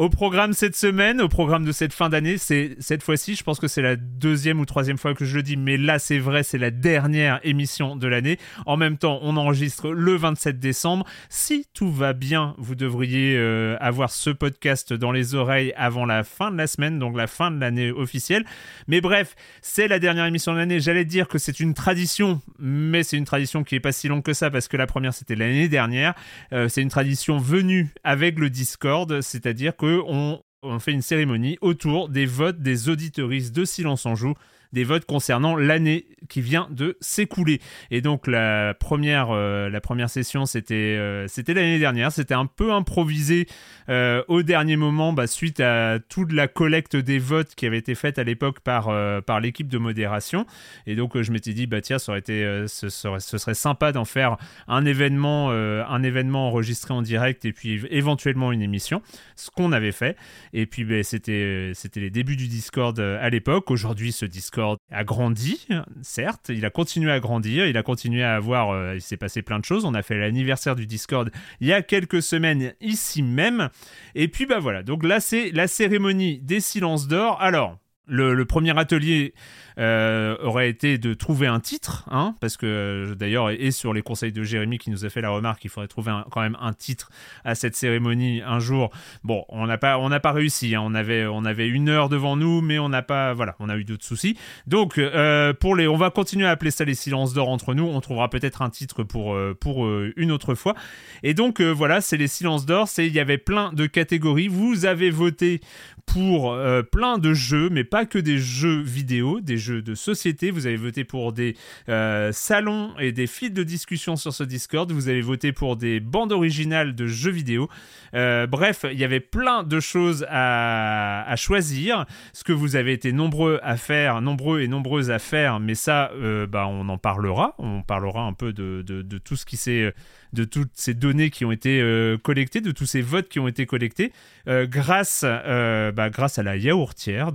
Au programme cette semaine, au programme de cette fin d'année, c'est cette fois-ci, je pense que c'est la deuxième ou troisième fois que je le dis, mais là c'est vrai, c'est la dernière émission de l'année. En même temps, on enregistre le 27 décembre. Si tout va bien, vous devriez euh, avoir ce podcast dans les oreilles avant la fin de la semaine, donc la fin de l'année officielle. Mais bref, c'est la dernière émission de l'année. J'allais dire que c'est une tradition, mais c'est une tradition qui est pas si longue que ça parce que la première c'était l'année dernière. Euh, c'est une tradition venue avec le Discord, c'est-à-dire que on, fait une cérémonie autour des votes des auditoristes de Silence en Joue des votes concernant l'année qui vient de s'écouler. Et donc la première, euh, la première session, c'était euh, c'était l'année dernière. C'était un peu improvisé euh, au dernier moment, bah, suite à toute la collecte des votes qui avait été faite à l'époque par, par l'équipe de modération. Et donc je m'étais dit, bah tiens, ça aurait été, ce, serait, ce serait sympa d'en faire un événement, un événement enregistré en direct et puis éventuellement une émission. Ce qu'on avait fait. Et puis bah, c'était c'était les débuts du Discord à l'époque. Aujourd'hui, ce Discord a grandi, certes, il a continué à grandir, il a continué à avoir, euh, il s'est passé plein de choses. On a fait l'anniversaire du Discord il y a quelques semaines ici même. Et puis bah voilà, donc là c'est la cérémonie des silences d'or. Alors, le, premier atelier euh, aurait été de trouver un titre, hein, parce que euh, d'ailleurs, et sur les conseils de Jérémy qui nous a fait la remarque qu'il faudrait trouver quand même un titre à cette cérémonie un jour. Bon, on n'a pas, pas réussi. Hein. on avait, on avait une heure devant nous, mais on n'a pas, voilà, on a eu d'autres soucis. Donc, euh, pour les, on va continuer à appeler ça les silences d'or entre nous. On trouvera peut-être un titre pour, pour une autre fois. Et donc, voilà, c'est les silences d'or. Il y avait plein de catégories. Vous avez voté pour plein de jeux, mais pas que des jeux vidéo, des jeux de société. Vous avez voté pour des euh, salons et des fils de discussion sur ce Discord. Vous avez voté pour des bandes originales de jeux vidéo. Euh, bref, il y avait plein de choses à, choisir. Ce que vous avez été nombreux à faire, nombreux et nombreuses à faire, mais ça, euh, bah, on en parlera. On parlera un peu de, de tout ce qui s'est de toutes ces données qui ont été euh, collectées, de tous ces votes qui ont été collectés, euh, grâce, euh, bah, grâce à la yaourtière,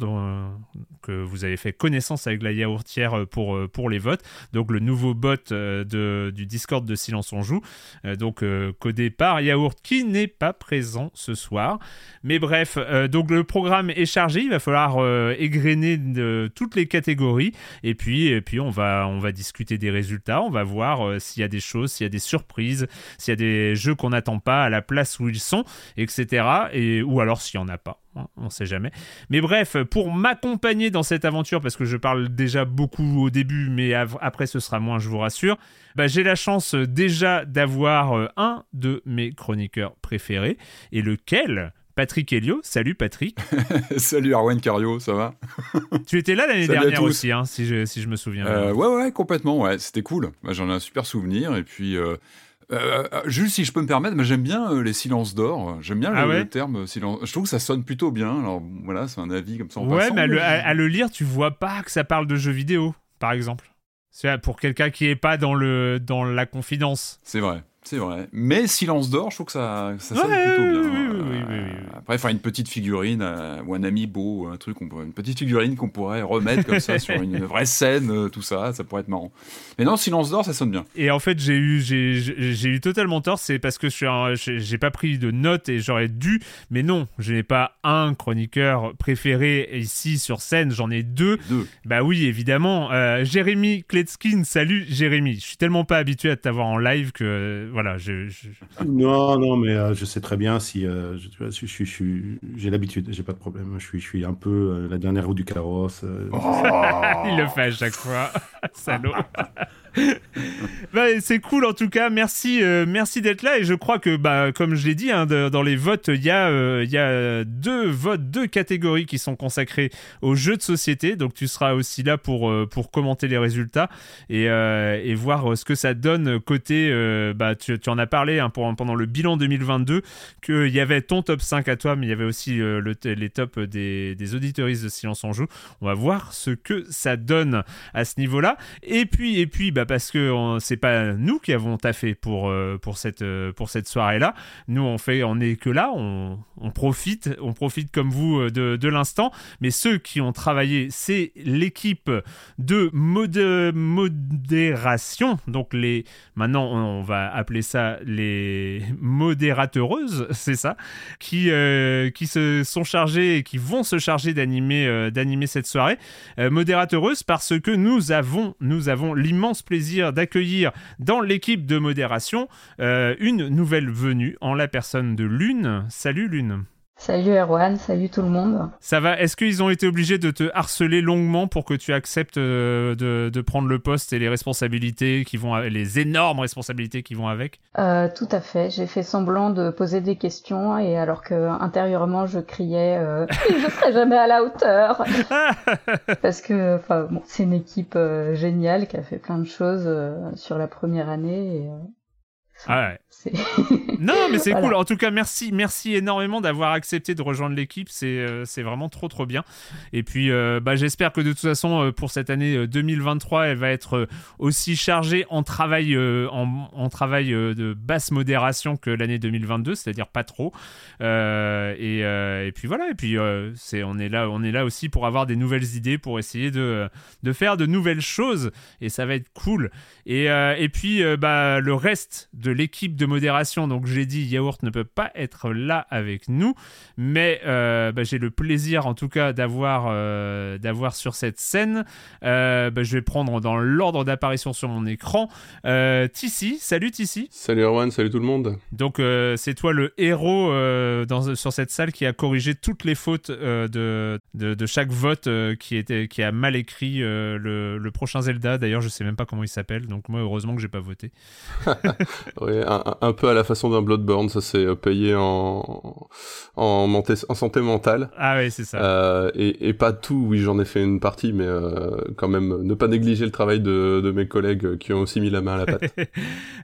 que vous avez fait connaissance avec la yaourtière pour, les votes, donc le nouveau bot du Discord de Silence on Joue, donc codé par Yaourt, qui n'est pas présent ce soir. Mais bref, donc le programme est chargé, il va falloir égrener de toutes les catégories, et puis, et puis on, va, on va discuter des résultats, on va voir s'il y a des choses, s'il y a des surprises, s'il y a des jeux qu'on n'attend pas à la place où ils sont, etc. Et, ou alors s'il n'y en a pas. Hein, on ne sait jamais. Mais bref, pour m'accompagner dans cette aventure, parce que je parle déjà beaucoup au début, mais après ce sera moins, je vous rassure, bah, j'ai la chance déjà d'avoir euh, un de mes chroniqueurs préférés. Et lequel? Patrick Helio. Salut Patrick. Salut Arwen Cario, ça va? Tu étais là l'année dernière aussi, hein, si, je, si je me souviens. Euh, ouais, ouais, complètement, ouais, c'était cool. J'en ai un super souvenir. Et puis, euh, euh, Jules, si je peux me permettre, j'aime bien les silences d'or. J'aime bien Ah le, ouais le terme silence. Je trouve que ça sonne plutôt bien. Alors voilà, c'est un avis comme ça en ouais, passant, mais à le, mais- à- à le lire, tu vois pas que ça parle de jeux vidéo, par exemple. C'est pour quelqu'un qui est pas dans, le, dans la confidence. C'est vrai, c'est vrai. Mais silence d'or, je trouve que ça, ça sonne Ouais, plutôt bien. oui, oui, Euh, oui, oui. Après, faire une petite figurine euh, ou un amiibo, un truc, on une petite figurine qu'on pourrait remettre comme ça sur une vraie scène, euh, tout ça, ça pourrait être marrant. Mais non, silence d'or, ça sonne bien. Et en fait, j'ai eu, j'ai, eu totalement tort. C'est parce que je j'ai pas pris de notes et j'aurais dû. Mais non, je n'ai pas un chroniqueur préféré ici sur scène. J'en ai deux. Deux. Bah oui, évidemment. Euh, Jérémy Kletskin, salut Jérémy. Je suis tellement pas habitué à t'avoir en live que euh, voilà, je, je- Non, non, mais euh, je sais très bien si euh, je- je- je- je- je- j'ai l'habitude, j'ai pas de problème. Je suis, je suis un peu euh, la dernière roue du carrosse. euh, il le fait à chaque fois, salaud. Bah, c'est cool en tout cas, merci, euh, merci d'être là et je crois que bah, comme je l'ai dit hein, dans les votes, il y, a, euh, il y a deux votes, deux catégories qui sont consacrées aux jeux de société, donc tu seras aussi là pour, euh, pour commenter les résultats et, voir ce que ça donne côté, bah, tu, en as parlé hein, pendant le bilan 2022, qu'il y avait ton top 5 à toi, mais il y avait aussi le, les tops des, des auditeuristes de Silence en Joue. On va voir ce que ça donne à ce niveau-là. Et puis, et puis, bah parce que c'est pas nous qui avons taffé pour euh, pour cette euh, pour cette soirée-là. Nous, on fait, on est que là, on, on profite, on profite comme vous euh, de, de l'instant. Mais ceux qui ont travaillé, c'est l'équipe de mode- modération. Donc les, maintenant, on, va appeler ça les modérateureuses, c'est ça, qui qui se sont chargés et qui vont se charger d'animer cette soirée euh, modérateureuses parce que nous avons, nous avons l'immense plaisir d'accueillir dans l'équipe de modération euh, une nouvelle venue en la personne de Lune. Salut Lune. Salut Erwan, salut tout le monde. Ça va. Est-ce qu'ils ont été obligés de te harceler longuement pour que tu acceptes euh, de, de prendre le poste et les responsabilités qui vont, les énormes responsabilités qui vont avec? Euh, tout à fait, j'ai fait semblant de poser des questions et alors que intérieurement je criais euh, je serai jamais à la hauteur. Parce que enfin bon, c'est une équipe euh, géniale qui a fait plein de choses euh, sur la première année et Ah ouais. Non, mais c'est Voilà. cool. En tout cas, merci, merci énormément d'avoir accepté de rejoindre l'équipe. C'est, euh, c'est vraiment trop, trop bien. Et puis, euh, bah, j'espère que de toute façon, euh, pour cette année euh, 2023, elle va être aussi chargée en travail, euh, en, en travail de basse modération que l'année 2022, c'est-à-dire pas trop. Euh, et, et puis voilà. Et puis, c'est, on est là, on est là aussi pour avoir des nouvelles idées, pour essayer de, de faire de nouvelles choses. Et ça va être cool. Et, et puis, bah, le reste de l'équipe de modération, donc j'ai dit, Yaourt ne peut pas être là avec nous, mais euh, bah, j'ai le plaisir en tout cas d'avoir euh, d'avoir sur cette scène, euh, bah, je vais prendre dans l'ordre d'apparition sur mon écran, Tissi, salut Tissi. Salut Erwan, salut tout le monde. Donc c'est toi le héros dans, sur cette salle qui a corrigé toutes les fautes de, de, de chaque vote qui, était, qui a mal écrit le, le prochain Zelda. D'ailleurs, je sais même pas comment il s'appelle, donc moi heureusement que j'ai pas voté. Ouais, un, un- un peu à la façon d'un Bloodborne, ça s'est euh, payé en, en, menté- en santé mentale. Ah ouais, c'est ça. Euh, et, et pas tout, oui j'en ai fait une partie, mais euh, quand même ne pas négliger le travail de, de mes collègues qui ont aussi mis la main à la pâte.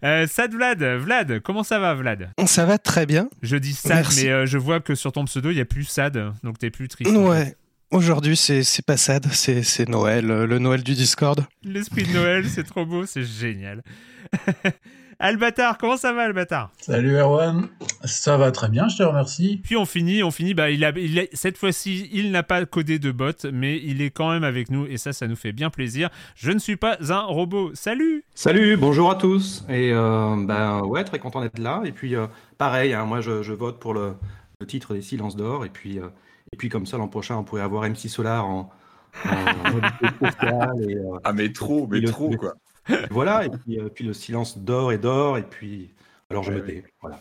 Euh, Sad Vlad, Vlad, comment ça va Vlad? Ça va très bien. Je dis Sad, Merci. mais euh, je vois que sur ton pseudo, il y a plus Sad, donc t'es plus triste. Ouais. Aujourd'hui, c'est c'est pas sad, c'est c'est Noël, le Noël du Discord. L'esprit de Noël, c'est trop beau, c'est génial. Albatar, comment ça va Albatar? Salut Erwan, ça va très bien, je te remercie. Puis on finit, on finit. Bah, il a, il a- cette fois-ci, il n'a pas codé de bot, mais il est quand même avec nous et ça, ça nous fait bien plaisir. Je ne suis pas un robot. Salut. Salut, bonjour à tous. Et euh, ben ouais, très content d'être là. Et puis euh, pareil, hein, moi je, je vote pour le, le titre des Silences d'or. Et puis euh, et puis comme ça l'an prochain, on pourrait avoir MC Solar en. Et, euh, Ah, mais trop, mais trop, le- quoi. Voilà. Et puis, euh, puis le silence d'or et d'or. Et puis alors je Ouais, me ouais. tais. Voilà.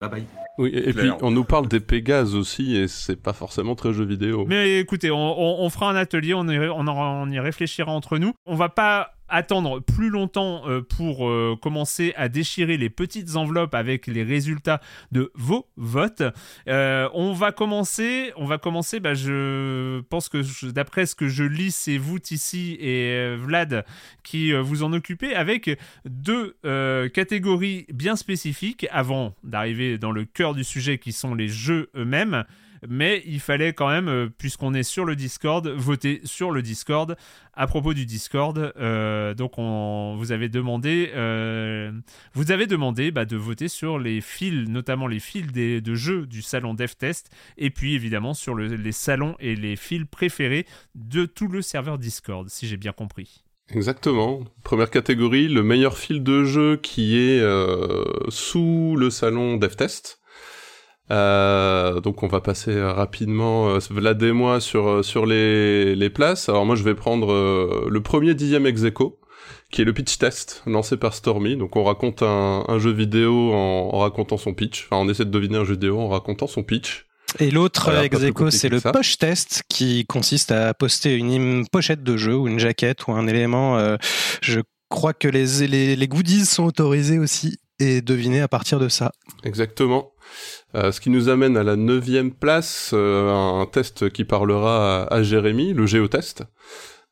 Bye bye. Oui, et, et puis on nous parle des Pégases aussi, et c'est pas forcément très jeu vidéo. Mais écoutez, on, on- on fera un atelier, on y, on, en- on y réfléchira entre nous. On va pas attendre plus longtemps euh, pour euh, commencer à déchirer les petites enveloppes avec les résultats de vos votes. Euh, on va commencer, on va commencer. Bah, je pense que d'après ce que je lis, c'est vous ici et Vlad qui vous en occupez avec deux catégories bien spécifiques avant d'arriver dans le cœur du sujet qui sont les jeux eux-mêmes. Mais il fallait quand même, euh, puisqu'on est sur le Discord, voter sur le Discord. À propos du Discord, euh, donc on vous avez demandé, euh, vous avez demandé bah, de voter sur les fils, notamment les fils de jeux du salon DevTest, et puis évidemment sur le- les salons et les fils préférés de tout le serveur Discord, si j'ai bien compris. Exactement. Première catégorie, le meilleur fil de jeu qui est sous le salon DevTest. Euh, donc on va passer euh, rapidement, euh, Vlad et moi, sur, sur les, les places. Alors moi je vais prendre le premier dixième ex aequo, qui est le pitch test lancé par Stormy. Donc on raconte un, un jeu vidéo en, en racontant son pitch. Enfin on essaie de deviner un jeu vidéo en racontant son pitch. Et l'autre Voilà, ex c'est le poche test qui consiste à poster une pochette de jeu ou une jaquette ou un élément. euh, je crois que les, les, les goodies sont autorisés aussi et deviner à partir de ça. Exactement. Euh, ce qui nous amène à la neuvième place, euh, un test qui parlera à, Jérémy, le géotest.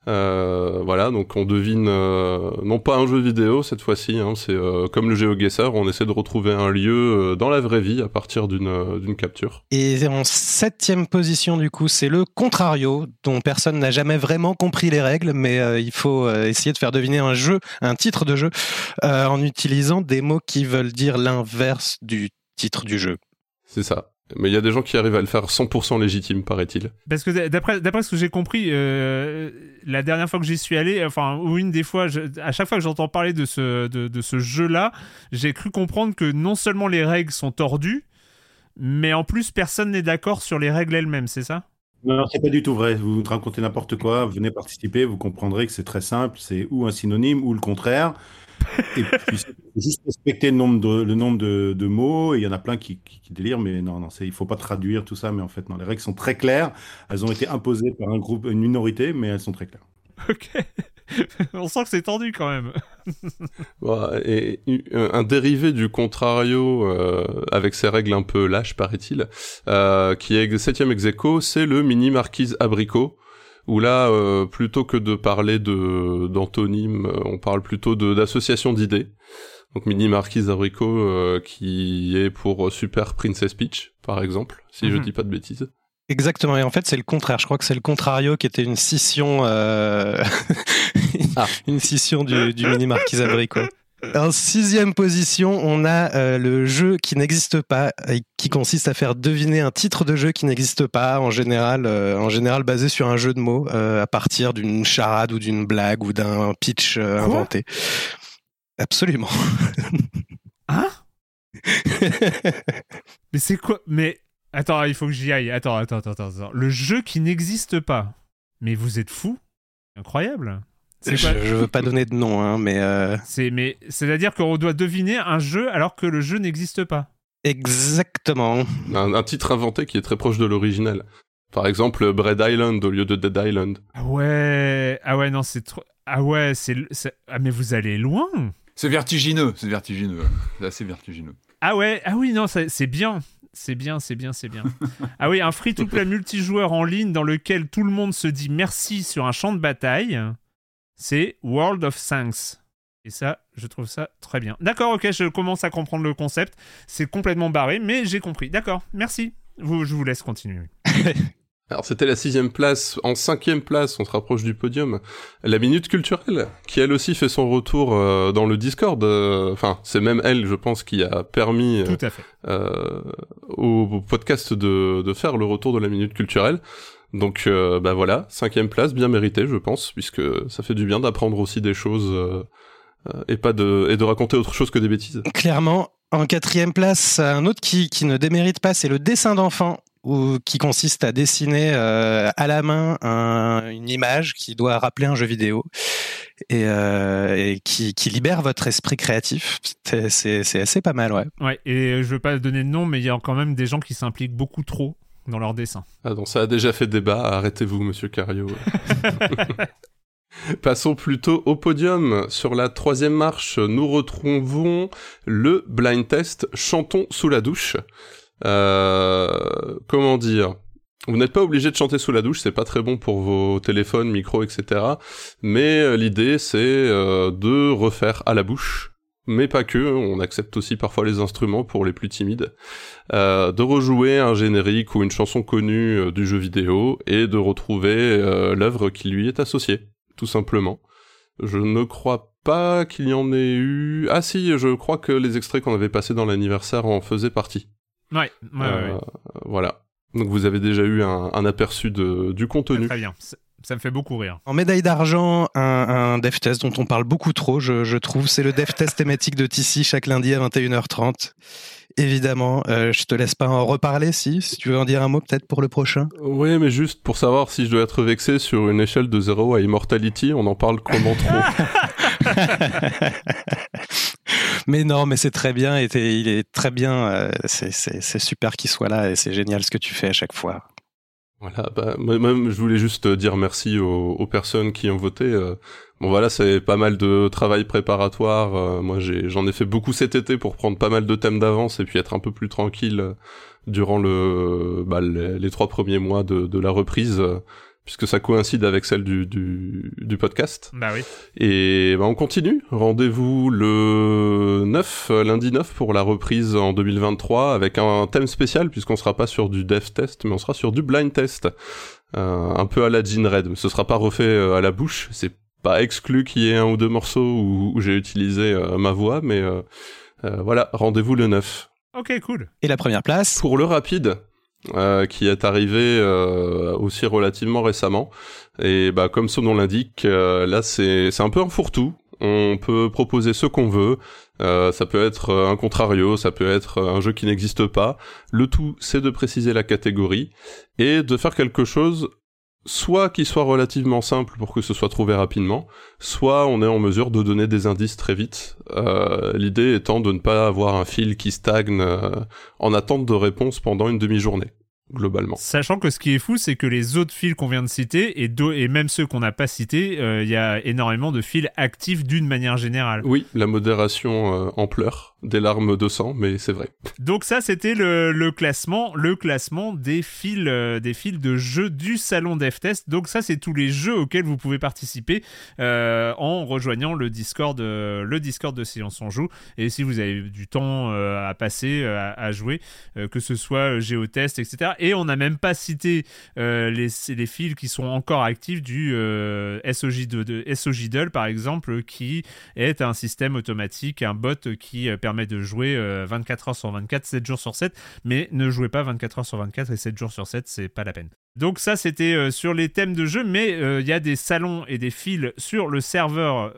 Euh, voilà, donc on devine euh, non pas un jeu vidéo cette fois-ci, hein, c'est comme le GeoGuessr, on essaie de retrouver un lieu dans la vraie vie à partir d'une capture. Et en septième position, du coup, c'est le contrario, dont personne n'a jamais vraiment compris les règles, mais il faut essayer de faire deviner un jeu, un titre de jeu, en utilisant des mots qui veulent dire l'inverse du titre du jeu. C'est ça. Mais il y a des gens qui arrivent à le faire 100% légitime, paraît-il. Parce que d'après d'après ce que j'ai compris, euh, la dernière fois que j'y suis allé, enfin, ou une des fois, je- à chaque fois que j'entends parler de ce, de, de ce jeu-là, j'ai cru comprendre que non seulement les règles sont tordues, mais en plus personne n'est d'accord sur les règles elles-mêmes, c'est ça? Non, c'est pas du tout vrai. Vous racontez n'importe quoi, venez participer, vous comprendrez que c'est très simple, c'est ou un synonyme ou le contraire. Et puis, c'est juste respecter le nombre de, le nombre de, de mots, et il y en a plein qui, qui, qui délirent, mais non, non, il faut pas traduire tout ça, mais en fait, non, les règles sont très claires. Elles ont été imposées par un groupe, une minorité, mais elles sont très claires. Ok. On sent que c'est tendu quand même. Voilà, et un dérivé du contrario euh, avec ses règles un peu lâches, paraît-il, euh, qui est septième ex c'est le mini marquise abricot. Où là, euh, plutôt que de parler de d'antonymes, euh, on parle plutôt de d'association d'idées. Donc mini marquise abricot euh, qui est pour Super Princess Peach, par exemple, si je Mhm. dis pas de bêtises. Exactement, et en fait c'est le contraire. Je crois que c'est le contrario qui était une scission, euh, une scission du, du mini marquis abricot. En sixième position, on a euh, le jeu qui n'existe pas, et qui consiste à faire deviner un titre de jeu qui n'existe pas, en général, euh, en général basé sur un jeu de mots, euh, à partir d'une charade ou d'une blague ou d'un pitch euh, inventé. Absolument. Hein Mais c'est quoi? Mais attends, il faut que j'y aille. Attends, attends, attends. attends. Le jeu qui n'existe pas. Mais vous êtes fou Incroyable. C'est Je, je veux pas donner de nom, hein, mais euh, C'est mais c'est-à-dire qu'on doit deviner un jeu alors que le jeu n'existe pas. exactement. Un, un titre inventé qui est très proche de l'original. Par exemple, Bread Island au lieu de Dead Island. Ah ouais, ah ouais, non, c'est trop. Ah ouais, c'est. c'est- Ah mais vous allez loin. C'est vertigineux, c'est vertigineux. C'est assez vertigineux. Ah ouais, ah oui, non, ça- c'est bien. C'est bien, c'est bien, c'est bien. ah oui, un free-to-play multijoueur en ligne dans lequel tout le monde se dit merci sur un champ de bataille, c'est World of Tanks. Et ça, je trouve ça très bien. D'accord, ok, je commence à comprendre le concept. C'est complètement barré, mais j'ai compris. D'accord, merci. Vous, je vous laisse continuer. Alors c'était la sixième place. En cinquième place, on se rapproche du podium. La minute culturelle, qui elle aussi fait son retour euh, dans le Discord. euh, Enfin, c'est même elle, je pense, qui a permis euh, Tout à fait. au, au podcast de, de faire le retour de la minute culturelle. Donc euh, bah voilà, cinquième place, bien méritée, je pense, puisque ça fait du bien d'apprendre aussi des choses euh, euh, et pas de et de raconter autre chose que des bêtises. Clairement, en quatrième place, un autre qui, qui ne démérite pas, c'est le dessin d'enfant, ou qui consiste à dessiner euh, à la main un- une image qui doit rappeler un jeu vidéo et, euh, et qui, qui libère votre esprit créatif. C'est assez pas mal, ouais. Ouais, et je veux pas donner de nom, mais il y a quand même des gens qui s'impliquent beaucoup trop dans leur dessin. Ah donc ça a déjà fait débat. Arrêtez-vous, Monsieur Cario. Passons plutôt au podium. Sur la troisième marche, nous retrouvons le blind test Chantons sous la douche. Euh, comment dire? Vous n'êtes pas obligé de chanter sous la douche, c'est pas très bon pour vos téléphones, micros, etc. Mais euh, l'idée, c'est euh, de refaire à la bouche, mais pas que. On accepte aussi parfois les instruments pour les plus timides, euh, de rejouer un générique ou une chanson connue du jeu vidéo et de retrouver l'œuvre qui lui est associée, tout simplement. Je ne crois pas qu'il y en ait eu. Ah si, je crois que les extraits qu'on avait passés dans l'anniversaire en faisaient partie. Ouais, ouais, ouais. Voilà. Donc vous avez déjà eu un, aperçu de, du contenu. Très bien. Ça me fait beaucoup rire. En médaille d'argent, un, un dev test dont on parle beaucoup trop, je, trouve. C'est le dev test thématique de TC chaque lundi à 21h30. Évidemment, euh, je te laisse pas en reparler si, si tu veux en dire un mot peut-être pour le prochain. Oui, mais juste pour savoir si je dois être vexé sur une échelle de 0 à Immortality, on en parle comment trop mais non, mais c'est très bien, et il est très bien, euh, c'est super qu'il soit là, et c'est génial ce que tu fais à chaque fois. Voilà, bah, même, je voulais juste dire merci aux, personnes qui ont voté. Euh. bon voilà, c'est pas mal de travail préparatoire. Euh, moi, j'en ai, fait beaucoup cet été pour prendre pas mal de thèmes d'avance et puis être un peu plus tranquille durant le, bah, les, trois premiers mois de la reprise puisque ça coïncide avec celle du, du, du podcast. Bah oui. Et bah on continue. Rendez-vous le 9, lundi 9 pour la reprise en 2023 avec un thème spécial puisqu'on sera pas sur du dev test mais on sera sur du blind test. Euh, un peu à la Jean Red. Ce sera pas refait euh, à la bouche. C'est pas exclu qu'il y ait un ou deux morceaux où, où j'ai utilisé euh, ma voix mais euh, voilà, rendez-vous le 9. Ok, cool. Et la première place Pour le rapide, euh, qui est arrivé euh, aussi relativement récemment. Et bah, comme son nom l'indique, euh, là c'est c'est un peu un fourre-tout. On peut proposer ce qu'on veut. ça peut être un contrario, ça peut être un jeu qui n'existe pas. Le tout, c'est de préciser la catégorie et de faire quelque chose soit qui soit relativement simple pour que ce soit trouvé rapidement, soit on est en mesure de donner des indices très vite. Euh, l'idée étant de ne pas avoir un fil qui stagne euh, en attente de réponse pendant une demi-journée globalement. Sachant que ce qui est fou, c'est que les autres fils qu'on vient de citer, et, et même ceux qu'on n'a pas cités, euh, il y a énormément de fils actifs d'une manière générale. Oui, la modération en pleurs des larmes de sang, mais c'est vrai. Donc ça, c'était le, classement, le classement des fils, euh, des fils de jeux du salon DevTest. Donc ça, c'est tous les jeux auxquels vous pouvez participer euh, en rejoignant le Discord, euh, le Discord de Silence on joue. Et si vous avez du temps à passer à, jouer, que ce soit Géotest, etc. Et on n'a même pas cité les, les fils qui sont encore actifs du SOJ de, par exemple, qui est un système automatique, un bot qui permet permet de jouer 24 euh, heures sur 24, 7 jours sur 7, mais ne jouez pas 24 heures sur 24 et 7 jours sur 7, c'est pas la peine. Donc ça c'était euh, sur les thèmes de jeu, mais euh, il y a des salons et des fils sur le serveur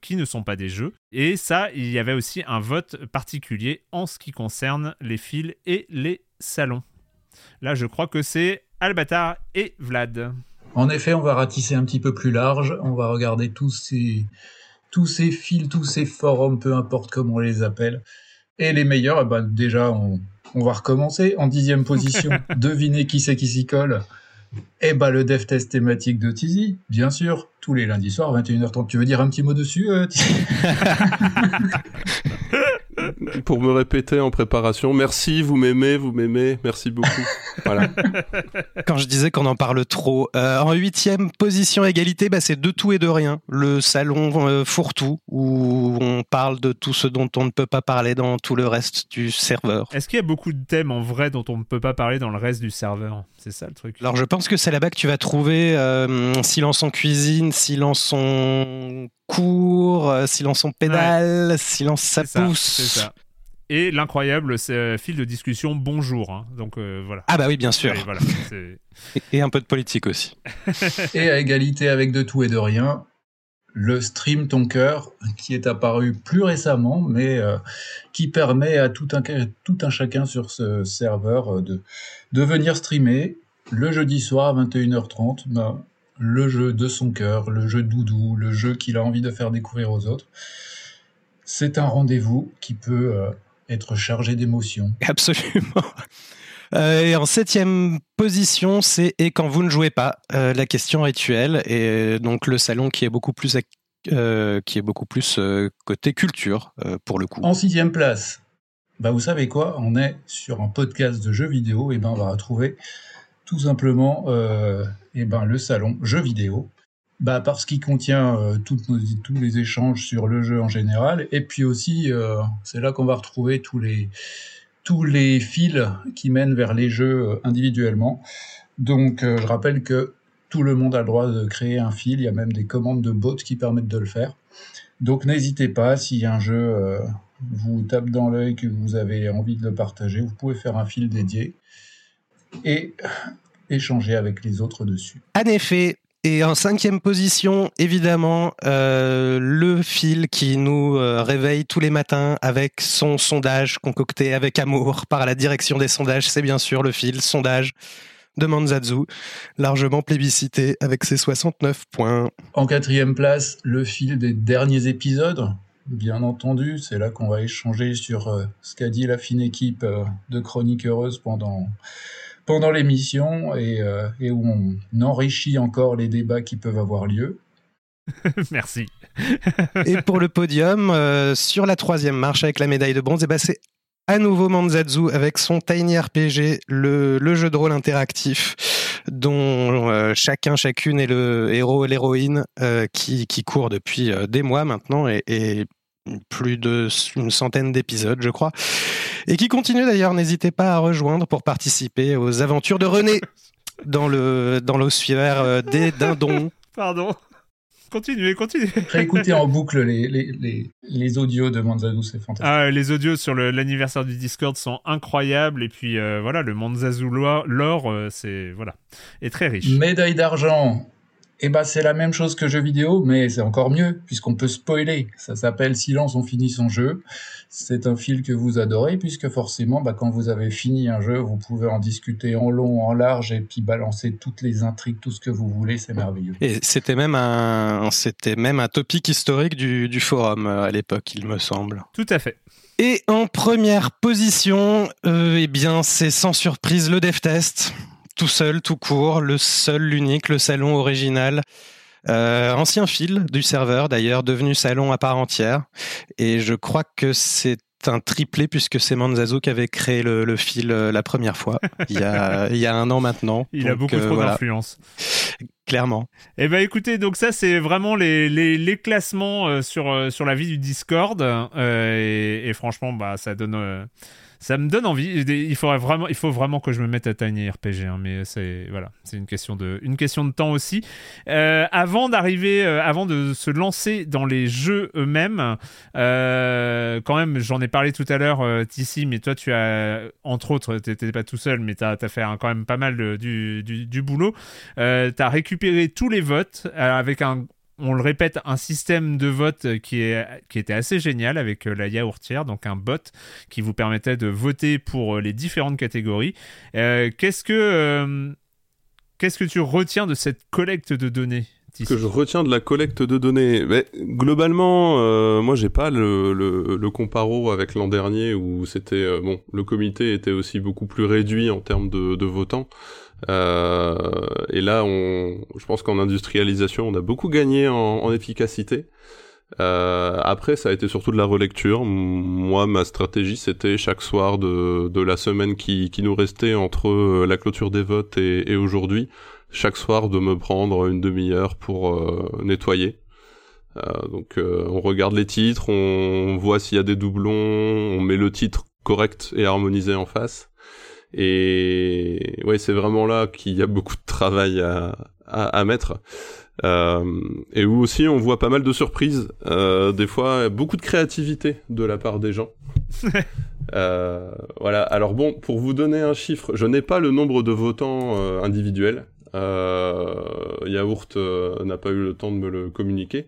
qui ne sont pas des jeux. Et ça, il y avait aussi un vote particulier en ce qui concerne les fils et les salons. Là, je crois que c'est Albatar et Vlad. En effet, on va ratisser un petit peu plus large. On va regarder tous ces, tous ces fils, tous ces forums, peu importe comment on les appelle. Et les meilleurs, eh ben déjà, on, va recommencer. En dixième position, devinez qui c'est qui s'y colle Eh ben, le dev test thématique de Tizi, bien sûr, tous les lundis soirs, 21h30. Tu veux dire un petit mot dessus, euh, pour me répéter en préparation. Merci, vous m'aimez, vous m'aimez, merci beaucoup. Voilà. Quand je disais qu'on en parle trop, euh, en huitième position égalité, bah, c'est de tout et de rien. Le salon euh, fourre-tout, où on parle de tout ce dont on ne peut pas parler dans tout le reste du serveur. Est-ce qu'il y a beaucoup de thèmes en vrai dont on ne peut pas parler dans le reste du serveur? C'est ça le truc. Alors je pense que c'est là-bas que tu vas trouver euh, silence en cuisine, silence en cours, silence en pédale, silence ça pousse. C'est ça et l'incroyable euh, fil de discussion bonjour. Hein. Donc euh, voilà. Ah bah oui, bien sûr. et, un peu de politique aussi. et à égalité avec de tout et de rien, le stream ton cœur qui est apparu plus récemment, mais euh, qui permet à tout un, tout un chacun sur ce serveur de, de venir streamer le jeudi soir à 21h30. Ben, le jeu de son cœur, le jeu doudou, le jeu qu'il a envie de faire découvrir aux autres. C'est un rendez-vous qui peut être chargé d'émotions. Absolument. Euh, et en septième position, c'est et quand vous ne jouez pas, euh, la question rituelle et donc le salon qui est beaucoup plus euh, qui est beaucoup plus côté culture pour le coup. En sixième place, bah vous savez quoi, on est sur un podcast de jeux vidéo et ben on va retrouver tout simplement et ben le salon jeux vidéo. Bah parce qu'il contient nos, tous les échanges sur le jeu en général et puis aussi c'est là qu'on va retrouver tous les tous les fils qui mènent vers les jeux euh, individuellement. Donc euh, je rappelle que tout le monde a le droit de créer un fil, il y a même des commandes de bots qui permettent de le faire. Donc n'hésitez pas, si un jeu euh, vous tape dans l'œil, que vous avez envie de le partager, vous pouvez faire un fil dédié et échanger avec les autres dessus. En effet, et en cinquième position, évidemment, euh, le fil qui nous euh, réveille tous les matins avec son sondage concocté avec amour par la direction des sondages, c'est bien sûr le fil sondage de Manzazu, largement plébiscité avec ses 69 points. En quatrième place, le fil des derniers épisodes. Bien entendu, c'est là qu'on va échanger sur euh, ce qu'a dit la fine équipe de Chronique Heureuse pendant pendant l'émission et, euh, et, où on enrichit encore les débats qui peuvent avoir lieu. Merci. et pour le podium, euh, sur la troisième marche avec la médaille de bronze, et eh ben c'est à nouveau Manzazu avec son Tiny RPG, le, le jeu de rôle interactif dont euh, chacun, chacune est le héros et l'héroïne qui, qui court depuis des mois maintenant et, et plus d'une centaine d'épisodes, je crois et qui continue d'ailleurs. N'hésitez pas à rejoindre pour participer aux aventures de René dans le dans l'osphère euh, des dindons. Pardon. Continuez, continuez. Réécoutez en boucle les, les, les, les audios de Manzazu, c'est fantastique. Ah, les audios sur l'anniversaire du Discord sont incroyables. Et puis euh, voilà, le Manzazu lore, euh, c'est voilà, est très riche. Médaille d'argent eh ben, c'est la même chose que jeu vidéo, mais c'est encore mieux, puisqu'on peut spoiler. Ça s'appelle Silence, on finit son jeu. C'est un fil que vous adorez, puisque forcément, bah, quand vous avez fini un jeu, vous pouvez en discuter en long, en large, et puis balancer toutes les intrigues, tout ce que vous voulez, c'est merveilleux. Et c'était même un, c'était même un topic historique du, du forum euh, à l'époque, il me semble. Tout à fait. Et en première position, euh, eh bien, c'est sans surprise le dev test tout seul, tout court, le seul, l'unique, le salon original. Euh, ancien fil du serveur d'ailleurs, devenu salon à part entière. Et je crois que c'est un triplé puisque c'est Manzazo qui avait créé le, fil euh, la première fois, il y, a, il y a un an maintenant. Il a beaucoup euh, trop d'influence. Clairement. Eh ben écoutez, donc ça c'est vraiment les, les, classements sur, sur la vie du Discord. Et, et, franchement, bah, ça donne ça me donne envie. Il faudrait vraiment, il faut vraiment que je me mette à Tiny RPG, hein, mais c'est voilà, c'est une question de, une question de temps aussi. Euh, avant d'arriver, euh, avant de se lancer dans les jeux eux-mêmes, euh, quand même, j'en ai parlé tout à l'heure, Tissi, mais toi, tu as, entre autres, t'étais pas tout seul, mais tu as, fait quand même pas mal du, du, du, boulot. tu as récupéré tous les votes avec un on le répète, un système de vote qui, est, qui était assez génial avec euh, la yaourtière, donc un bot qui vous permettait de voter pour euh, les différentes catégories. Euh, qu'est-ce que qu'est-ce que tu retiens de cette collecte de données ce que je retiens de la collecte de données, globalement, euh, moi j'ai pas le, le, comparo avec l'an dernier où c'était bon, le comité était aussi beaucoup plus réduit en termes de votants. Euh, et là, on, je pense qu'en industrialisation, on a beaucoup gagné en, en efficacité. Euh, après, ça a été surtout de la relecture. Moi, ma stratégie, c'était chaque soir de, de la semaine qui, qui nous restait entre euh, la clôture des votes et, et aujourd'hui, chaque soir de me prendre une demi-heure pour euh, nettoyer. Euh, donc, on regarde les titres, on voit s'il y a des doublons, on met le titre correct et harmonisé en face. Et ouais, c'est vraiment là qu'il y a beaucoup de travail à, à, mettre. Euh, et où aussi on voit pas mal de surprises, euh, des fois beaucoup de créativité de la part des gens. euh, voilà. Alors bon, pour vous donner un chiffre, je n'ai pas le nombre de votants euh, individuels. Euh, Yaourt euh, n'a pas eu le temps de me le communiquer.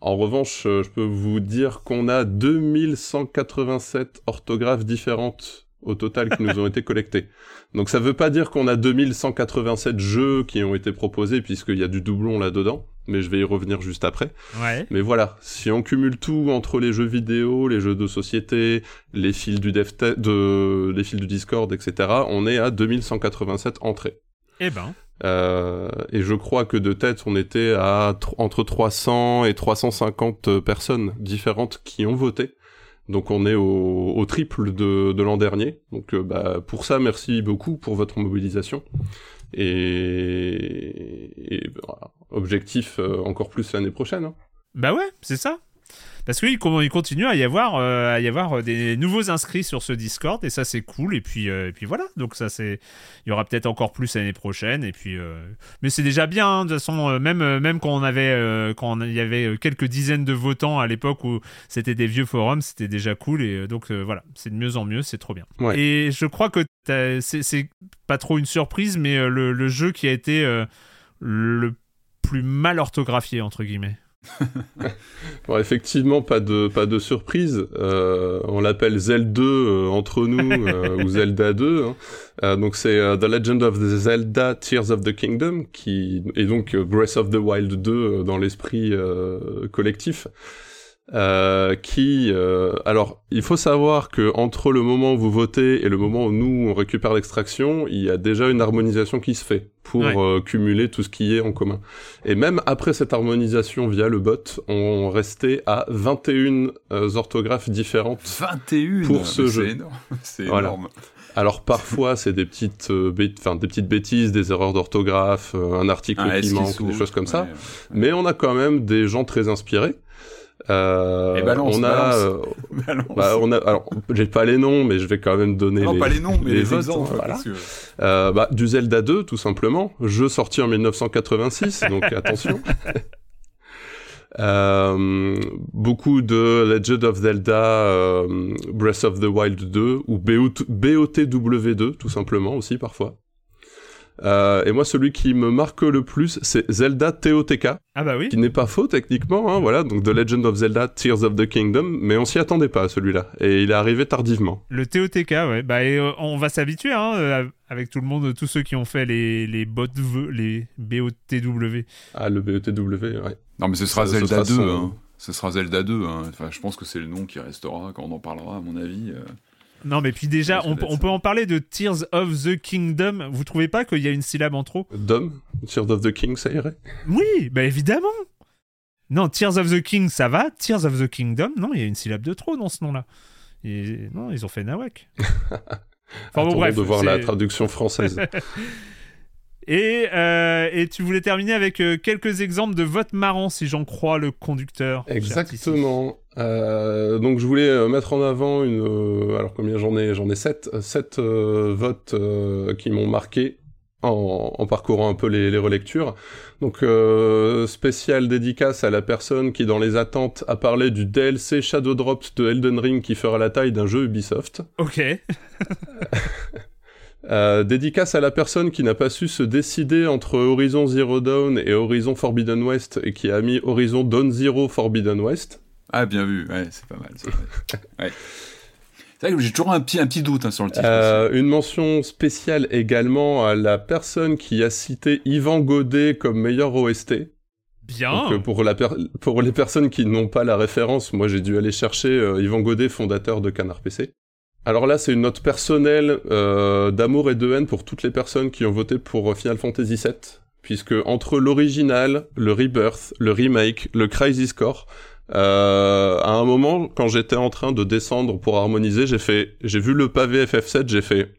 En revanche, je peux vous dire qu'on a 2187 orthographes différentes au total qui nous ont été collectés. Donc ça veut pas dire qu'on a 2187 jeux qui ont été proposés puisqu'il y a du doublon là-dedans, mais je vais y revenir juste après. Ouais. Mais voilà, si on cumule tout entre les jeux vidéo, les jeux de société, les fils du dev de les fils du Discord, etc., on est à 2187 entrées. Eh ben. Euh, et je crois que de tête, on était à tr- entre 300 et 350 personnes différentes qui ont voté. Donc on est au, triple de, l'an dernier. Donc euh, bah, pour ça, merci beaucoup pour votre mobilisation. Et, et voilà. objectif euh, encore plus l'année prochaine. hein. Bah ouais, c'est ça. Parce qu'il il continue à y avoir, euh, à y avoir des nouveaux inscrits sur ce Discord et ça c'est cool et puis euh, et puis voilà. Donc ça c'est il y aura peut-être encore plus l'année prochaine et puis euh, mais c'est déjà bien hein, de toute façon euh, même euh, même quand on avait euh, quand il y avait euh, quelques dizaines de votants à l'époque où c'était des vieux forums c'était déjà cool et euh, donc euh, voilà c'est de mieux en mieux c'est trop bien. Ouais. et je crois que c'est pas trop une surprise mais euh, le, le jeu qui a été euh, le plus mal orthographié entre guillemets Bon, effectivement, pas de pas de surprise. Euh, on l'appelle Zelda 2 euh, entre nous euh, ou Zelda 2. hein. Euh, donc c'est The Legend of the Zelda Tears of the Kingdom qui est donc Breath of the Wild 2 euh, dans l'esprit collectif. Euh, qui euh, alors il faut savoir que entre le moment où vous votez et le moment où nous on récupère l'extraction il y a déjà une harmonisation qui se fait pour Ouais. euh, cumuler tout ce qui est en commun et même après cette harmonisation via le bot, on restait à 21 euh, orthographes différentes. 21 Pour ce jeu. C'est énorme. C'est Voilà. énorme. Alors parfois c'est des petites, euh, bêt- enfin des petites bêtises, des erreurs d'orthographe, euh, un article S qui manque, des choses comme ça. ouais. Mais on a quand même des gens très inspirés. Euh, balance, on a, balance. euh, Balance. bah, on a, alors j'ai pas les noms, mais je vais quand même donner non, les, pas les noms, mais les, votes, exemples. hein, voilà. que- Euh, bah, du Zelda 2, tout simplement. Jeu sorti en 1986, donc attention. Euh, beaucoup de Legend of Zelda euh, Breath of the Wild 2 ou BOT BOTW2 tout simplement aussi parfois. Euh, et moi celui qui me marque le plus c'est Zelda TOTK ah bah oui qui n'est pas faux techniquement hein, voilà donc The Legend of Zelda Tears of the Kingdom mais on s'y attendait pas à celui-là et il est arrivé tardivement. Le TOTK, ouais. Bah, et, euh, on va s'habituer, hein, euh, avec tout le monde, tous ceux qui ont fait les, les bots, les BOTW. Ah le BOTW ouais. Non, mais ce sera Ça- ce Zelda sera 2. son- hein. Ce sera Zelda 2. hein. Enfin, je pense que c'est le nom qui restera quand on en parlera, à mon avis. euh. Non, mais puis déjà, on, on peut en parler de Tears of the Kingdom. Vous trouvez pas qu'il y a une syllabe en trop? Dom? Tears of the King ça irait? Oui, bah évidemment. Non, Tears of the King, ça va. Tears of the Kingdom, non, il y a une syllabe de trop dans ce nom-là. Et... Non, ils ont fait Nawak. Enfin bon, bref. de voir la traduction française. Et, euh, et tu voulais terminer avec euh, quelques exemples de votes marrants, si j'en crois le conducteur. Exactement. Euh, donc je voulais mettre en avant une. alors combien j'en ai J'en ai sept, euh, sept euh, votes qui m'ont marqué en, en parcourant un peu les, les relectures. Donc spécial dédicace à la personne qui dans les attentes a parlé du DLC Shadow Drops de Elden Ring qui fera la taille d'un jeu Ubisoft. Ok. Euh, dédicace à la personne qui n'a pas su se décider entre Horizon Zero Dawn et Horizon Forbidden West et qui a mis Horizon Dawn Zero Forbidden West. Ah, bien vu. Ouais, c'est pas mal. C'est vrai. Ouais. C'est vrai que j'ai toujours un petit, un petit doute hein, sur le titre. Euh, une mention spéciale également à la personne qui a cité Yvan Godet comme meilleur OST. Bien. Donc, euh, pour, la per- pour les personnes qui n'ont pas la référence, moi j'ai dû aller chercher euh, Yvan Godet, fondateur de Canard PC. Alors là, c'est une note personnelle euh, d'amour et de haine pour toutes les personnes qui ont voté pour euh, Final Fantasy VII, puisque entre l'original, le Rebirth, le remake, le Crisis Core, euh, à un moment, quand j'étais en train de descendre pour harmoniser, j'ai fait, j'ai vu le pavé FF7, j'ai fait,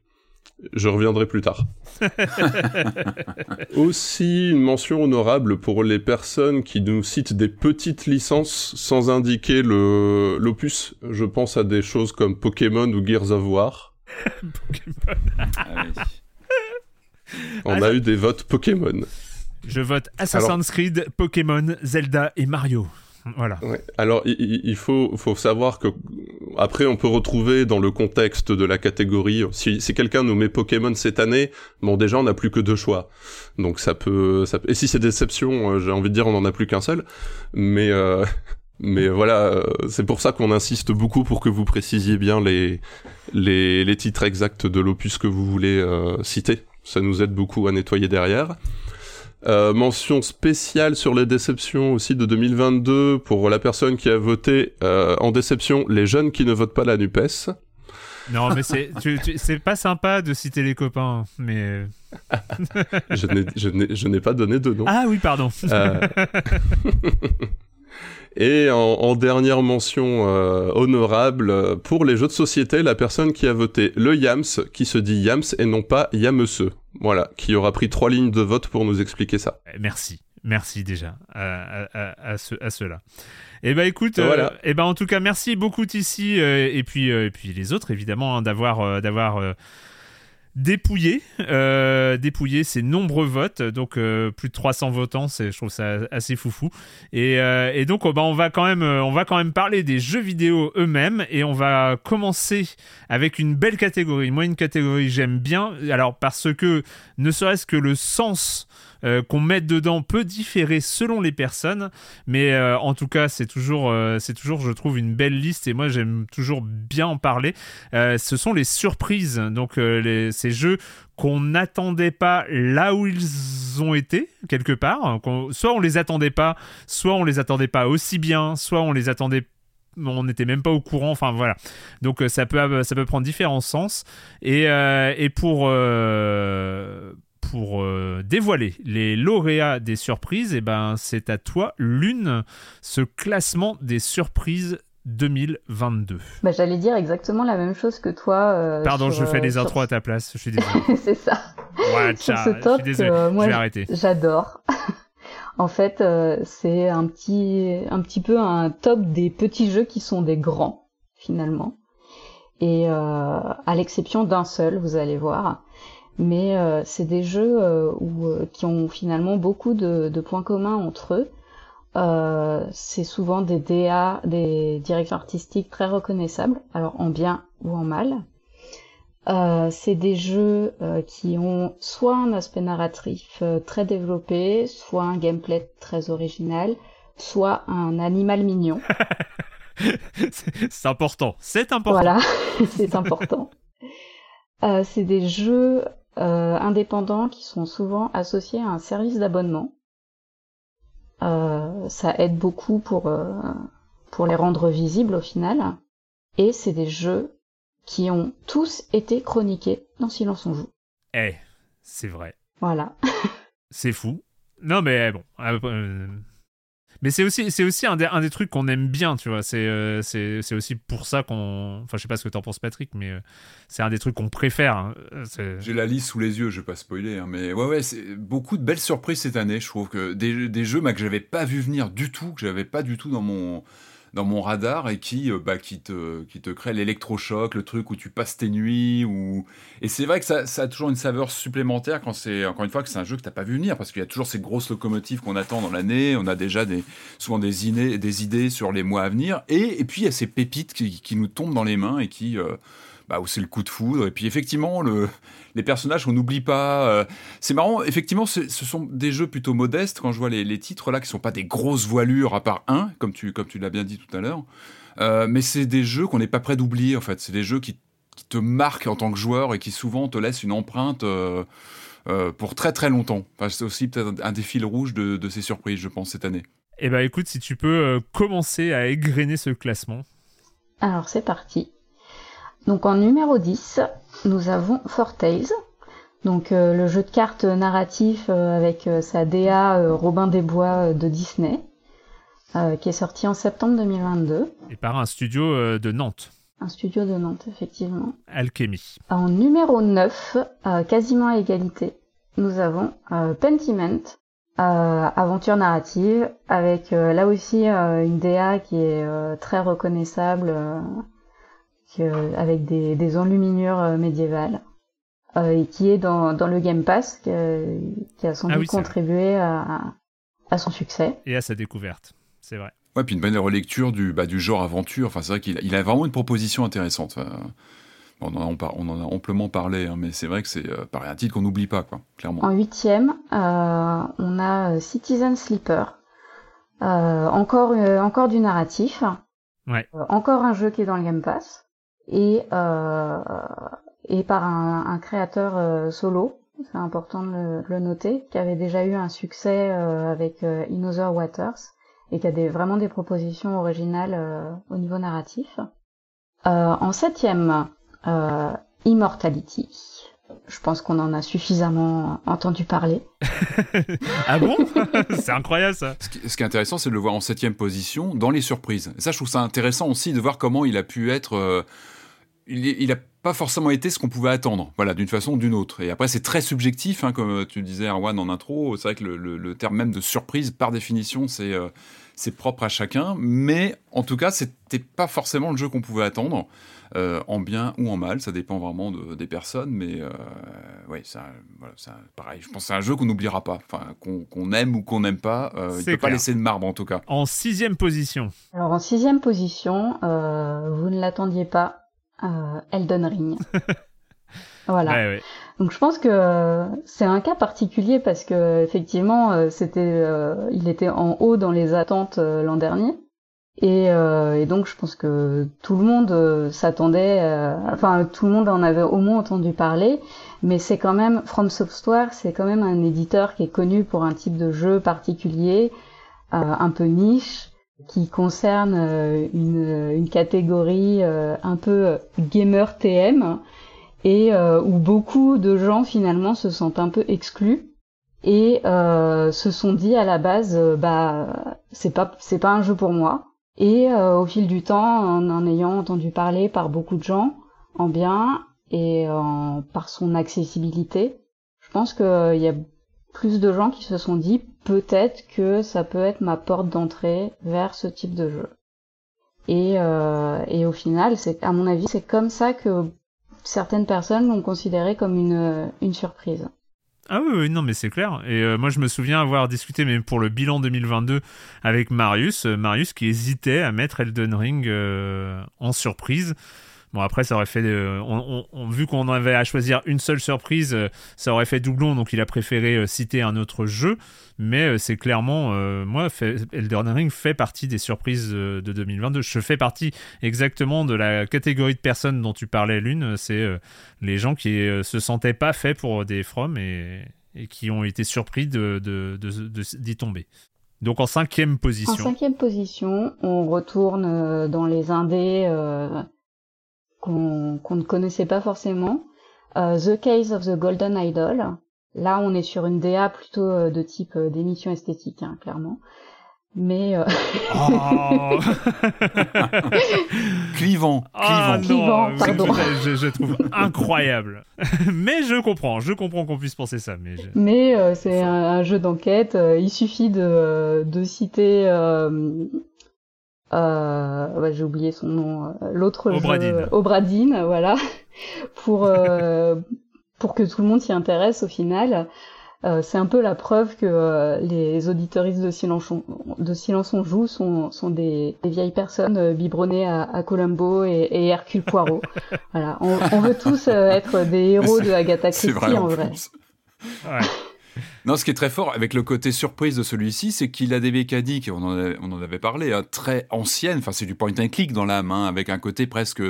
je reviendrai plus tard. Aussi une mention honorable pour les personnes qui nous citent des petites licences sans indiquer le l'opus. Je pense à des choses comme Pokémon ou Gears of War. Ah oui. On Ah, a eu des votes Pokémon. Je vote Assassin's Creed, Pokémon, Zelda et Mario. Voilà. Alors il- il, faut, savoir que après on peut retrouver dans le contexte de la catégorie si, si quelqu'un nous met Pokémon cette année, bon déjà on n'a plus que deux choix, donc ça peut, ça peut- et si c'est déception, euh, j'ai envie de dire on en a plus qu'un seul, mais euh, Mais voilà, c'est pour ça qu'on insiste beaucoup pour que vous précisiez bien les, les, les titres exacts de l'opus que vous voulez citer. Ça nous aide beaucoup à nettoyer derrière. Euh, mention spéciale sur les déceptions aussi de 2022 pour la personne qui a voté euh, en déception les jeunes qui ne votent pas la NUPES. Non, mais c'est, pas sympa de citer les copains, mais. je, n'ai, je, n'ai, pas donné de nom. Ah oui, pardon. Euh, et en, dernière mention honorable, pour les jeux de société, la personne qui a voté le Yams, qui se dit Yams et non pas Yameseux. Voilà, qui aura pris trois lignes de vote pour nous expliquer ça. Eh, merci, merci déjà à, à, à, ceux-là. Eh ben écoute, voilà. Euh, eh ben en tout cas merci beaucoup ici euh, et puis euh, et puis les autres évidemment hein, d'avoir d'avoir dépouillé, euh, dépouillé ces nombreux votes, donc euh, plus de 300 votants, je trouve ça assez foufou. Et, euh, donc oh, bah, on, va quand même, on va quand même parler des jeux vidéo eux-mêmes et on va commencer avec une belle catégorie. Moi, une catégorie j'aime bien, alors parce que ne serait-ce que le sens euh, qu'on met dedans peut différer selon les personnes, mais euh, en tout cas, c'est toujours, euh, toujours, je trouve, une belle liste et moi j'aime toujours bien en parler. ce sont les surprises, donc ces jeux qu'on n'attendait pas là où ils ont été quelque part. Soit on les attendait pas, soit on les attendait pas aussi bien, soit on les attendait on n'était même pas au courant, enfin voilà. Donc ça peut, ça peut prendre différents sens. Et, et pour, pour euh, dévoiler les lauréats des surprises, et eh ben, c'est à toi, Lune, ce classement des surprises 2022. Bah, J'allais dire exactement la même chose que toi. Euh, Pardon, je fais les euh, intros à ta place, je suis désolé. c'est ça. sur ce top, je suis moi, J'adore. en fait, c'est un petit, un petit peu un top des petits jeux qui sont des grands, finalement. Et à l'exception d'un seul, vous allez voir mais euh, c'est des jeux euh, où, euh, qui ont finalement beaucoup de, de points communs entre eux. c'est souvent des DA, des directeurs artistiques très reconnaissables, alors en bien ou en mal. c'est des jeux qui ont soit un aspect narratif très développé, soit un gameplay très original, soit un animal mignon. c'est important, c'est important. Voilà, c'est important. Euh, c'est des jeux euh, indépendants qui sont souvent associés à un service d'abonnement. Euh, ça aide beaucoup pour, euh, pour les rendre visibles au final. Et c'est des jeux qui ont tous été chroniqués dans Silence on joue. Eh, c'est vrai. Voilà. c'est fou. Non mais bon, mais c'est aussi, un des, trucs qu'on aime bien, tu vois. C'est, euh, c'est, aussi pour ça qu'on. Enfin, je sais pas ce que t'en penses, Patrick, mais euh, c'est un des trucs qu'on préfère. Hein. J'ai la liste sous les yeux, je vais pas spoiler, hein, mais ouais, ouais, c'est beaucoup de belles surprises cette année. Je trouve que des, jeux que j'avais pas vu venir du tout, que j'avais pas du tout dans mon dans mon radar et qui, euh, bah, qui, te, qui te crée l'électrochoc, le truc où tu passes tes nuits. Ou... Et c'est vrai que ça, ça, a toujours une saveur supplémentaire quand c'est, encore une fois, que c'est un jeu que tu n'as pas vu venir, parce qu'il y a toujours ces grosses locomotives qu'on attend dans l'année. On a déjà des, souvent des idées, des idées sur les mois à venir. Et, et puis il y a ces pépites qui, qui, nous tombent dans les mains et qui. Euh, bah, où c'est le coup de foudre. Et puis effectivement, le, les personnages, on n'oublie pas. Euh, c'est marrant, effectivement, ce sont des jeux plutôt modestes quand je vois les, les, titres là qui sont pas des grosses voilures à part un, comme tu, comme tu l'as bien dit tout à l'heure. Euh, mais c'est des jeux qu'on n'est pas prêt d'oublier en fait. C'est des jeux qui, qui, te marquent en tant que joueur et qui souvent te laissent une empreinte. Euh, pour très très longtemps. Enfin, c'est aussi peut-être un des fils rouges de, de, ces surprises, je pense, cette année. Eh ben écoute, si tu peux commencer à égrener ce classement. Alors c'est parti. Donc en numéro 10, nous avons Four Tales. Donc euh, le jeu de cartes narratif euh, avec euh, sa DA Robin des Bois de Disney, qui est sorti en septembre 2022. Et par un studio de Nantes. Un studio de Nantes, effectivement. Alchemy. En numéro 9, quasiment à égalité, nous avons Pentiment, aventure narrative, avec là aussi une DA qui est très reconnaissable avec des, des enluminures euh, médiévales. Euh, et qui est dans, dans le Game Pass, qui, a sans ah doute contribué à, à, son succès. Et à sa découverte, c'est vrai. Ouais, puis une bonne relecture du, bah, du genre aventure. Enfin, c'est vrai qu'il il a vraiment une proposition intéressante. on, en a, on, en a, amplement parlé, hein, mais c'est vrai que c'est euh, un titre qu'on n'oublie pas, quoi, clairement. En huitième, euh, on a Citizen Sleeper. encore, encore du narratif. Ouais. encore un jeu qui est dans le Game Pass et et par un, un créateur solo c'est important de le, noter, qui avait déjà eu un succès euh, avec euh, In Other Waters et qui a des, vraiment des propositions originales euh, au niveau narratif. en septième, Immortality. Je pense qu'on en a suffisamment entendu parler. ah bon? C'est incroyable ça. Ce qui, est intéressant, c'est de le voir en septième position dans les surprises. Et ça, je trouve ça intéressant aussi de voir comment il a pu être. Il, il, a pas forcément été ce qu'on pouvait attendre, voilà, d'une façon ou d'une autre. Et après, c'est très subjectif, hein, comme tu disais, Erwan, en intro. C'est vrai que le, terme même de surprise, par définition, c'est euh, c'est propre à chacun. Mais en tout cas, c'était pas forcément le jeu qu'on pouvait attendre, euh, en bien ou en mal. Ça dépend vraiment des personnes. Mais euh, oui, c'est voilà, pareil. Je pense que c'est un jeu qu'on n'oubliera pas. Enfin, qu'on aime ou qu'on n'aime pas, il ne peut pas laisser de marbre, en tout cas. En sixième position. Alors, en sixième position, vous ne l'attendiez pas euh, Elden Ring. voilà. Donc je pense que c'est un cas particulier parce que effectivement euh, c'était, euh, il était en haut dans les attentes l'an dernier. Et, et, donc je pense que tout le monde s'attendait, enfin tout le monde en avait au moins entendu parler, mais c'est quand même From Software, c'est quand même un éditeur qui est connu pour un type de jeu particulier, un peu niche, qui concerne euh, une, une catégorie euh, un peu gamer TM et euh, où beaucoup de gens finalement se sentent un peu exclus et se sont dit à la base bah c'est pas c'est pas un jeu pour moi et au fil du temps en en ayant entendu parler par beaucoup de gens en bien et en, par son accessibilité je pense qu'il y a plus de gens qui se sont dit peut-être que ça peut être ma porte d'entrée vers ce type de jeu. Et, euh, et au final, c'est à mon avis, c'est comme ça que certaines personnes l'ont considéré comme une, une surprise. Ah oui, non, mais c'est clair. Et euh, moi, je me souviens avoir discuté, même pour le bilan 2022, avec Marius. Euh, Marius qui hésitait à mettre Elden Ring en surprise. Bon, après, ça aurait fait. Euh, on, vu qu'on avait à choisir une seule surprise, euh, ça aurait fait doublon, donc il a préféré euh, citer un autre jeu. Mais c'est clairement. moi, fait, Elden Ring fait partie des surprises de 2022. Je fais partie exactement de la catégorie de personnes dont tu parlais, l'une. C'est les gens qui se sentaient pas faits pour des From et, qui ont été surpris d'y de, de, tomber. Donc en cinquième position. En cinquième position, on retourne dans les indés qu'on ne connaissait pas forcément. Euh, the Case of the Golden Idol. Là, on est sur une DA plutôt euh, de type euh, d'émission esthétique, hein, clairement. Mais oh. clivant, ah, clivant, pardon. Je, trouve incroyable. mais je comprends, je comprends qu'on puisse penser ça. Mais, mais c'est un, jeu d'enquête. il suffit de, de citer euh, j'ai oublié son nom, euh, l'autre Obradine. Obradine, voilà, pour euh, pour que tout le monde s'y intéresse au final. Euh, c'est un peu la preuve que euh, les auditoristes de Silence on, de Silence on joue sont, sont des, des vieilles personnes biberonnées à, à Columbo et, et, Hercule Poirot. voilà, on, on, veut tous être des héros de Agatha Christie en vrai. Ouais. Non, ce qui est très fort avec le côté surprise de celui-ci, c'est qu'il a des mécaniques, on en, on en avait parlé, hein, très anciennes. Enfin, c'est du point and click dans la main, avec un côté presque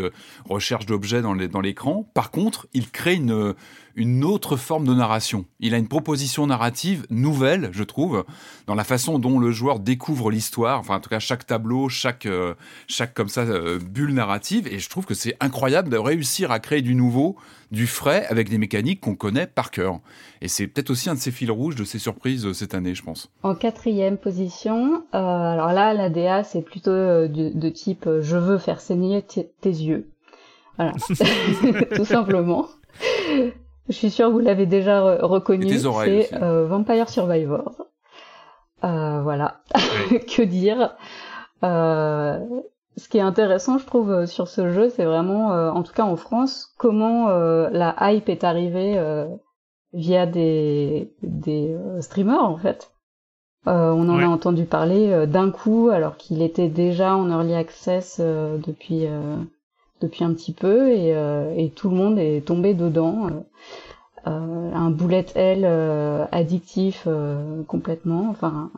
recherche d'objets dans l'écran. Par contre, il crée une, une autre forme de narration. Il a une proposition narrative nouvelle, je trouve, dans la façon dont le joueur découvre l'histoire. Enfin, en tout cas, chaque tableau, chaque, euh, chaque comme ça euh, bulle narrative. Et je trouve que c'est incroyable de réussir à créer du nouveau, du frais, avec des mécaniques qu'on connaît par cœur. Et c'est peut-être aussi un de ces fils rouges de ces surprises euh, cette année, je pense. En quatrième position, alors là, la DA, c'est plutôt de, type je veux faire saigner tes yeux. Voilà, tout simplement. Je suis sûre que vous l'avez déjà reconnu. C'est euh, Vampire Survivor. Euh, voilà. que dire? Euh, Ce qui est intéressant, je trouve, sur ce jeu, c'est vraiment, en tout cas en France, comment la hype est arrivée via des, des streamers, en fait. on en a entendu parler d'un coup, alors qu'il était déjà en early access depuis depuis un petit peu et, euh, et, tout le monde est tombé dedans. Euh, euh un bullet euh, addictif complètement. Enfin,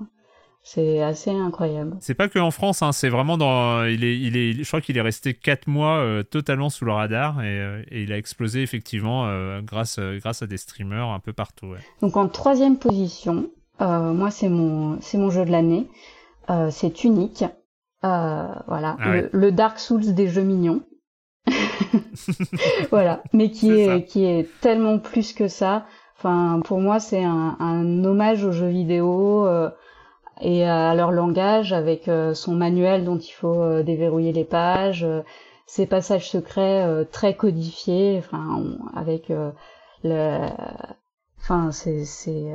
C'est assez incroyable. C'est pas que en France, hein, c'est vraiment dans. Il est, il est, je crois qu'il est resté 4 mois euh, totalement sous le radar et, euh, et il a explosé effectivement euh, grâce, grâce à des streamers un peu partout. Ouais. Donc en troisième position, moi c'est mon, c'est mon jeu de l'année. c'est unique. voilà, Ah ouais. le, le Dark Souls des jeux mignons. voilà, mais qui est, qui est tellement plus que ça. Enfin, pour moi, c'est un, un hommage aux jeux vidéo euh, et à leur langage avec euh, son manuel dont il faut euh, déverrouiller les pages, ses passages secrets très codifiés, enfin, on- avec le, enfin, c'est c'est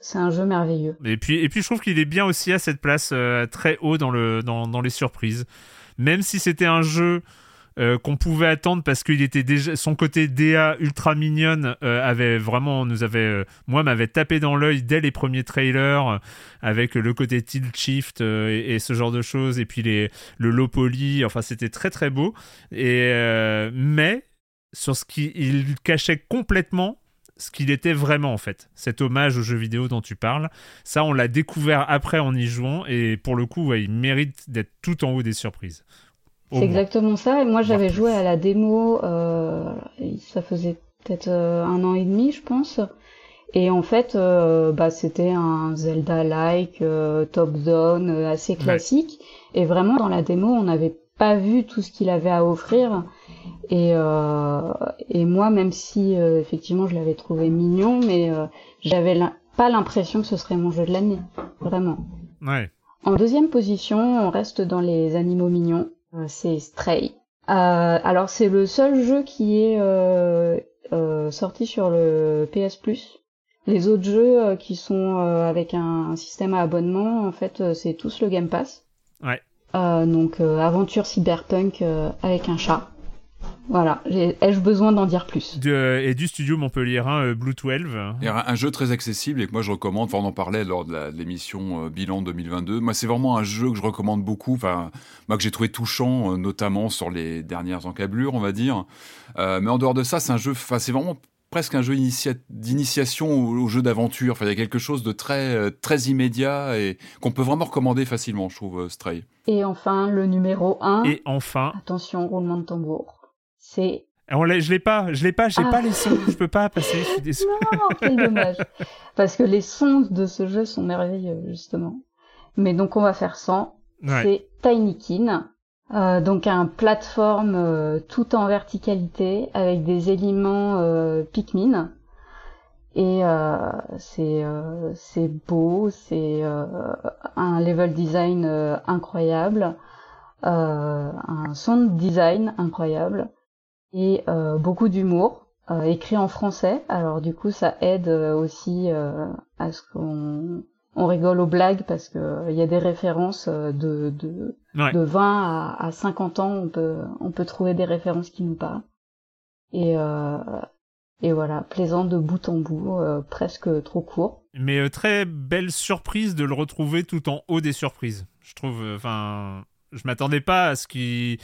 c'est un jeu merveilleux. Et puis, et puis je trouve qu'il est bien aussi à cette place euh, très haut dans, le, dans, dans les surprises. Même si c'était un jeu euh, qu'on pouvait attendre parce qu'il était déjà son côté DA ultra mignonne euh, avait vraiment nous avait euh, moi m'avait tapé dans l'œil dès les premiers trailers avec le côté tilt shift et, ce genre de choses et puis les le low poly enfin c'était très très beau. Et mais sur ce qui il cachait complètement ce qu'il était vraiment en fait. Cet hommage aux jeux vidéo dont tu parles ça on l'a découvert après en y jouant et pour le coup il mérite d'être tout en haut des surprises C'est exactement ça. Et moi, j'avais joué à la démo, euh, ça faisait peut-être euh, un an et demi, je pense. Et en fait, euh, bah, c'était un Zelda-like, euh, top-down, assez classique. Et vraiment, dans la démo, on n'avait pas vu tout ce qu'il avait à offrir. Et, euh, et moi, même si euh, effectivement je l'avais trouvé mignon, mais euh, j'avais pas l'impression que ce serait mon jeu de l'année, vraiment. ouais En deuxième position, on reste dans les animaux mignons, c'est Stray. Euh, alors c'est le seul jeu qui est euh, euh, sorti sur le PS Plus. Les autres jeux euh, qui sont euh, avec un, un système à abonnement, en fait, euh, c'est tous le Game Pass. Ouais. Euh, donc euh, aventure cyberpunk euh, avec un chat. Voilà. Ai-je besoin d'en dire plus? De- et du studio montpelliérain euh, Blue 12 Et un, un jeu très accessible et que moi je recommande, enfin on en parlait lors de l'émission euh, Bilan 2022, moi c'est vraiment un jeu que je recommande beaucoup, enfin moi que j'ai trouvé touchant, euh, notamment sur les dernières encablures on va dire, Euh, mais en dehors de ça c'est un jeu, enfin c'est vraiment presque un jeu initia- d'initiation au, au jeu d'aventure, enfin il y a quelque chose de très, euh, très immédiat et qu'on peut vraiment recommander facilement je trouve, euh, Stray. Et enfin, le numéro 1. et enfin Attention, roulement de tambour. C'est on je l'ai pas je l'ai pas j'ai Ah. pas les sons je peux pas passer je suis désolé Non, quel dommage. Parce que les sons de ce jeu sont merveilleux, justement. Mais donc, on va faire sans. Ouais. C'est Tinykin. Euh, donc, un plateforme euh, tout en verticalité avec des éléments euh, Pikmin. Et c'est c'est beau, c'est un level design incroyable, un sound design incroyable et euh, beaucoup d'humour euh, écrit en français. Alors du coup, ça aide euh, aussi euh, à ce qu'on on rigole aux blagues parce que euh, il y a des références de de, Ouais. de 20 à, à 50 ans, on peut on peut trouver des références qui nous parlent. Et euh, et voilà, plaisant de bout en bout, euh, presque trop court. mais euh, très belle surprise de le retrouver tout en haut des surprises je trouve enfin je m'attendais pas à ce qu'il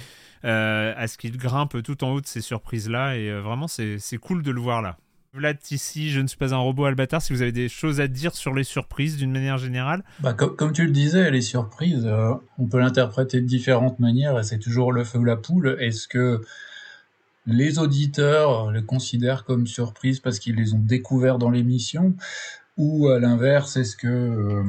euh, à ce qu'il grimpe tout en haut de ces surprises là et euh, vraiment c'est cool de le voir là. Vlad ici je ne suis pas un robot albatar si vous avez des choses à dire sur les surprises d'une manière générale? Bah, co- comme tu le disais, les surprises, euh, on peut l'interpréter de différentes manières c'est toujours le feu ou la poule. Est-ce que les auditeurs le considèrent comme surprise parce qu'ils les ont découverts dans l'émission? Ou à l'inverse, est-ce que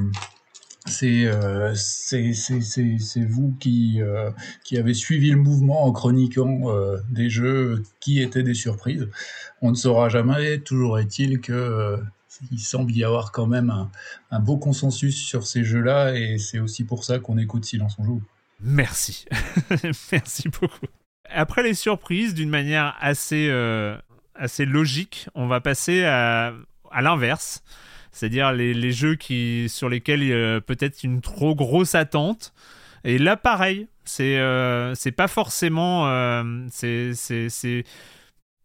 c'est euh, c'est vous qui, euh, qui avez suivi le mouvement en chroniquant euh, des jeux qui étaient des surprises On ne saura jamais. Toujours est-il que il semble y avoir quand même un, un beau consensus sur ces jeux-là et c'est aussi pour ça qu'on écoute Silence on joue. Merci. Merci beaucoup. Après les surprises, d'une manière assez, assez logique, on va passer à, à l'inverse. C'est-à-dire les, les jeux sur lesquels a peut-être une trop grosse attente. Et là, pareil, c'est euh, pas forcément. euh, c'est-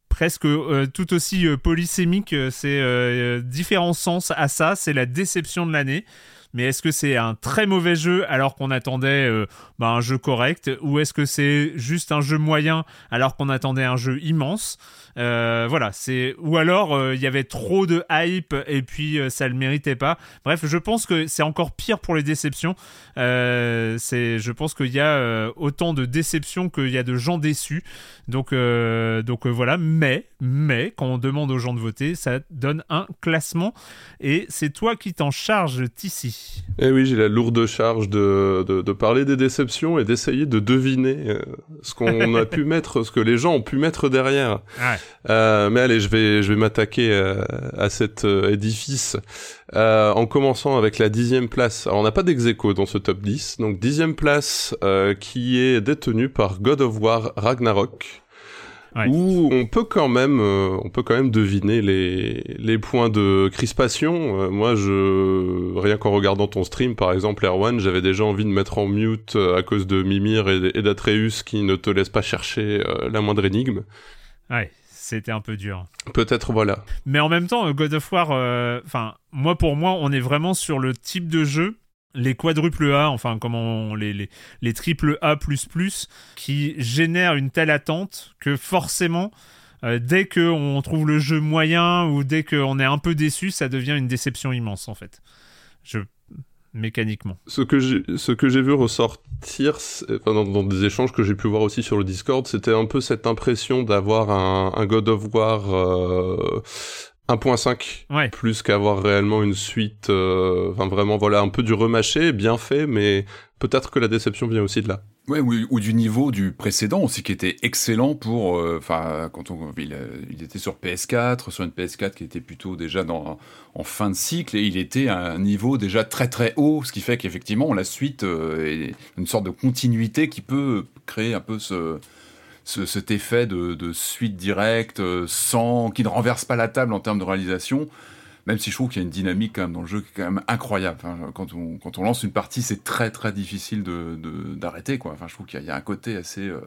presque euh, tout aussi euh, polysémique. euh, C'est euh, différents sens à ça. C'est la déception de l'année. Mais est-ce que c'est un très mauvais jeu alors qu'on attendait euh, bah, un jeu correct, ou est-ce que c'est juste un jeu moyen alors qu'on attendait un jeu immense? Euh, voilà, c'est ou alors euh, il y avait trop de hype et puis ça le méritait pas. Bref, je pense que c'est encore pire pour les déceptions. c'est, je pense qu'il y a autant de déceptions qu'il y a de gens déçus. Donc, donc voilà. Mais, mais quand on demande aux gens de voter, ça donne un classement et c'est toi qui t'en charges, Tissi. Eh oui, j'ai la lourde charge de, de, de, parler des déceptions et d'essayer de deviner ce qu'on a pu mettre, ce que les gens ont pu mettre derrière. Ouais. Euh, mais allez, je vais, je vais m'attaquer euh, à cet euh, édifice euh, en commençant avec la dixième place. Alors, on n'a pas dex dans ce top 10, donc dixième place qui est détenue par God of War Ragnarok. Ouais. où on peut quand même, on peut quand même deviner les, les points de crispation. moi, je, rien qu'en regardant ton stream, par exemple, Erwan, j'avais déjà envie de mettre en mute à cause de Mimir et, et d'Atreus qui ne te laissent pas chercher la moindre énigme. Ouais, c'était un peu dur. Peut-être voilà. Mais en même temps, God of War, euh, enfin, moi pour moi, on est vraiment sur le type de jeu les quadruples A, enfin comment les, les, les triple A++, qui génèrent une telle attente que forcément, euh, dès qu'on trouve le jeu moyen ou dès qu'on est un peu déçu, ça devient une déception immense en fait. Je mécaniquement. Ce que j'ai, ce que j'ai vu ressortir, enfin, dans, des échanges que j'ai pu voir aussi sur le Discord, c'était un peu cette impression d'avoir un, God of War euh, 1.5 ouais. plus qu'avoir réellement une suite. Euh, enfin, vraiment, voilà, un peu du remâché, bien fait, mais peut-être que la déception vient aussi de là. Ouais, ou, ou, du niveau du précédent aussi, qui était excellent pour. euh, Enfin, quand on, il, il, était sur PS4, sur une PS4 qui était plutôt déjà dans, en fin de cycle, et il était à un niveau déjà très très haut, ce qui fait qu'effectivement, la suite euh, est une sorte de continuité qui peut créer un peu ce, ce cet effet de, de suite directe, euh, sans, qui ne renverse pas la table en termes de réalisation même si je trouve qu'il y a une dynamique quand même dans le jeu qui est quand même incroyable. Quand, on, quand on lance une partie, c'est très très difficile. De, d'arrêter quoi. Enfin, je trouve qu'il y, y, a un côté assez... Euh...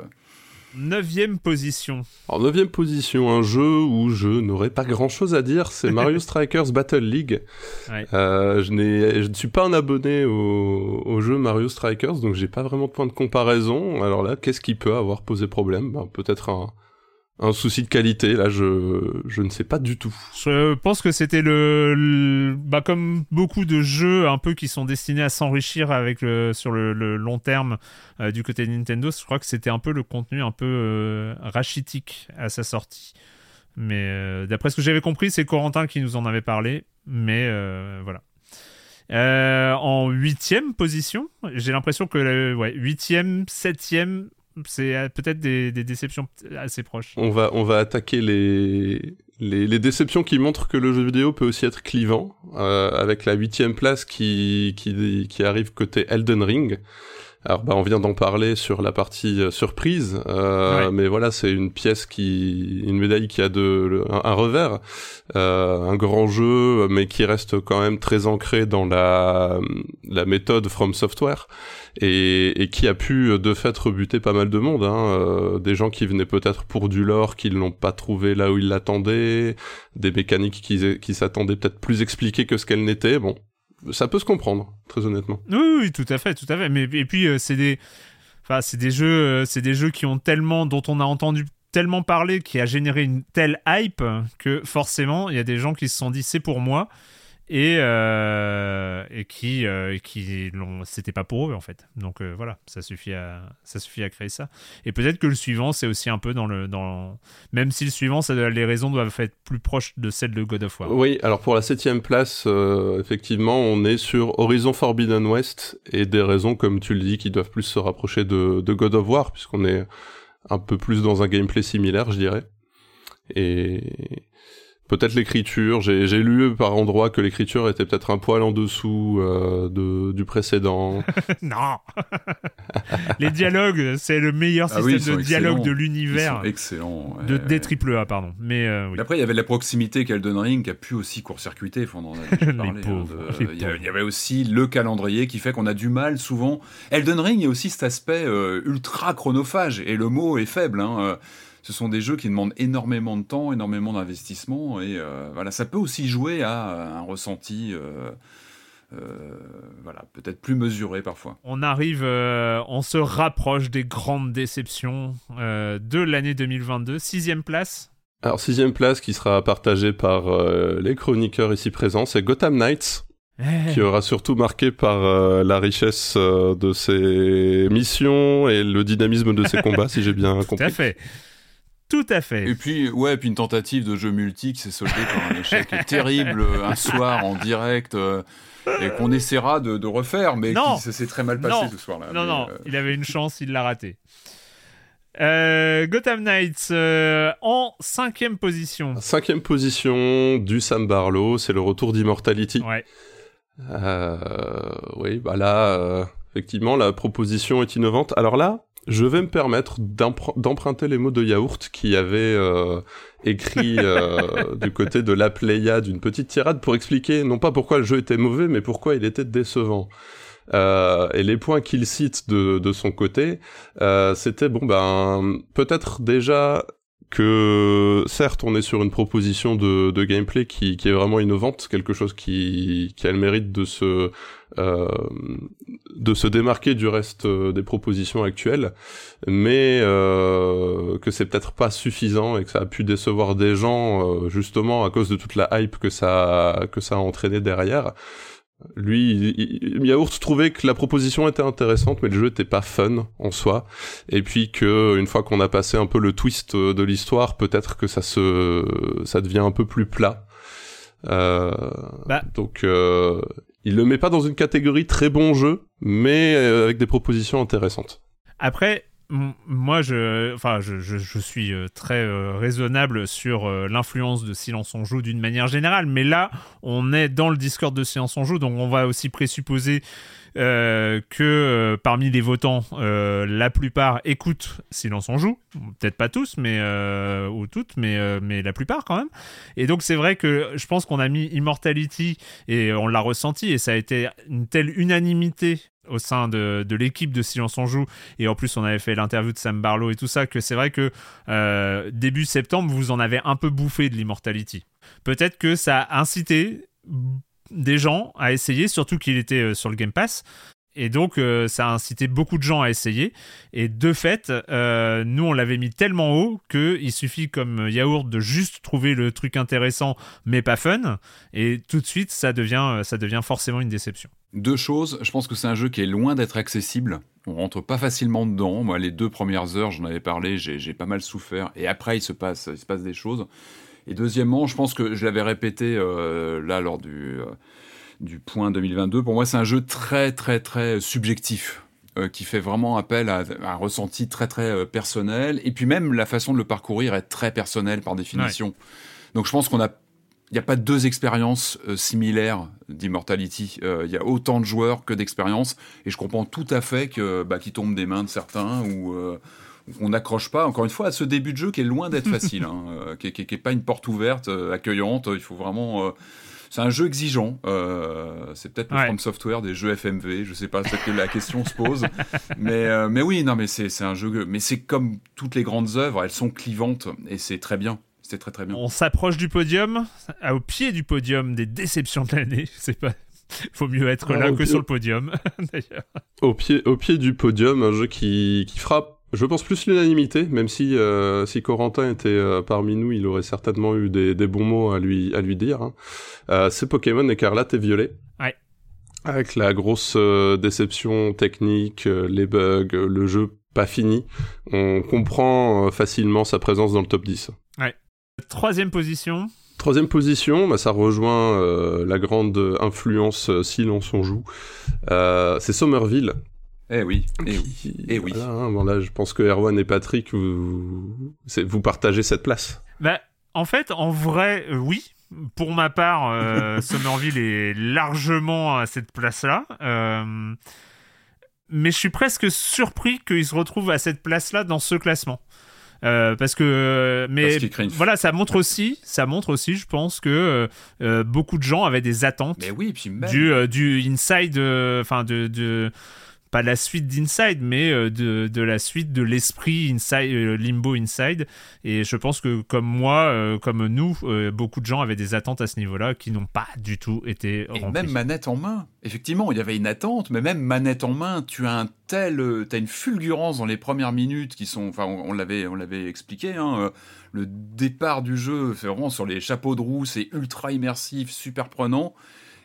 Neuvième position. Alors, neuvième position, un jeu où je n'aurais pas grand chose à dire, c'est Mario Strikers Battle League. Ouais. Euh, je, je ne suis pas un abonné au, au jeu Mario Strikers, donc j'ai pas vraiment de point de comparaison. Alors là, qu'est-ce qui peut avoir posé problème? Ben, Peut-être un, un souci de qualité, là, je, je ne sais pas du tout. Je pense que c'était le, bah, comme beaucoup de jeux un peu qui sont destinés à s'enrichir avec le, sur le, long terme euh, du côté de Nintendo, je crois que c'était un peu le contenu un peu euh, rachitique à sa sortie. Mais euh, d'après ce que j'avais compris, c'est Corentin qui nous en avait parlé, mais voilà. En huitième position, j'ai l'impression que huitième, septième, c'est euh, peut-être des, déceptions assez proches. On va, attaquer les, les, déceptions qui montrent que le jeu vidéo peut aussi être clivant, euh, avec la huitième place qui arrive côté Elden Ring. Alors bah on vient d'en parler sur la partie euh, surprise, euh, ouais. mais voilà c'est une pièce qui, une médaille qui a de le, un, un, revers, euh, un grand jeu, mais qui reste quand même très ancré dans la la méthode From Software et, et qui a pu de fait rebuter pas mal de monde, hein, des gens qui venaient peut-être pour du lore, qui l'ont pas trouvé là où ils l'attendaient, des mécaniques qui, qui s'attendaient peut-être plus expliquées que ce qu'elles n'étaient, bon ça peut se comprendre, très honnêtement. Oui, oui, tout à fait, tout à fait. Mais et puis euh, c'est des, enfin c'est des jeux, euh, c'est des jeux qui ont tellement, dont on a entendu tellement parler, qui a généré une telle hype que forcément il y a des gens qui se sont dit c'est pour moi et euh, et qui euh, qui c'était pas pour eux en fait. Donc euh, voilà ça suffit à ça suffit à créer ça. Et peut-être que le suivant c'est aussi un peu dans le dans même si le suivant ça, les raisons doivent être plus proches de celles de God of War. Oui alors pour la septième place euh, effectivement on est sur Horizon Forbidden West et des raisons comme tu le dis qui doivent plus se rapprocher de, de God of War puisqu'on est un peu plus dans un gameplay similaire je dirais. Et Peut-être l'écriture, j'ai lu par endroits que l'écriture était peut-être un poil en dessous euh, de, du précédent. non Les dialogues, c'est le meilleur système ah oui, de dialogue de l'univers. Excellent. Ouais. De, des triple A, pardon. Mais, euh, oui. Après, il y avait la proximité qu'Elden Ring qui a pu aussi court-circuiter. Pauvres, hein, de, il, y y avait aussi le calendrier qui fait qu'on a du mal souvent. Elden Ring, il y a aussi cet aspect euh, ultra chronophage, et le mot est faible. Hein, ce sont des jeux qui demandent énormément de temps, énormément d'investissement, et euh, voilà, ça peut aussi jouer à un ressenti euh, voilà, peut-être plus mesuré parfois. On arrive, on se rapproche des grandes déceptions de l'année 2022. Sixième place. Alors sixième place qui sera partagée par les chroniqueurs ici présents, c'est Gotham Knights. Eh. qui aura surtout marqué par euh, la richesse euh, de ses missions et le dynamisme de ses combats, si j'ai bien compris. Tout à fait. Tout à fait. Et puis, ouais, puis une tentative de jeu multi qui s'est soldée par un échec terrible un soir en direct euh, et qu'on essaiera de, refaire, mais qui s'est très mal passé ce soir-là. Non, non, il avait une chance, il l'a raté. Gotham Knights en cinquième position. Cinquième position du Sam Barlow, c'est le retour d'Immortality. Ouais. Euh, oui, bah là, euh, effectivement, la proposition est innovante. Alors là, je vais me permettre d'emprunter les mots de Yaourt qui avait euh, écrit euh, du côté de la Pléiade d'une petite tirade pour expliquer non pas pourquoi le jeu était mauvais, mais pourquoi il était décevant. Euh, et les points qu'il cite de, de son côté, euh, c'était bon ben peut-être déjà que certes on est sur une proposition de, de gameplay qui, qui, est vraiment innovante, quelque chose qui, qui a le mérite de se euh, de se démarquer du reste euh, des propositions actuelles, mais euh, que c'est peut-être pas suffisant et que ça a pu décevoir des gens euh, justement à cause de toute la hype que ça que ça a entraîné derrière. Lui, il, Yaourt trouvait que la proposition était intéressante, mais le jeu était pas fun en soi. Et puis que une fois qu'on a passé un peu le twist de l'histoire, peut-être que ça se, ça devient un peu plus plat. Euh, bah. Donc, euh, il le met pas dans une catégorie très bon jeu, mais euh, avec des propositions intéressantes. Après, moi, je, enfin, je, suis euh, très euh, raisonnable sur euh, l'influence de Silence on joue d'une manière générale, mais là, on est dans le Discord de Silence on joue, donc on va aussi présupposer que parmi les votants, la plupart écoutent Silence on joue. Peut-être pas tous, mais ou toutes, mais mais la plupart quand même. Et donc c'est vrai que je pense qu'on a mis Immortality et on l'a ressenti et ça a été une telle unanimité au sein de, l'équipe de Silence on joue et en plus on avait fait l'interview de Sam Barlow et tout ça que c'est vrai que début septembre vous en avez un peu bouffé de l'Immortality. Peut-être que ça a incité des gens à essayer, surtout qu'il était euh, sur le Game Pass. Et donc, euh, ça a incité beaucoup de gens à essayer. Et de fait, euh, nous, on l'avait mis tellement haut qu'il suffit, comme Yaourt, de juste trouver le truc intéressant, mais pas fun. Et tout de suite, ça devient, ça devient forcément une déception. Deux choses. Je pense que c'est un jeu qui est loin d'être accessible. On rentre pas facilement dedans. Moi, les deux premières heures, j'en avais parlé, j'ai pas mal souffert. Et après, il se passe, il se passe des choses. Et deuxièmement, je pense que je l'avais répété euh, là lors du, euh, du point 2022, pour moi c'est un jeu très très très subjectif. Euh, qui fait vraiment appel à, un ressenti très très personnel et puis même la façon de le parcourir est très personnelle par définition. Donc je pense qu'on a il n'y a pas deux expériences similaires d'Immortality. Il y a autant de joueurs que d'expériences. Et je comprends tout à fait que bah, qui tombe des mains de certains ou, on n'accroche pas, encore une fois, à ce début de jeu qui est loin d'être facile, hein, euh, qui, n'est pas une porte ouverte, euh, accueillante. Il faut vraiment. Euh, c'est un jeu exigeant. c'est peut-être le From Software des jeux FMV. Je sais pas, peut-être que la question se pose. Mais, mais oui, non, mais c'est un jeu. Mais c'est comme toutes les grandes œuvres, elles sont clivantes et c'est très bien. C'est très très bien. On s'approche du podium, au pied du podium des déceptions de l'année. C'est pas. Faut mieux être ah, là que sur le podium, d'ailleurs. Au pied, au pied du podium, un jeu qui, qui frappe je pense plus l'unanimité, même si euh, si Corentin était euh, parmi nous, il aurait certainement eu des, des, bons mots à lui à lui dire. Hein. Euh, c'est Pokémon Écarlate et Violet. Ouais. Avec la grosse euh, déception technique, les bugs, le jeu pas fini, on comprend facilement sa présence dans le top 10. Ouais. Troisième position. Troisième position, bah, ça rejoint la grande influence Silence on joue. c'est Somerville eh oui, eh oui, eh oui. Hein, bon là, je pense que Erwan et Patrick, vous, vous partagez cette place. Bah, en fait, en vrai, euh, oui. Pour ma part, euh, Somerville est largement à cette place-là. Euh, mais je suis presque surpris qu'il se retrouve à cette place-là dans ce classement. parce que mais voilà ça montre aussi ça montre aussi je pense que beaucoup de gens avaient des attentes mais oui, puis du du inside enfin de, de pas la suite d'Inside, mais euh, de, de, la suite de l'esprit Inside, euh, Limbo Inside. Et je pense que comme moi, euh, comme nous, beaucoup de gens avaient des attentes à ce niveau-là qui n'ont pas du tout été remplies. Et même manette en main. Effectivement, il y avait une attente, mais même manette en main, tu as un tel, as une fulgurance dans les premières minutes qui sont, enfin, on, l'avait, on l'avait expliqué. Hein, le départ du jeu, c'est vraiment sur les chapeaux de roue, c'est ultra immersif, super prenant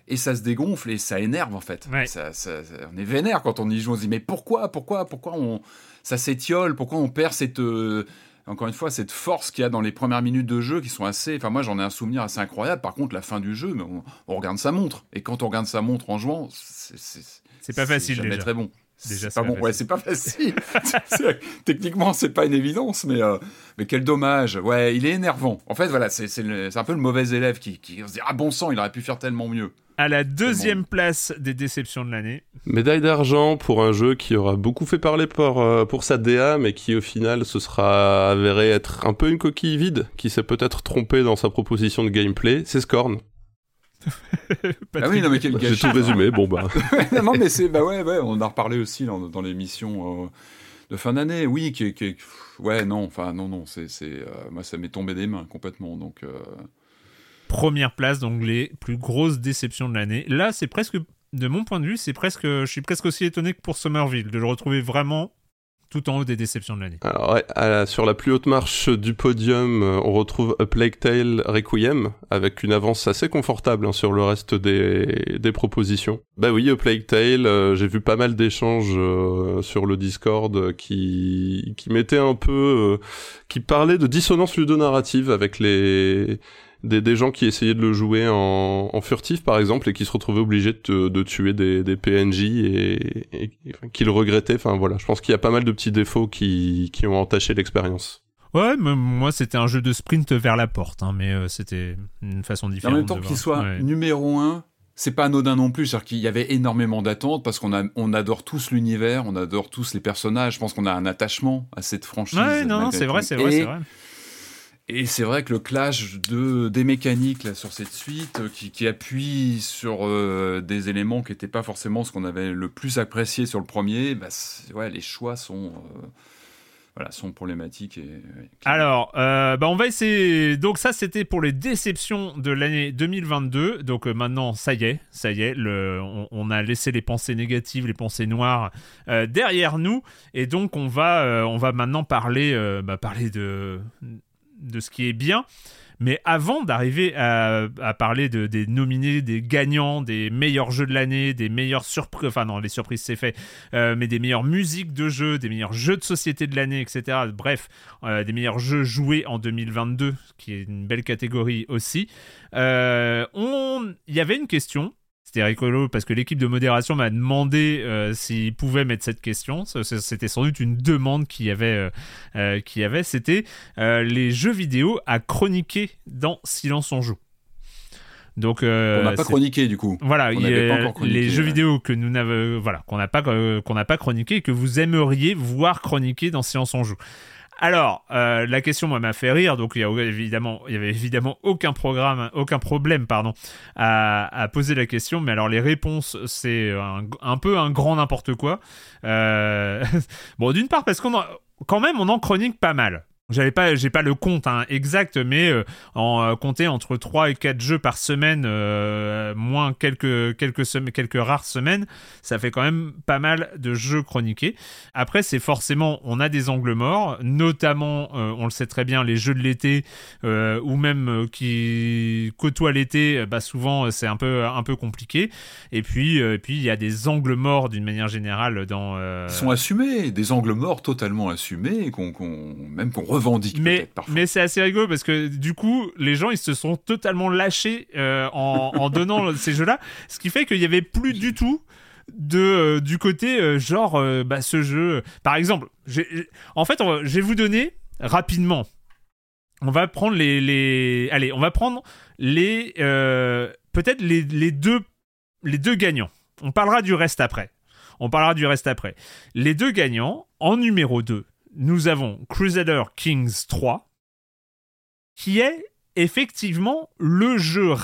et ça se dégonfle et ça énerve en fait. on est vénère quand on y joue, on se dit mais pourquoi, pourquoi, pourquoi on, ça s'étiole, pourquoi on perd cette, euh, encore une fois, cette force qu'il y a dans les premières minutes de jeu qui sont assez, enfin moi j'en ai un souvenir assez incroyable. Par contre la fin du jeu, on, on regarde sa montre et quand on regarde sa montre en jouant, c'est pas facile déjà. très bon. Déjà, c'est pas bon. Ouais, c'est pas facile. Techniquement, c'est pas une évidence, mais euh, mais quel dommage. Ouais, il est énervant. En fait, voilà, c'est un peu le mauvais élève qui, qui se dit ah bon sang, il aurait pu faire tellement mieux à la deuxième place des déceptions de l'année. Médaille d'argent pour un jeu qui aura beaucoup fait parler pour, euh, pour sa DA, mais qui au final se sera avéré être un peu une coquille vide, qui s'est peut-être trompé dans sa proposition de gameplay, c'est Scorn. ah oui, non, mais quel J'ai tout résumé, bon bah. non, mais c'est, bah ouais, ouais, on a reparlé aussi dans, dans l'émission euh, de fin d'année, oui, qui, qui, ouais, non, enfin, non, non, c'est, c'est, euh, moi, ça m'est tombé des mains complètement, donc première place, donc les plus grosses déceptions de l'année. Là, c'est presque, de mon point de vue, c'est presque, je suis presque aussi étonné que pour Somerville, de le retrouver vraiment tout en haut des déceptions de l'année. Alors ouais, sur la plus haute marche du podium, euh, on retrouve A Plague Tale Requiem, avec une avance assez confortable hein, sur le reste des, des propositions. Bah oui, A Plague Tale, euh, j'ai vu pas mal d'échanges euh, sur le Discord qui, qui mettaient un peu... qui parlaient de dissonance ludonarrative avec les des, gens qui essayaient de le jouer en, furtif par exemple et qui se retrouvaient obligés de, tuer des, PNJ et, qui le regrettaient. Enfin voilà, je pense qu'il y a pas mal de petits défauts qui, ont entaché l'expérience. Ouais, moi c'était un jeu de sprint vers la porte, hein, mais euh, c'était une façon différente. En même temps qu'il soit numéro 1, c'est pas anodin non plus, c'est-à-dire qu'il y avait énormément d'attentes parce qu'on on adore tous l'univers, on adore tous les personnages, je pense qu'on a un attachement à cette franchise. Ouais, non, non c'est vrai, c'est vrai, c'est vrai. Et c'est vrai que le clash de, des mécaniques sur cette suite, euh, qui, appuie sur euh, des éléments qui n'étaient pas forcément ce qu'on avait le plus apprécié sur le premier, bah, ouais, les choix sont, euh, voilà, sont problématiques. Et, Alors, bah, on va essayer. Donc, ça, c'était pour les déceptions de l'année 2022. Donc, maintenant, ça y est, ça y est, on, a laissé les pensées négatives, les pensées noires derrière nous. Et donc, on va, on va maintenant parler, bah, parler de de ce qui est bien. Mais avant d'arriver à, parler de, des nominés, des gagnants, des meilleurs jeux de l'année, des meilleures surprises, enfin non, les surprises c'est fait, euh, mais des meilleures musiques de jeux, des meilleurs jeux de société de l'année, etc. Bref, euh, des meilleurs jeux joués en 2022, qui est une belle catégorie aussi. Euh, il y avait une question c'était rigolo parce que l'équipe de modération m'a demandé euh, s'ils pouvaient mettre cette question. C'était sans doute une demande qu'il y avait. Euh, euh, y avait. C'était les jeux vidéo à chroniquer dans Silence on joue. Donc, on n'a pas chroniqué du coup. Voilà, les jeux vidéo que nous n'avons, voilà, qu'on n'a pas qu'on n'a pas chroniqué et que vous aimeriez voir chroniquer dans Silence on joue. Alors, euh, la question m'a fait rire, donc il y, avait évidemment aucun problème, pardon, à, poser la question. Mais alors les réponses, c'est un, peu un grand n'importe quoi. Euh, bon, d'une part parce qu'on quand même on en chronique pas mal. J'avais pas, j'ai pas le compte hein, exact, mais euh, en euh, compter entre 3 et 4 jeux par semaine, euh, moins quelques, quelques, rares semaines, ça fait quand même pas mal de jeux chroniqués. Après, c'est forcément, on a des angles morts, notamment, on le sait très bien, les jeux de l'été, ou même qui côtoient l'été, bah souvent c'est un peu, un peu compliqué. Et puis, et il y a des angles morts d'une manière générale dans. Ils sont assumés, des angles morts totalement assumés, qu'on, même qu'on mais, mais c'est assez rigolo parce que du coup, les gens ils se sont totalement lâchés euh, en, donnant ces jeux-là, ce qui fait qu'il y avait plus du tout de euh, du côté euh, genre bah, ce jeu. Par exemple, en fait, je vais vous donner rapidement. On va prendre les, les... allez, on va prendre les peut-être les, les deux les deux gagnants. On parlera du reste après. On parlera du reste après. Les deux gagnants, en numéro 2, nous avons Crusader Kings 3, qui est effectivement le jeu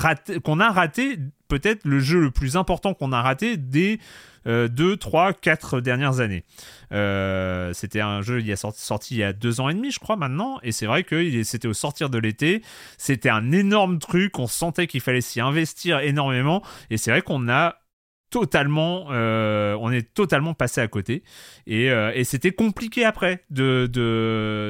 qu'on a raté, peut-être le jeu le plus important qu'on a raté des 2, 3, 4 dernières années. Euh, c'était un jeu il sorti, sorti, il y a deux ans et demi, je crois, maintenant. Et c'est vrai que c'était au sortir de l'été. C'était un énorme truc. On sentait qu'il fallait s'y investir énormément. Et c'est vrai qu'on a totalement, euh, on est totalement passé à côté. Et, euh, c'était compliqué après de,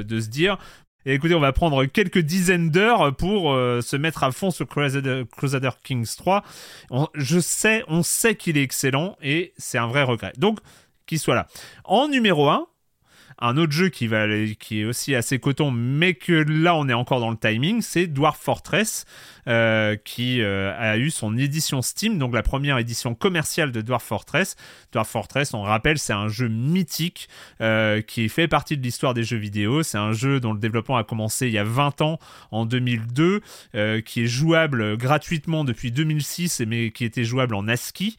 se dire, écoutez, on va prendre quelques dizaines d'heures pour euh, se mettre à fond sur Crusader, Crusader Kings 3. je sais, on sait qu'il est excellent et c'est un vrai regret. Donc, qu'il soit là. En numéro 1, un autre jeu qui, est aussi assez coton, mais que là on est encore dans le timing, c'est Dwarf Fortress, euh, qui euh, a eu son édition Steam, donc la première édition commerciale de Dwarf Fortress. Dwarf Fortress, on rappelle, c'est un jeu mythique euh, qui fait partie de l'histoire des jeux vidéo. C'est un jeu dont le développement a commencé il y a 20 ans, en 2002, qui est jouable gratuitement depuis 2006, mais qui était jouable en ASCII.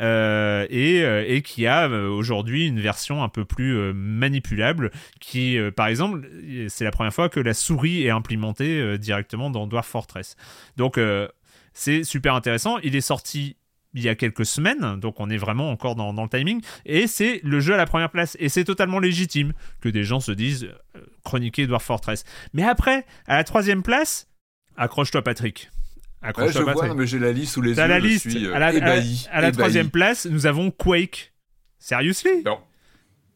Euh, euh, et, qui a euh, aujourd'hui une version un peu plus manipulable qui, par exemple, c'est la première fois que la souris est implémentée directement dans Dwarf Fortress. Donc c'est super intéressant. Il est sorti il y a quelques semaines, donc on est vraiment encore dans, le timing, et c'est le jeu à la première place, et c'est totalement légitime que des gens se disent chroniquer Dwarf Fortress. Mais après, à la troisième place, accroche-toi Patrick, Ouais, je vois, mais j'ai la liste sous les yeux. la liste. suis, euh, à la, ébahi, à la, troisième place, nous avons Quake. Seriously? Non.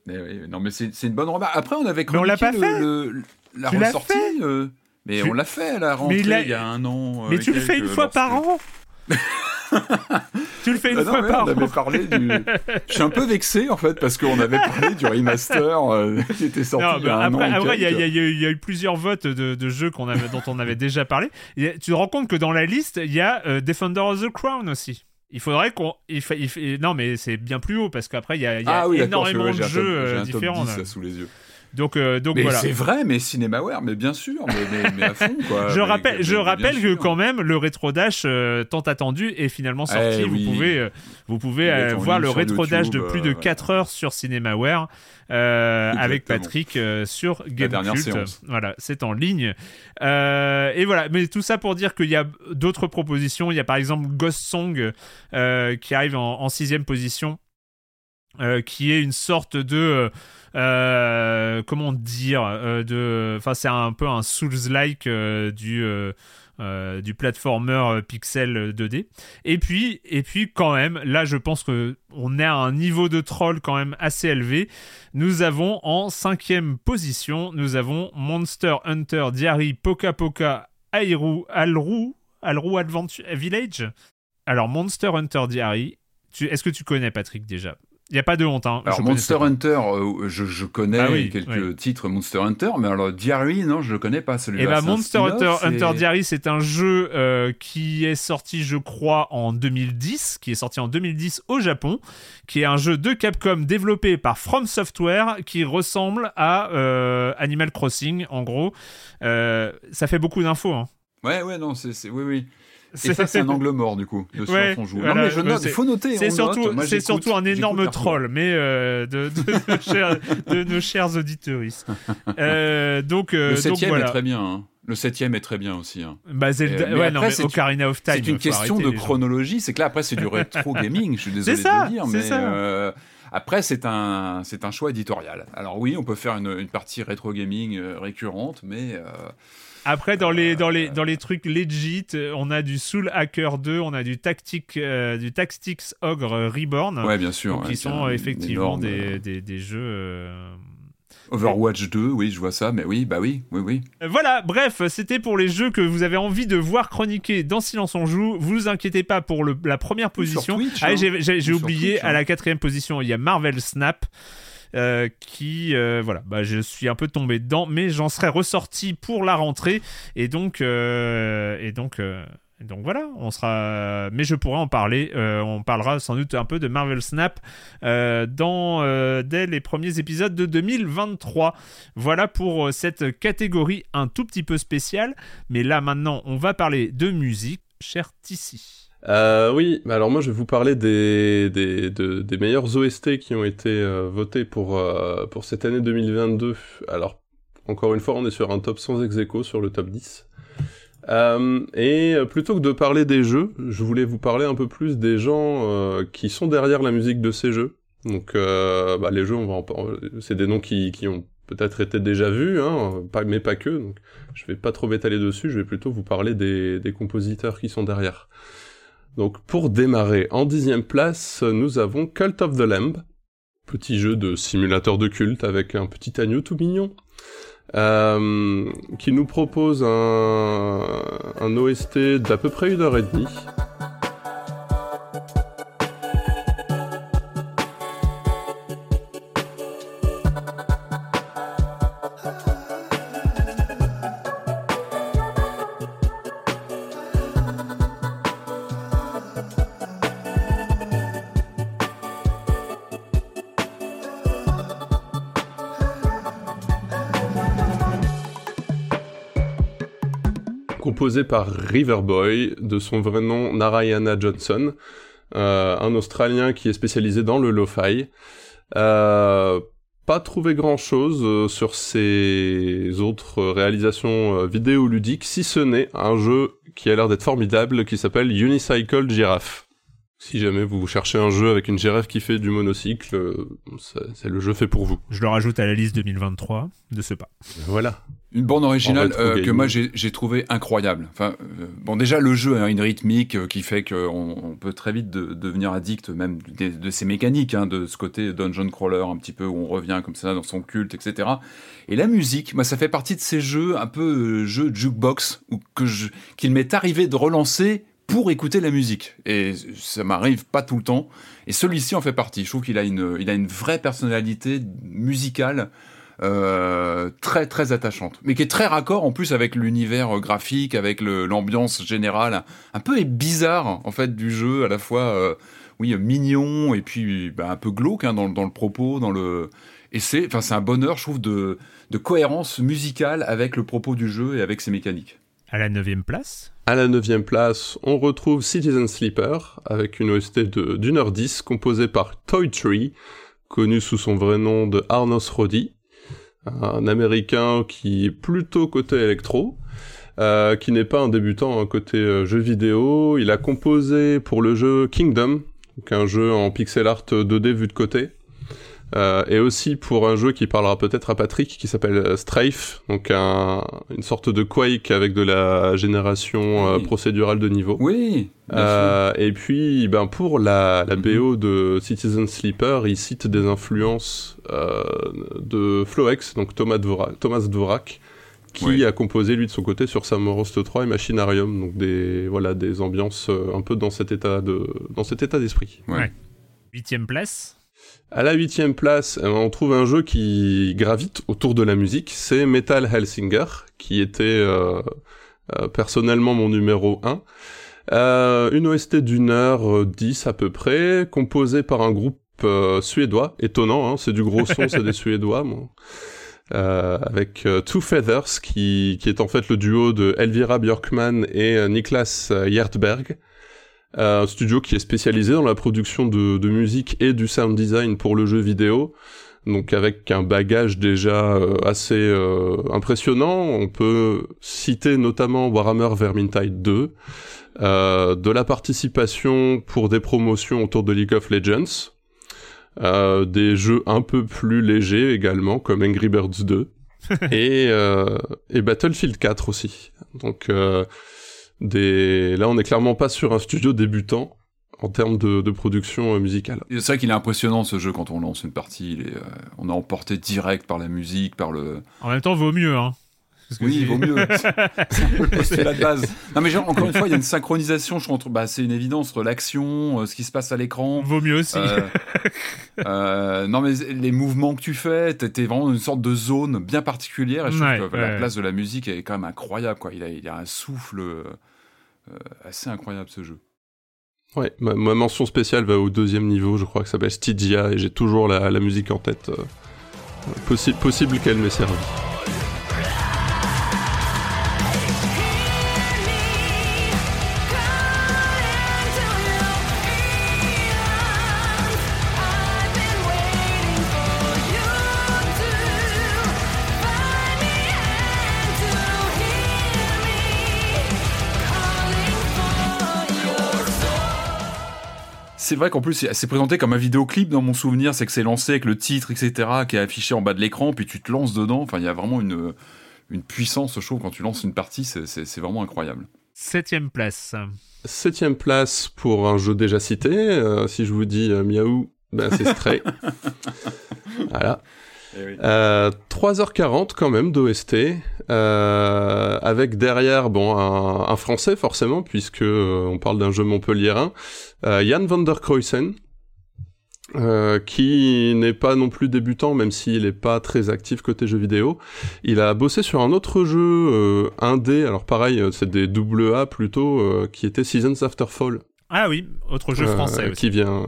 Mais, oui, non, mais c'est une bonne remarque. Après, on avait chroniqué on l'a pas fait. Le, la tu ressortie. Euh, mais on l'a fait à la rentrée il, y a un an. Euh, mais tu le fais une fois par an tu le fais une bah fois par on avait parlé du... Je suis un peu vexé en fait parce qu'on avait parlé du remaster euh, qui était sorti il y a un après, an. Après, il y, a eu plusieurs votes de, jeux qu'on avait, dont on avait déjà parlé. tu te rends compte que dans la liste, il y a euh, Defender of the Crown aussi. Il faudrait qu'on. Non, mais c'est bien plus haut parce qu'après, il y a, ah énormément de jeux euh, différents. sous les yeux. Donc, euh, donc mais voilà. c'est vrai, mais Cinemaware, mais bien sûr, mais, mais, à fond quoi. je rappelle, je rappelle que quand même le rétro dash euh, tant attendu est finalement sorti. Eh vous pouvez, euh, vous pouvez voir le rétro dash de plus de 4 heures sur Cinemaware avec Patrick sur Gamecult. Voilà, c'est en ligne. et voilà, mais tout ça pour dire qu'il y a d'autres propositions. Il y a par exemple Ghost Song qui arrive en, en sixième position, qui est une sorte de euh, comment dire, euh, de, enfin c'est un peu un Souls-like euh, du du platformer pixel 2D. Et puis, et puis quand même, là je pense que on est à un niveau de troll quand même assez élevé. Nous avons en cinquième position, nous avons Monster Hunter Diary Poka Poka Airu Alru Alru Adventure Village. Alors Monster Hunter Diary, est-ce que tu connais Patrick déjà? Il n'y a pas de honte. Hein. Alors, Monster Hunter, euh, je, connais ah quelques titres Monster Hunter, mais alors Diary, non, je ne le connais pas celui-là. Et bah, Monster Hunter, Hunter Diary, c'est un jeu euh, qui est sorti, je crois, en 2010, qui est sorti en 2010 au Japon, qui est un jeu de Capcom développé par From Software qui ressemble à euh, Animal Crossing, en gros. ça fait beaucoup d'infos. Hein. Ouais, ouais, non, c'est. Oui, oui. Et ça, c'est un angle mort, du coup, de ouais, on joue. non, mais je note, il faut noter. C'est surtout, c'est surtout un énorme troll, mais euh, de, de, nos chers, auditeurs. Euh, donc, euh, le septième voilà. est très bien. Hein. Le septième est très bien aussi. Hein. Bah, Zelda... ouais, non, mais Ocarina of Time. C'est une question de chronologie. C'est que là, après, c'est du rétro gaming. Je suis désolé ça, de le dire, mais. Euh, après, c'est un, c'est un choix éditorial. Alors oui, on peut faire une, une partie rétro gaming récurrente, mais après, dans les, dans, les, dans les trucs legit, on a du Soul Hacker 2, on a du, Tactic, euh, du Tactics Ogre Reborn. Ouais, bien sûr. qui sont effectivement des, des, des, jeux. Euh, Overwatch 2, oui, je vois ça, mais oui, bah oui, oui, oui. Euh, voilà, bref, c'était pour les jeux que vous avez envie de voir chroniquer dans Silence on Joue. Vous inquiétez pas pour le, la première position. ah, hein. J'ai oublié, à la hein. quatrième position, il y a Marvel Snap. Euh, qui, euh, voilà, bah, je suis un peu tombé dedans, mais j'en serais ressorti pour la rentrée, et donc, euh, et donc, donc voilà, on sera. Mais je pourrais en parler. on parlera sans doute un peu de Marvel Snap dans dès les premiers épisodes de 2023. Voilà pour cette catégorie un tout petit peu spéciale. Mais là maintenant, on va parler de musique. Cher Tissi. Euh, oui, alors moi je vais vous parler des, des, des meilleurs OST qui ont été euh, votés pour, euh, pour cette année 2022. Alors, encore une fois, on est sur un top sans ex sur le top 10. Euh, et plutôt que de parler des jeux, je voulais vous parler un peu plus des gens qui sont derrière la musique de ces jeux. Donc, bah, les jeux, on va en... c'est des noms qui, qui ont peut-être été déjà vus, hein, mais pas que. Donc, je vais pas trop m'étaler dessus. Je vais plutôt vous parler des, des compositeurs qui sont derrière. Donc, pour démarrer, en dixième place, nous avons Cult of the Lamb, petit jeu de simulateur de culte avec un petit agneau tout mignon. Euh, qui nous propose un, un OST d'à peu près une heure et demie. Par Riverboy, de son vrai nom Narayana Johnson, euh, un Australien qui est spécialisé dans le lo-fi. Euh, pas trouvé grand chose euh, sur ses autres réalisations vidéoludiques, si ce n'est un jeu qui a l'air d'être formidable, qui s'appelle Unicycle Giraffe. Si jamais vous cherchez un jeu avec une girafe qui fait du monocycle, c'est le jeu fait pour vous. Je le rajoute à la liste 2023 de ce pas. Voilà. Une bande originale euh, que moi j'ai trouvé incroyable. Enfin, euh, bon déjà le jeu a une rythmique euh, qui fait qu'on on peut très vite devenir addict même de, de ses mécaniques, hein, de ce côté dungeon crawler un petit peu où on revient comme ça dans son culte, etc. Et la musique, moi ça fait partie de ces jeux un peu jeux jukebox où que qu'il m'est arrivé de relancer pour écouter la musique. Et ça m'arrive pas tout le temps. Et celui-ci en fait partie. Je trouve qu'il a une, il a une vraie personnalité musicale euh, très très attachante, mais qui est très raccord en plus avec l'univers graphique, avec l'ambiance générale, un peu bizarre en fait du jeu, à la fois euh, oui mignon et puis bah, un peu glauque hein, dans, dans, le propos, dans le et c'est enfin un bonheur je trouve de, de cohérence musicale avec le propos du jeu et avec ses mécaniques. À la neuvième place À la neuvième place, on retrouve Citizen Sleeper, avec une OST d'une heure dix, composée par Toy Tree, connu sous son vrai nom de Arnos Roddy un américain qui est plutôt côté électro, euh, qui n'est pas un débutant un côté euh, jeu vidéo. Il a composé pour le jeu Kingdom, donc un jeu en pixel art 2D vu de côté. Euh, et aussi pour un jeu qui parlera peut-être à Patrick, qui s'appelle euh, Strafe, donc un, une sorte de Quake avec de la génération euh, procédurale de niveau. Oui. Euh, et puis, ben pour la, la mm-hmm. BO de Citizen Sleeper, il cite des influences euh, de Floex, donc Thomas Dvorak, Thomas Dvorak qui a composé lui de son côté sur Samorost 3 et Machinarium, donc des voilà des ambiances un peu dans cet état de dans cet état d'esprit. Ouais. Huitième place. À la huitième place, euh, on trouve un jeu qui gravite autour de la musique, c'est Metal Hellsinger, qui était euh, euh, personnellement mon numéro 1. Euh, une OST d'une heure dix à peu près, composée par un groupe suédois, étonnant, hein, c'est du gros son, c'est des Suédois, moi. avec Two Feathers, qui, qui est en fait le duo de Elvira Björkman et Niklas Hjertberg. Euh, un studio qui est spécialisé dans la production de, de, musique et du sound design pour le jeu vidéo. Donc avec un bagage déjà euh, assez euh, impressionnant, on peut citer notamment Warhammer Vermintide 2, de la participation pour des promotions autour de League of Legends, des jeux un peu plus légers également comme Angry Birds 2 et, et Battlefield 4 aussi. Donc des... Là, on n'est clairement pas sur un studio débutant en termes de, production euh, musicale. C'est vrai qu'il est impressionnant ce jeu quand on lance une partie. Il est, euh, on est emporté direct par la musique, par le. En même temps, vaut mieux, hein. oui, il vaut mieux. c'est un peu le postulat de base. Non, mais genre, encore une fois, il y a une synchronisation. Je trouve, bah, c'est une évidence entre l'action, euh, ce qui se passe à l'écran. Vaut mieux aussi. non, mais les mouvements que tu fais, t'es vraiment dans une sorte de zone bien particulière. Et je trouve que la place de la musique est quand même incroyable. Quoi. Il, a, il a un souffle. Euh, assez incroyable ce jeu. Ouais, ma, mention spéciale va au deuxième niveau, je crois que ça s'appelle Stygia, et j'ai toujours la, musique en tête. Euh, possible qu'elle m'ait servi. C'est vrai qu'en plus, c'est présenté comme un vidéoclip dans mon souvenir, c'est que c'est lancé avec le titre, etc., qui est affiché en bas de l'écran, puis tu te lances dedans. Enfin, il y a vraiment une, une puissance, je trouve, quand tu lances une partie, c'est vraiment incroyable. Septième place. Septième place pour un jeu déjà cité. Euh, si je vous dis euh, Miaou, ben c'est Stray. voilà. 3h40 euh, quand même d'OST, euh, avec derrière bon un, un, français forcément puisque euh, on parle d'un jeu montpelliérain, Jan van der Kruysen, qui n'est pas non plus débutant même s'il n'est pas très actif côté jeux vidéo. Il a bossé sur un autre jeu indé, alors pareil c'est des double A plutôt, qui était Seasons After Fall. Ah oui, autre jeu français aussi. Qui vient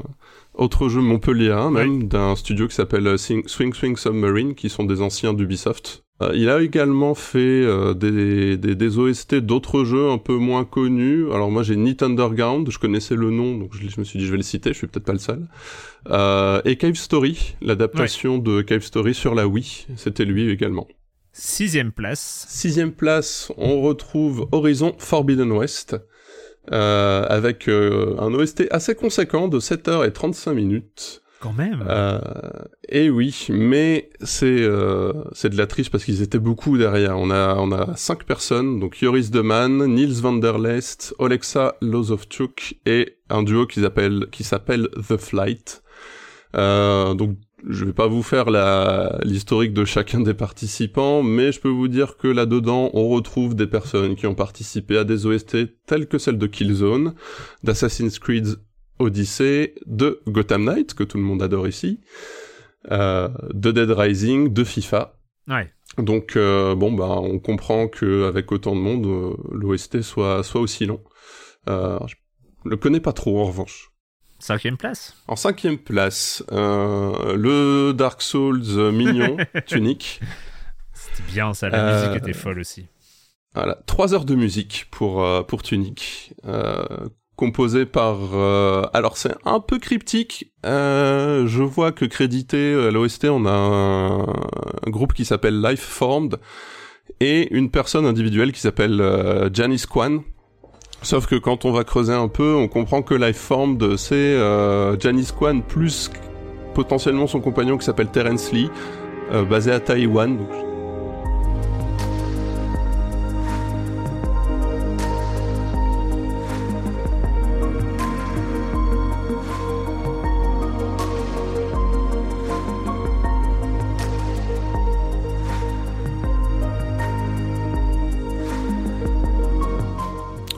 autre jeu Montpellier même, d'un studio qui s'appelle euh, Swing Swing Submarine, qui sont des anciens d'Ubisoft. Euh, il a également fait euh, des, des, des, OST d'autres jeux un peu moins connus. Alors moi j'ai Neat Underground, je connaissais le nom, donc je, me suis dit je vais le citer, je suis peut-être pas le seul. Euh, et Cave Story, l'adaptation de Cave Story sur la Wii, c'était lui également. Sixième place. Sixième place, on retrouve Horizon Forbidden West. Euh, avec euh, un OST assez conséquent de 7h35 minutes. Quand même. Euh, et oui, mais c'est euh, c'est de la triche parce qu'ils étaient beaucoup derrière. On a on a cinq personnes, donc Joris Deman, Niels van der Lest, Olexa Lozovchuk et un duo qui s'appelle qui s'appelle The Flight. Euh, donc je vais pas vous faire l'historique de chacun des participants, mais je peux vous dire que là-dedans, on retrouve des personnes qui ont participé à des OST telles que celle de Killzone, d'Assassin's Creed Odyssey, de Gotham Knight, que tout le monde adore ici, euh, de Dead Rising, de FIFA. Ouais. Donc euh, bon bah on comprend que avec autant de monde, euh, l'OST soit soit aussi long. Euh, je le connais pas trop en revanche. Cinquième place. En cinquième place, euh, le Dark Souls mignon, Tunic. C'était bien ça, la euh, musique était folle aussi. Voilà, trois heures de musique pour, euh, pour Tunic, euh, composé par... alors c'est un peu cryptique, je vois que crédité à l'OST, on a un, un groupe qui s'appelle Life Formed, et une personne individuelle qui s'appelle Janice Kwan, Sauf que quand on va creuser un peu, on comprend que Lifeformed, c'est euh, Janice Kwan plus potentiellement son compagnon qui s'appelle Terence Lee, euh, basé à Taïwan.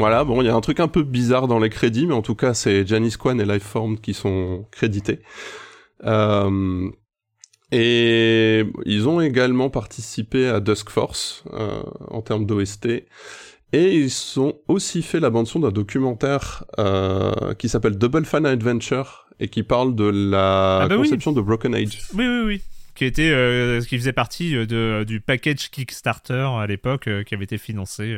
Voilà, bon, il y a un truc un peu bizarre dans les crédits, mais en tout cas, c'est Janice Kwan et Lifeformed qui sont crédités. Euh, et ils ont également participé à Dusk Force euh, en termes d'OST. Et ils ont aussi fait la bande-son d'un documentaire euh, qui s'appelle Double Fan Adventure et qui parle de la ah bah conception de Broken Age. Oui, oui, oui. Qui, était, euh, qui faisait partie de, du package Kickstarter à l'époque qui avait été financé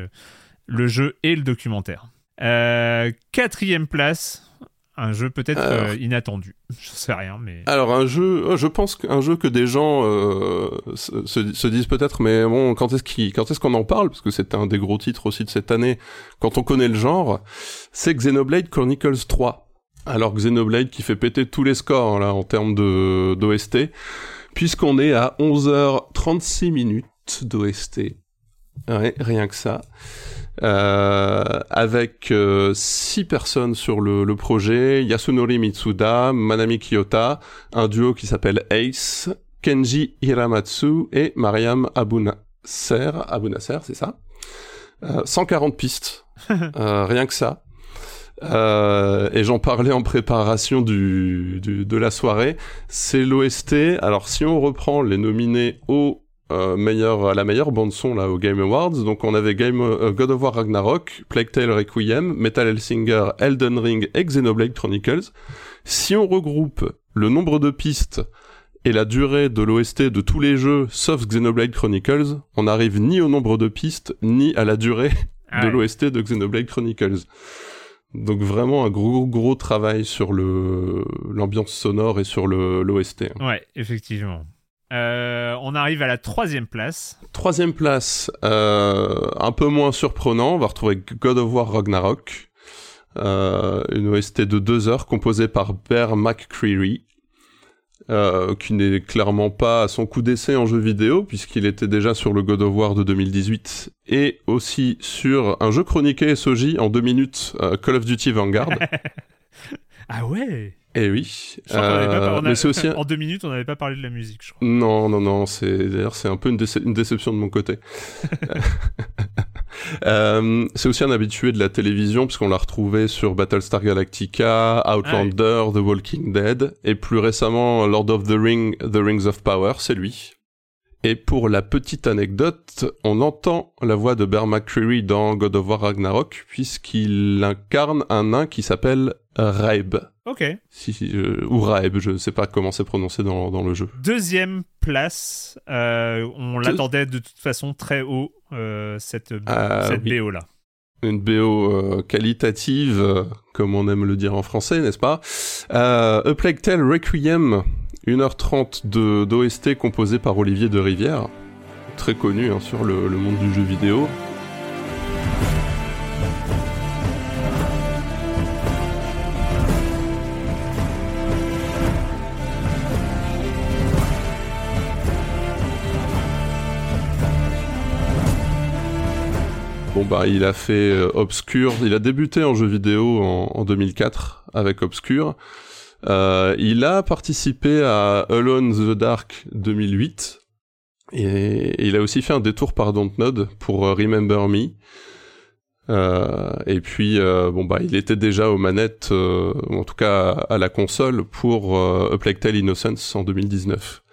le jeu et le documentaire. Euh, quatrième place, un jeu peut-être euh, inattendu. Je sais rien, mais. Alors un jeu, oh, je pense qu'un jeu que des gens euh, se, disent peut-être, mais bon, quand est-ce qu'on quand est-ce qu'on en parle? Parce que c'est un des gros titres aussi de cette année. Quand on connaît le genre, c'est Xenoblade Chronicles 3. Alors Xenoblade qui fait péter tous les scores là en termes de d'OST, puisqu'on est à 11h36 minutes d'OST. Ouais, rien que ça. Euh, avec euh, six personnes sur le, le, projet, Yasunori Mitsuda, Manami Kiyota, un duo qui s'appelle Ace, Kenji Hiramatsu et Mariam Abunasser, Abunasser, c'est ça? Euh, 140 pistes, euh, rien que ça. Euh, et j'en parlais en préparation du, du de la soirée. C'est l'OST. Alors si on reprend les nominés au euh, meilleur, à la meilleure bande son là au Game Awards. Donc on avait Game euh, God of War Ragnarok, Plague Tale Requiem, Metal Hellsinger, Elden Ring et Xenoblade Chronicles. Si on regroupe le nombre de pistes et la durée de l'OST de tous les jeux sauf Xenoblade Chronicles, on n'arrive ni au nombre de pistes ni à la durée de l'OST de Xenoblade Chronicles. Donc vraiment un gros gros travail sur le l'ambiance sonore et sur le l'OST. Ouais, effectivement. Euh, on arrive à la troisième place. Troisième place, euh, un peu moins surprenant, on va retrouver God of War Ragnarok. une OST de deux heures composée par Bear McCreary, euh, qui n'est clairement pas à son coup d'essai en jeu vidéo, puisqu'il était déjà sur le God of War de 2018, et aussi sur un jeu chroniqué SOJ en deux minutes, euh, Call of Duty Vanguard. ah ouais Eh oui. Euh, mais c'est aussi en deux minutes, on n'avait pas parlé de la musique, je crois. Non, non, non. C'est d'ailleurs c'est un peu une, une, déception de mon côté. Euh, c'est aussi un habitué de la télévision puisqu'on l'a retrouvé sur Battlestar Galactica, Outlander, The Walking Dead et plus récemment Lord of the Ring, The Rings of Power, c'est lui. Et pour la petite anecdote, on entend la voix de Bear McCreary dans God of War Ragnarok puisqu'il incarne un nain qui s'appelle Raib. Ok. Si, ou Raib, je ne sais pas comment c'est prononcé dans, dans, le jeu. Deuxième place, euh, on l'attendait de toute façon très haut, euh, cette, ah cette BO là. Une BO euh, qualitative, comme on aime le dire en français, n'est-ce pas? A Plague Tale Requiem 1h30 de d'OST composé par Olivier de Rivière, très connu hein, sur le, monde du jeu vidéo. Bon bah il a fait euh, Obscure, il a débuté en jeu vidéo en, en 2004 avec Obscure. Euh, il a participé à Alone the Dark 2008 et, il a aussi fait un détour par Dontnod pour euh, Remember Me. Euh, et puis bon bah il était déjà aux manettes, en tout cas à, la console pour A Plague Tale Innocence en 2019.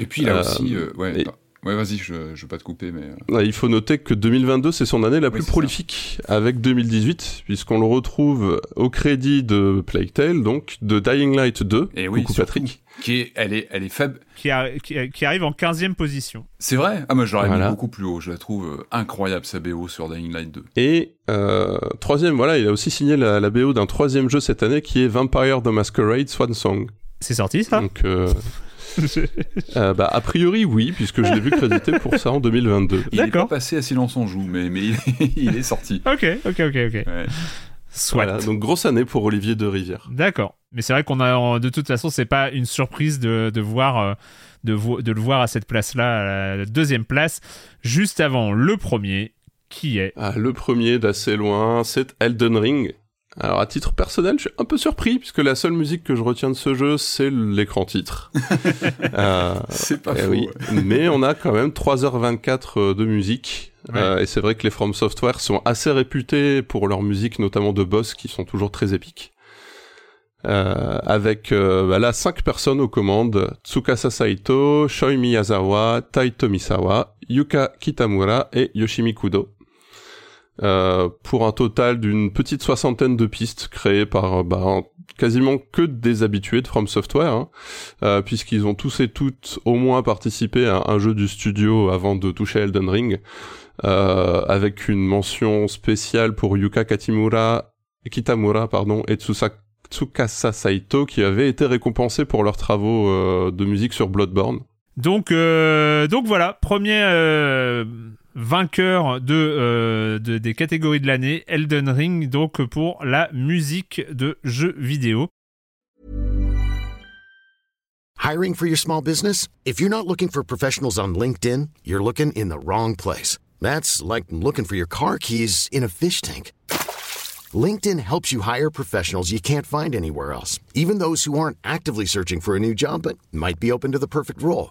Et puis il a aussi ouais. Ouais, vas-y, je, je veux pas te couper, mais. Euh. il faut noter que 2022, c'est son année la plus prolifique, avec 2018, puisqu'on le retrouve au crédit de Plague Tale, donc de Dying Light 2. Et oui, Patrick. Qui est, elle est, elle est faible. Qui, qui, arrive en 15e position. C'est vrai? Ah, moi, j'aurais mis beaucoup plus haut. Je la trouve euh, incroyable, sa BO sur Dying Light 2. Et, euh, troisième, voilà, il a aussi signé la, la BO d'un troisième jeu cette année qui est Vampire the Masquerade Swan Song. C'est sorti, ça? Donc, euh, euh, bah, a priori, oui, puisque je l'ai vu crédité pour ça en 2022. Il est pas passé à silence en joue, mais, mais il, est sorti. ok, ok, ok, ok. Soit. donc grosse année pour Olivier de Rivière. D'accord. Mais c'est vrai qu'on a, de toute façon, c'est pas une surprise de, de voir, euh, de, de, le voir à cette place-là, à la deuxième place, juste avant le premier, qui est? Ah, le premier d'assez loin, c'est Elden Ring. Alors à titre personnel, je suis un peu surpris puisque la seule musique que je retiens de ce jeu, c'est l'écran titre. euh, c'est pas eh. Oui. Mais on a quand même 3h24 euh, de musique. Euh, et c'est vrai que les From Software sont assez réputés pour leur musique, notamment de boss, qui sont toujours très épiques. Euh, avec euh, bah là cinq personnes aux commandes Tsukasa Saito, Shoi Miyazawa, Tai Tomisawa, Yuka Kitamura et Yoshimi Kudo. Euh, pour un total d'une petite soixantaine de pistes créées par bah, quasiment que des habitués de From Software, hein, euh, puisqu'ils ont tous et toutes au moins participé à un jeu du studio avant de toucher Elden Ring, euh, avec une mention spéciale pour Yuka Katimura, Kitamura pardon, et Tsukasa Saito qui avaient été récompensés pour leurs travaux de musique sur Bloodborne. Donc, donc voilà, premier vainqueur de, euh, de, des catégories de l'année, Elden Ring, donc pour la musique de jeux vidéo. Hiring for your small business? If you're not looking for professionals on LinkedIn, you're looking in the wrong place. That's like looking for your car keys in a fish tank. LinkedIn helps you hire professionals you can't find anywhere else, even those who aren't actively searching for a new job but might be open to the perfect role.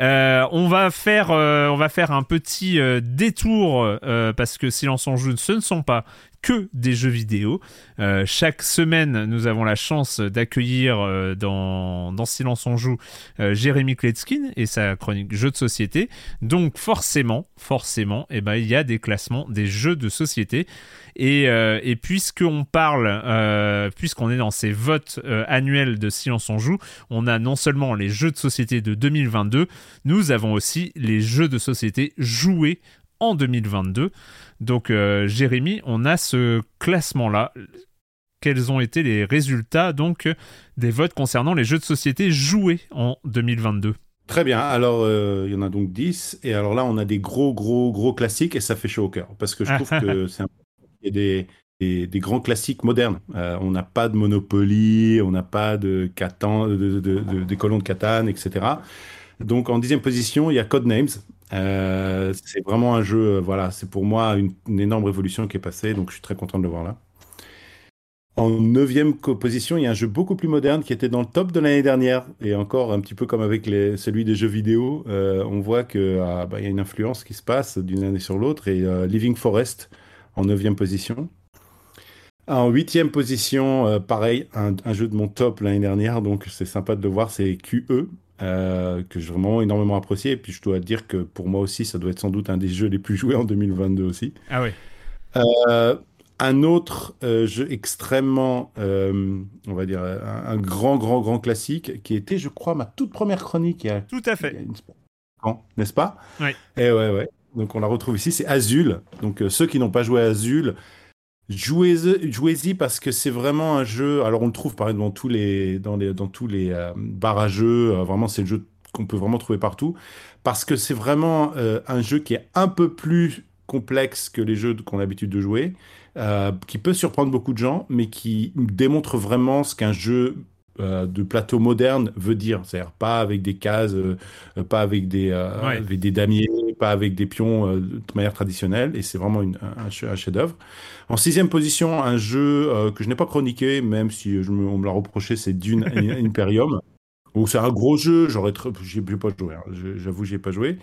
Euh, on, va faire, euh, on va faire un petit euh, détour parce que Silence en joue, ce ne sont pas que des jeux vidéo. Chaque semaine, nous avons la chance d'accueillir dans, Silence on joue Jérémy Kletskin et sa chronique jeux de société. Donc forcément, forcément, eh ben, il y a des classements des jeux de société. Et, et puisqu'on parle, puisqu'on est dans ces votes annuels de Silence on joue, on a non seulement les jeux de société de 2022, nous avons aussi les jeux de société joués en 2022. Donc, Jérémy, on a ce classement-là. Quels ont été les résultats donc des votes concernant les jeux de société joués en 2022 Très bien. Alors, il y en a donc 10. Et alors là, on a des gros, gros, gros classiques et ça fait chaud au cœur. Parce que je trouve que c'est un... Des, grands classiques modernes. Euh, on n'a pas de Monopoly, on n'a pas de, Catan, de, de, des colons de Catane, etc. Donc en dixième position, il y a Codenames. Euh, c'est vraiment un jeu, euh, voilà, c'est pour moi une, énorme révolution qui est passée, donc je suis très content de le voir là. En neuvième position, il y a un jeu beaucoup plus moderne qui était dans le top de l'année dernière, et encore un petit peu comme avec celui des jeux vidéo, on voit qu'il ah, bah, y a une influence qui se passe d'une année sur l'autre, et Living Forest en neuvième position. En huitième position, euh, pareil, un, jeu de mon top l'année dernière, donc c'est sympa de le voir, c'est QE, euh, que j'ai vraiment énormément apprécié. Et puis je dois dire que pour moi aussi, ça doit être sans doute un des jeux les plus joués en 2022 aussi. Ah oui. Euh, un autre jeu extrêmement, on va dire, un, grand, grand, grand classique, qui était, je crois, ma toute première chronique. Il y a, Tout à fait. N'est-ce pas? Oui. Et eh ouais, ouais. Donc on la retrouve ici, c'est Azul. Donc ceux qui n'ont pas joué à Azul, Jouez-y parce que c'est vraiment un jeu. Alors on le trouve pareil dans tous les dans les dans tous les euh, à jeux. Euh, vraiment, c'est le jeu qu'on peut vraiment trouver partout parce que c'est vraiment euh, un jeu qui est un peu plus complexe que les jeux qu'on a l'habitude de jouer, qui peut surprendre beaucoup de gens, mais qui démontre vraiment ce qu'un jeu de plateau moderne veut dire. C'est-à-dire pas avec des cases, pas avec des, avec des damiers, pas avec des pions euh, de manière traditionnelle, et c'est vraiment un, chef-d'œuvre. En sixième position, un jeu euh, que je n'ai pas chroniqué, même si je me, on me l'a reproché, c'est Dune Imperium. où c'est un gros jeu, j'aurais j'ai pas joué, hein. j'avoue, j'ai pas joué.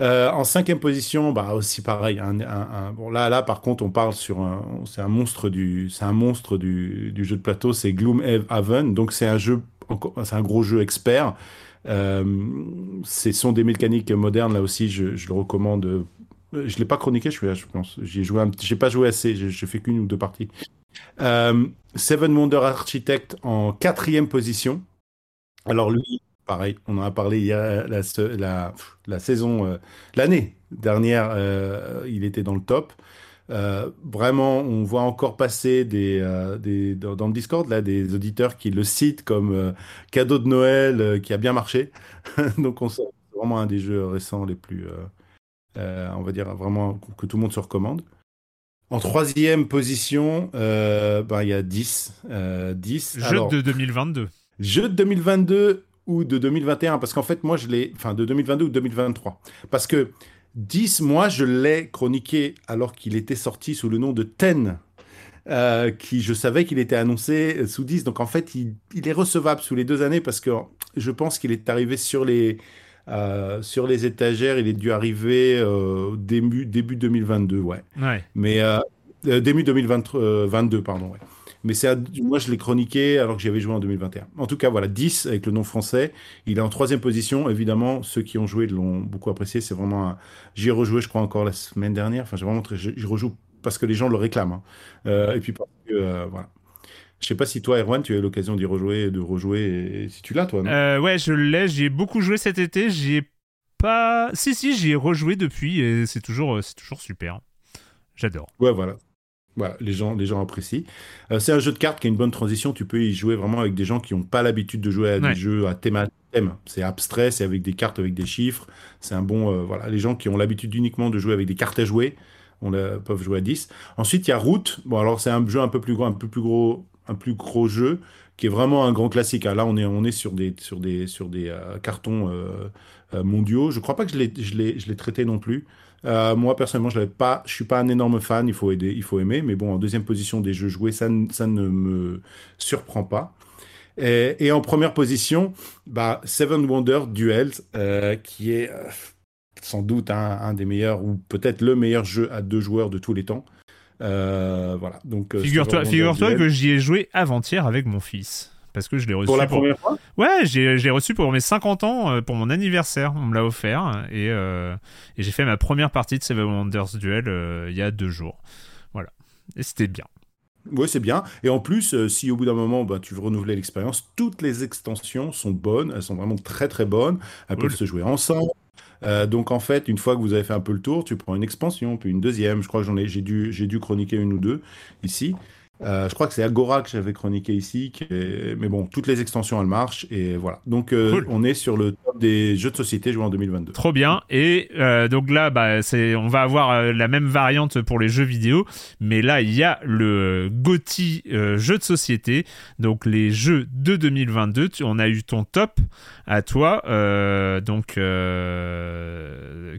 Euh, en cinquième position, bah aussi pareil. Bon là, là par contre, on parle sur un, c'est un monstre du, c'est un monstre du, jeu de plateau, c'est Gloomhaven. Donc c'est un jeu, c'est un gros jeu expert euh, ce sont des mécaniques modernes, là aussi, je, le recommande. Je l'ai pas chroniqué, je, je pense. J'ai joué, j'ai pas joué assez, j'ai fait qu'une ou deux parties. Euh, Seven Wonder Architect en quatrième position. Alors lui, pareil, on en a parlé hier, la, la, la saison, euh, l'année dernière, il était dans le top. Euh, vraiment, on voit encore passer des, euh, des, dans le Discord là, des auditeurs qui le citent comme euh, cadeau de Noël qui a bien marché. Donc, on c'est vraiment un des jeux récents les plus, on va dire vraiment que tout le monde se recommande. En troisième position, ben, il y a 10. 10. Jeu de 2022. Jeu de 2022 ou de 2021, parce qu'en fait, moi, je l'ai. Enfin, de 2022 ou 2023. Parce que 10, moi, je l'ai chroniqué alors qu'il était sorti sous le nom de Ten. Euh, qui je savais qu'il était annoncé sous 10. Donc en fait, il, est recevable sous les deux années parce que je pense qu'il est arrivé sur les, euh, sur les étagères. Il est dû arriver euh, début, début 2022, ouais. ouais. Mais début 2022, pardon, ouais. Mais c'est moi, je l'ai chroniqué alors que j'avais joué en 2021. En tout cas, voilà, 10 avec le nom français. Il est en troisième position. Évidemment, ceux qui ont joué l'ont beaucoup apprécié. C'est vraiment un... J'y ai rejoué, je crois, encore la semaine dernière. Enfin, j'ai vraiment très... J'y rejoue parce que les gens le réclament. Hein. Euh, et puis parce que, euh, voilà. Je sais pas si toi, Erwan, tu as eu l'occasion d'y rejouer, de rejouer, et si tu l'as, toi, non? Euh, Ouais, je l'ai. J'y ai beaucoup joué cet été. J'y pas. Si, si, j'y ai rejoué depuis, et c'est toujours, c'est toujours super. J'adore. Ouais, voilà. Voilà, les gens, les gens apprécient. Euh, c'est un jeu de cartes qui a une bonne transition. Tu peux y jouer vraiment avec des gens qui n'ont pas l'habitude de jouer à des jeux à thème. thème. C'est abstrait, c'est avec des cartes, avec des chiffres. C'est un bon. Euh, voilà, les gens qui ont l'habitude uniquement de jouer avec des cartes à jouer, on peuvent jouer à 10. Ensuite, il y a Route. Bon, alors c'est un jeu un peu plus gros, un peu plus gros, un plus gros jeu qui est vraiment un grand classique. Ah, là, on est, on est sur des, sur des, sur des euh, cartons mondiaux. Je crois pas que je l'ai traité non plus. Euh, moi, personnellement, je ne pas, je suis pas un énorme fan, il faut, aider, il faut aimer, mais bon, en deuxième position des jeux joués, ça, ça ne me surprend pas. Et, en première position, bah, Seven Wonder Duels, euh, qui est euh, sans doute un, des meilleurs, ou peut-être le meilleur jeu à deux joueurs de tous les temps. voilà. Donc, figure-toi figure que j'y ai joué avant-hier avec mon fils parce que je l'ai reçu. Pour la première fois? Ouais, j'ai reçu pour mes 50 ans, euh, pour mon anniversaire. On me l'a offert. Et, euh, et j'ai fait ma première partie de Seven Wonders Duel euh, il y a deux jours. Voilà. Et c'était bien. Oui, c'est bien. Et en plus, euh, si au bout d'un moment, bah, tu veux renouveler l'expérience, toutes les extensions sont bonnes. Elles sont vraiment très très bonnes. Elles Cool. peuvent se jouer ensemble. Euh, donc en fait, une fois que vous avez fait un peu le tour, tu prends une expansion, puis une deuxième. Je crois que j'en ai, j'ai dû, j'ai dû chroniquer une ou deux ici. Euh, je crois que c'est Agora que j'avais chroniqué ici, qui est- mais bon, toutes les extensions elles marchent et voilà. Donc euh, Cool. on est sur le top des jeux de société joués en 2022. Trop bien. Et euh, donc là, bah, c'est, on va avoir la même variante pour les jeux vidéo, mais là, il y a le GOTY jeu de société, donc les jeux de 2022. Tu- on a eu ton top à toi, donc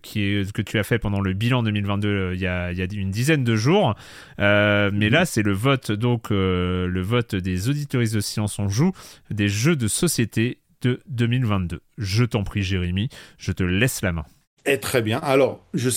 qui est que tu as fait pendant le bilan 2022 euh, il y a, il y a une dizaine de jours. Mais là, c'est le vote, donc euh, le vote des auditoristes de Science on joue des jeux de société de 2022. Je t'en prie, Jérémy, je te laisse la main. Et très bien. Alors, je,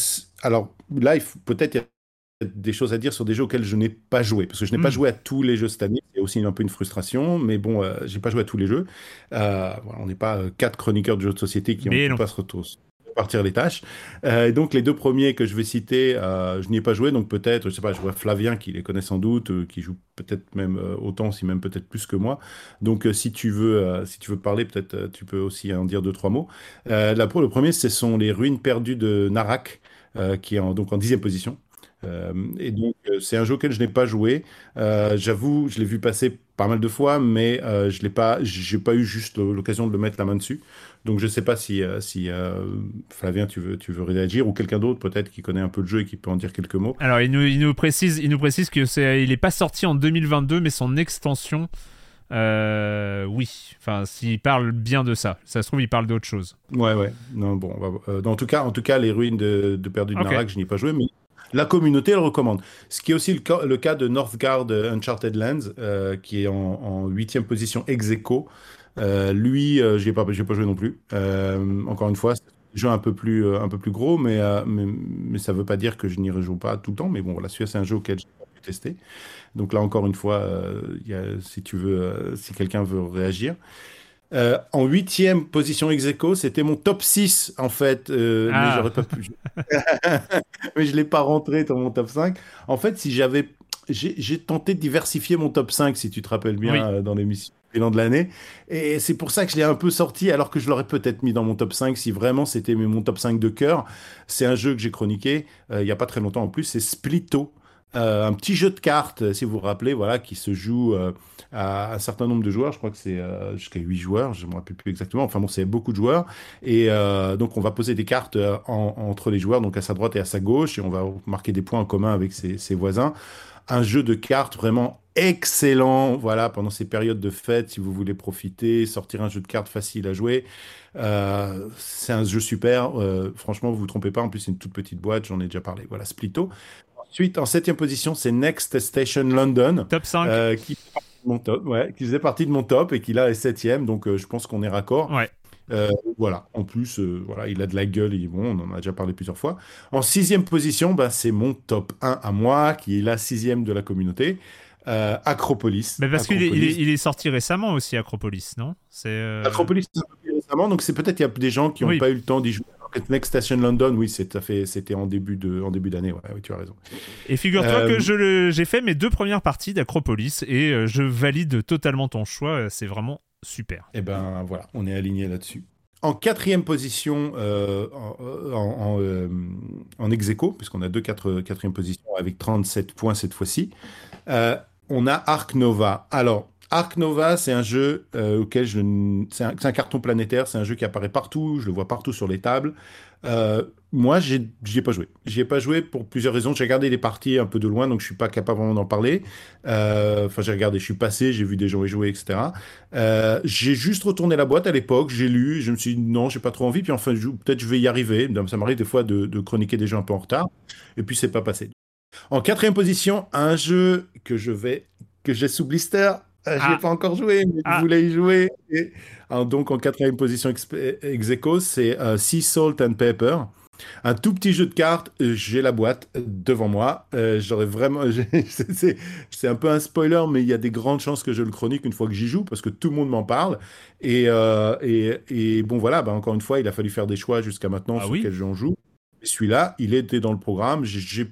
alors là, peut-être il y a des choses à dire sur des jeux auxquels je n'ai pas joué, parce que je n'ai pas Mm. joué à tous les jeux cette année. C'est aussi un peu une frustration, mais bon, euh, j'ai pas joué à tous les jeux. Euh, on n'est pas euh, quatre chroniqueurs de jeux de société qui Mais ont non. pas se retour- partir les tâches. Euh, et donc les deux premiers que je vais citer, euh, je n'y ai pas joué, donc peut-être, je sais pas, je vois Flavien qui les connaît sans doute, euh, qui joue peut-être même autant, si même peut-être plus que moi. Donc si tu veux, si tu veux parler, peut-être tu peux aussi en dire deux trois mots. Le premier, ce sont les ruines perdues de Narak, qui est donc en dixième position. Euh, et donc, euh, c'est un jeu auquel je n'ai pas joué. Euh, J'avoue, je l'ai vu passer pas mal de fois, mais je l'ai pas, j'ai pas eu juste l'occasion de le mettre la main dessus. Donc, je sais pas si, si euh, Flavien, tu veux, tu veux réagir ou quelqu'un d'autre peut-être qui connaît un peu le jeu et qui peut en dire quelques mots. Alors, il nous, il nous précise, il nous précise que c'est, il est pas sorti en 2022, mais son extension, euh, oui. Enfin, s'il parle bien de ça, ça se trouve, il parle d'autre chose. Ouais, ouais. Non, bon, euh, en tout cas, en tout cas, les ruines de, de Perdu de Ok. Narak, je n'y ai pas joué, mais la communauté le recommande. Ce qui est aussi le cas, le cas de Northgard euh, Uncharted Lands, euh, qui est en, huitième position ex aequo. Euh, lui, euh, j'y ai pas, joué non plus. Euh, encore une fois, jeu un peu plus, euh, un peu plus gros, mais, euh, ça veut pas dire que je n'y rejoue pas tout le temps. Mais bon, voilà, celui-là, c'est un jeu auquel j'ai pu tester. Donc là, encore une fois, euh, si euh, si quelqu'un veut réagir. Euh, en huitième position ex c'était mon top 6, en fait, euh, mais Ah. j'aurais pas pu. mais je l'ai pas rentré dans mon top 5. En fait, si j'avais. J'ai tenté de diversifier mon top 5, si tu te rappelles bien, Oui. euh, dans l'émission bilan de l'année. Et c'est pour ça que je l'ai un peu sorti, alors que je l'aurais peut-être mis dans mon top 5 si vraiment c'était mon top 5 de cœur. C'est un jeu que j'ai chroniqué il y a pas très longtemps en plus, c'est Splitto. Euh, un petit jeu de cartes, si vous vous rappelez, voilà, qui se joue euh, à un certain nombre de joueurs. Je crois que c'est euh, jusqu'à 8 joueurs, je ne me rappelle plus exactement. Enfin bon, c'est beaucoup de joueurs. Et donc, on va poser des cartes en- entre les joueurs, donc à sa droite et à sa gauche, et on va marquer des points en commun avec ses, voisins. Un jeu de cartes vraiment excellent, voilà, pendant ces périodes de fête, si vous voulez profiter, sortir un jeu de cartes facile à jouer. C'est un jeu super. franchement, vous vous trompez pas. En plus, c'est une toute petite boîte. J'en ai déjà parlé. Voilà, Splitto. Ensuite, en septième position, c'est Next Station London. Top 5. euh, qui, fait partie de mon top, ouais, qui faisait partie de mon top et qui là est septième. Donc, euh, je pense qu'on est raccord. Ouais. Euh, voilà. En plus, voilà, il a de la gueule. Est bon. On en a déjà parlé plusieurs fois. En sixième position, bah, c'est mon top 1 à moi, qui est la sixième de la communauté. Euh, Acropolis. Mais parce qu'il est, il Acropolis. est, il est sorti récemment aussi, Acropolis, non? C'est. euh, Acropolis, peu plus récemment, donc c'est peut-être il y a des gens qui n'ont Oui. pas eu le temps d'y jouer. Next Station London, oui, c'était en début d'année. Ouais, oui, tu as raison. Et figure-toi Euh, que le- j'ai fait mes deux premières parties d'Acropolis et euh, je valide totalement ton choix. euh, C'est vraiment super. Et ben voilà, on est aligné là-dessus. En quatrième position, euh, en, en, en, euh, en ex aequo, puisqu'on a deux quatre, quatrième positions avec 37 points cette fois-ci, euh, on a Ark Nova. Alors, Ark Nova, c'est un jeu euh, auquel je. C'est un, carton planétaire, c'est un jeu qui apparaît partout, je le vois partout sur les tables. Euh, moi, j'y ai pas joué. J'y ai pas joué pour plusieurs raisons. J'ai regardé les parties un peu de loin, donc je suis pas capable vraiment d'en parler. Euh, Enfin, j'ai regardé, je suis passé, j'ai vu des gens y jouer, etc. Euh, j'ai juste retourné la boîte à l'époque, j'ai lu, je me suis dit non, j'ai pas trop envie, puis enfin, peut-être je vais y arriver. Ça m'arrive des fois de, de chroniquer des jeux un peu en retard, et puis c'est pas passé. En quatrième position, un jeu que je vais, que j'ai sous blister. Euh, J'y Ah. ai pas encore joué, mais Ah. je voulais y jouer. Et, alors, donc en quatrième position ex, aequo, c'est euh, Sea Salt and Pepper. Un tout petit jeu de cartes, euh, j'ai la boîte devant moi. Euh, J'aurais vraiment. c'est- un peu un spoiler, mais il y a des grandes chances que je le chronique une fois que j'y joue, parce que tout le monde m'en parle. Et, euh, et, et bon, voilà, bah, encore une fois, il a fallu faire des choix jusqu'à maintenant Ah sur oui. quel jeu on joue. celui-là, il était dans le programme. J'ai,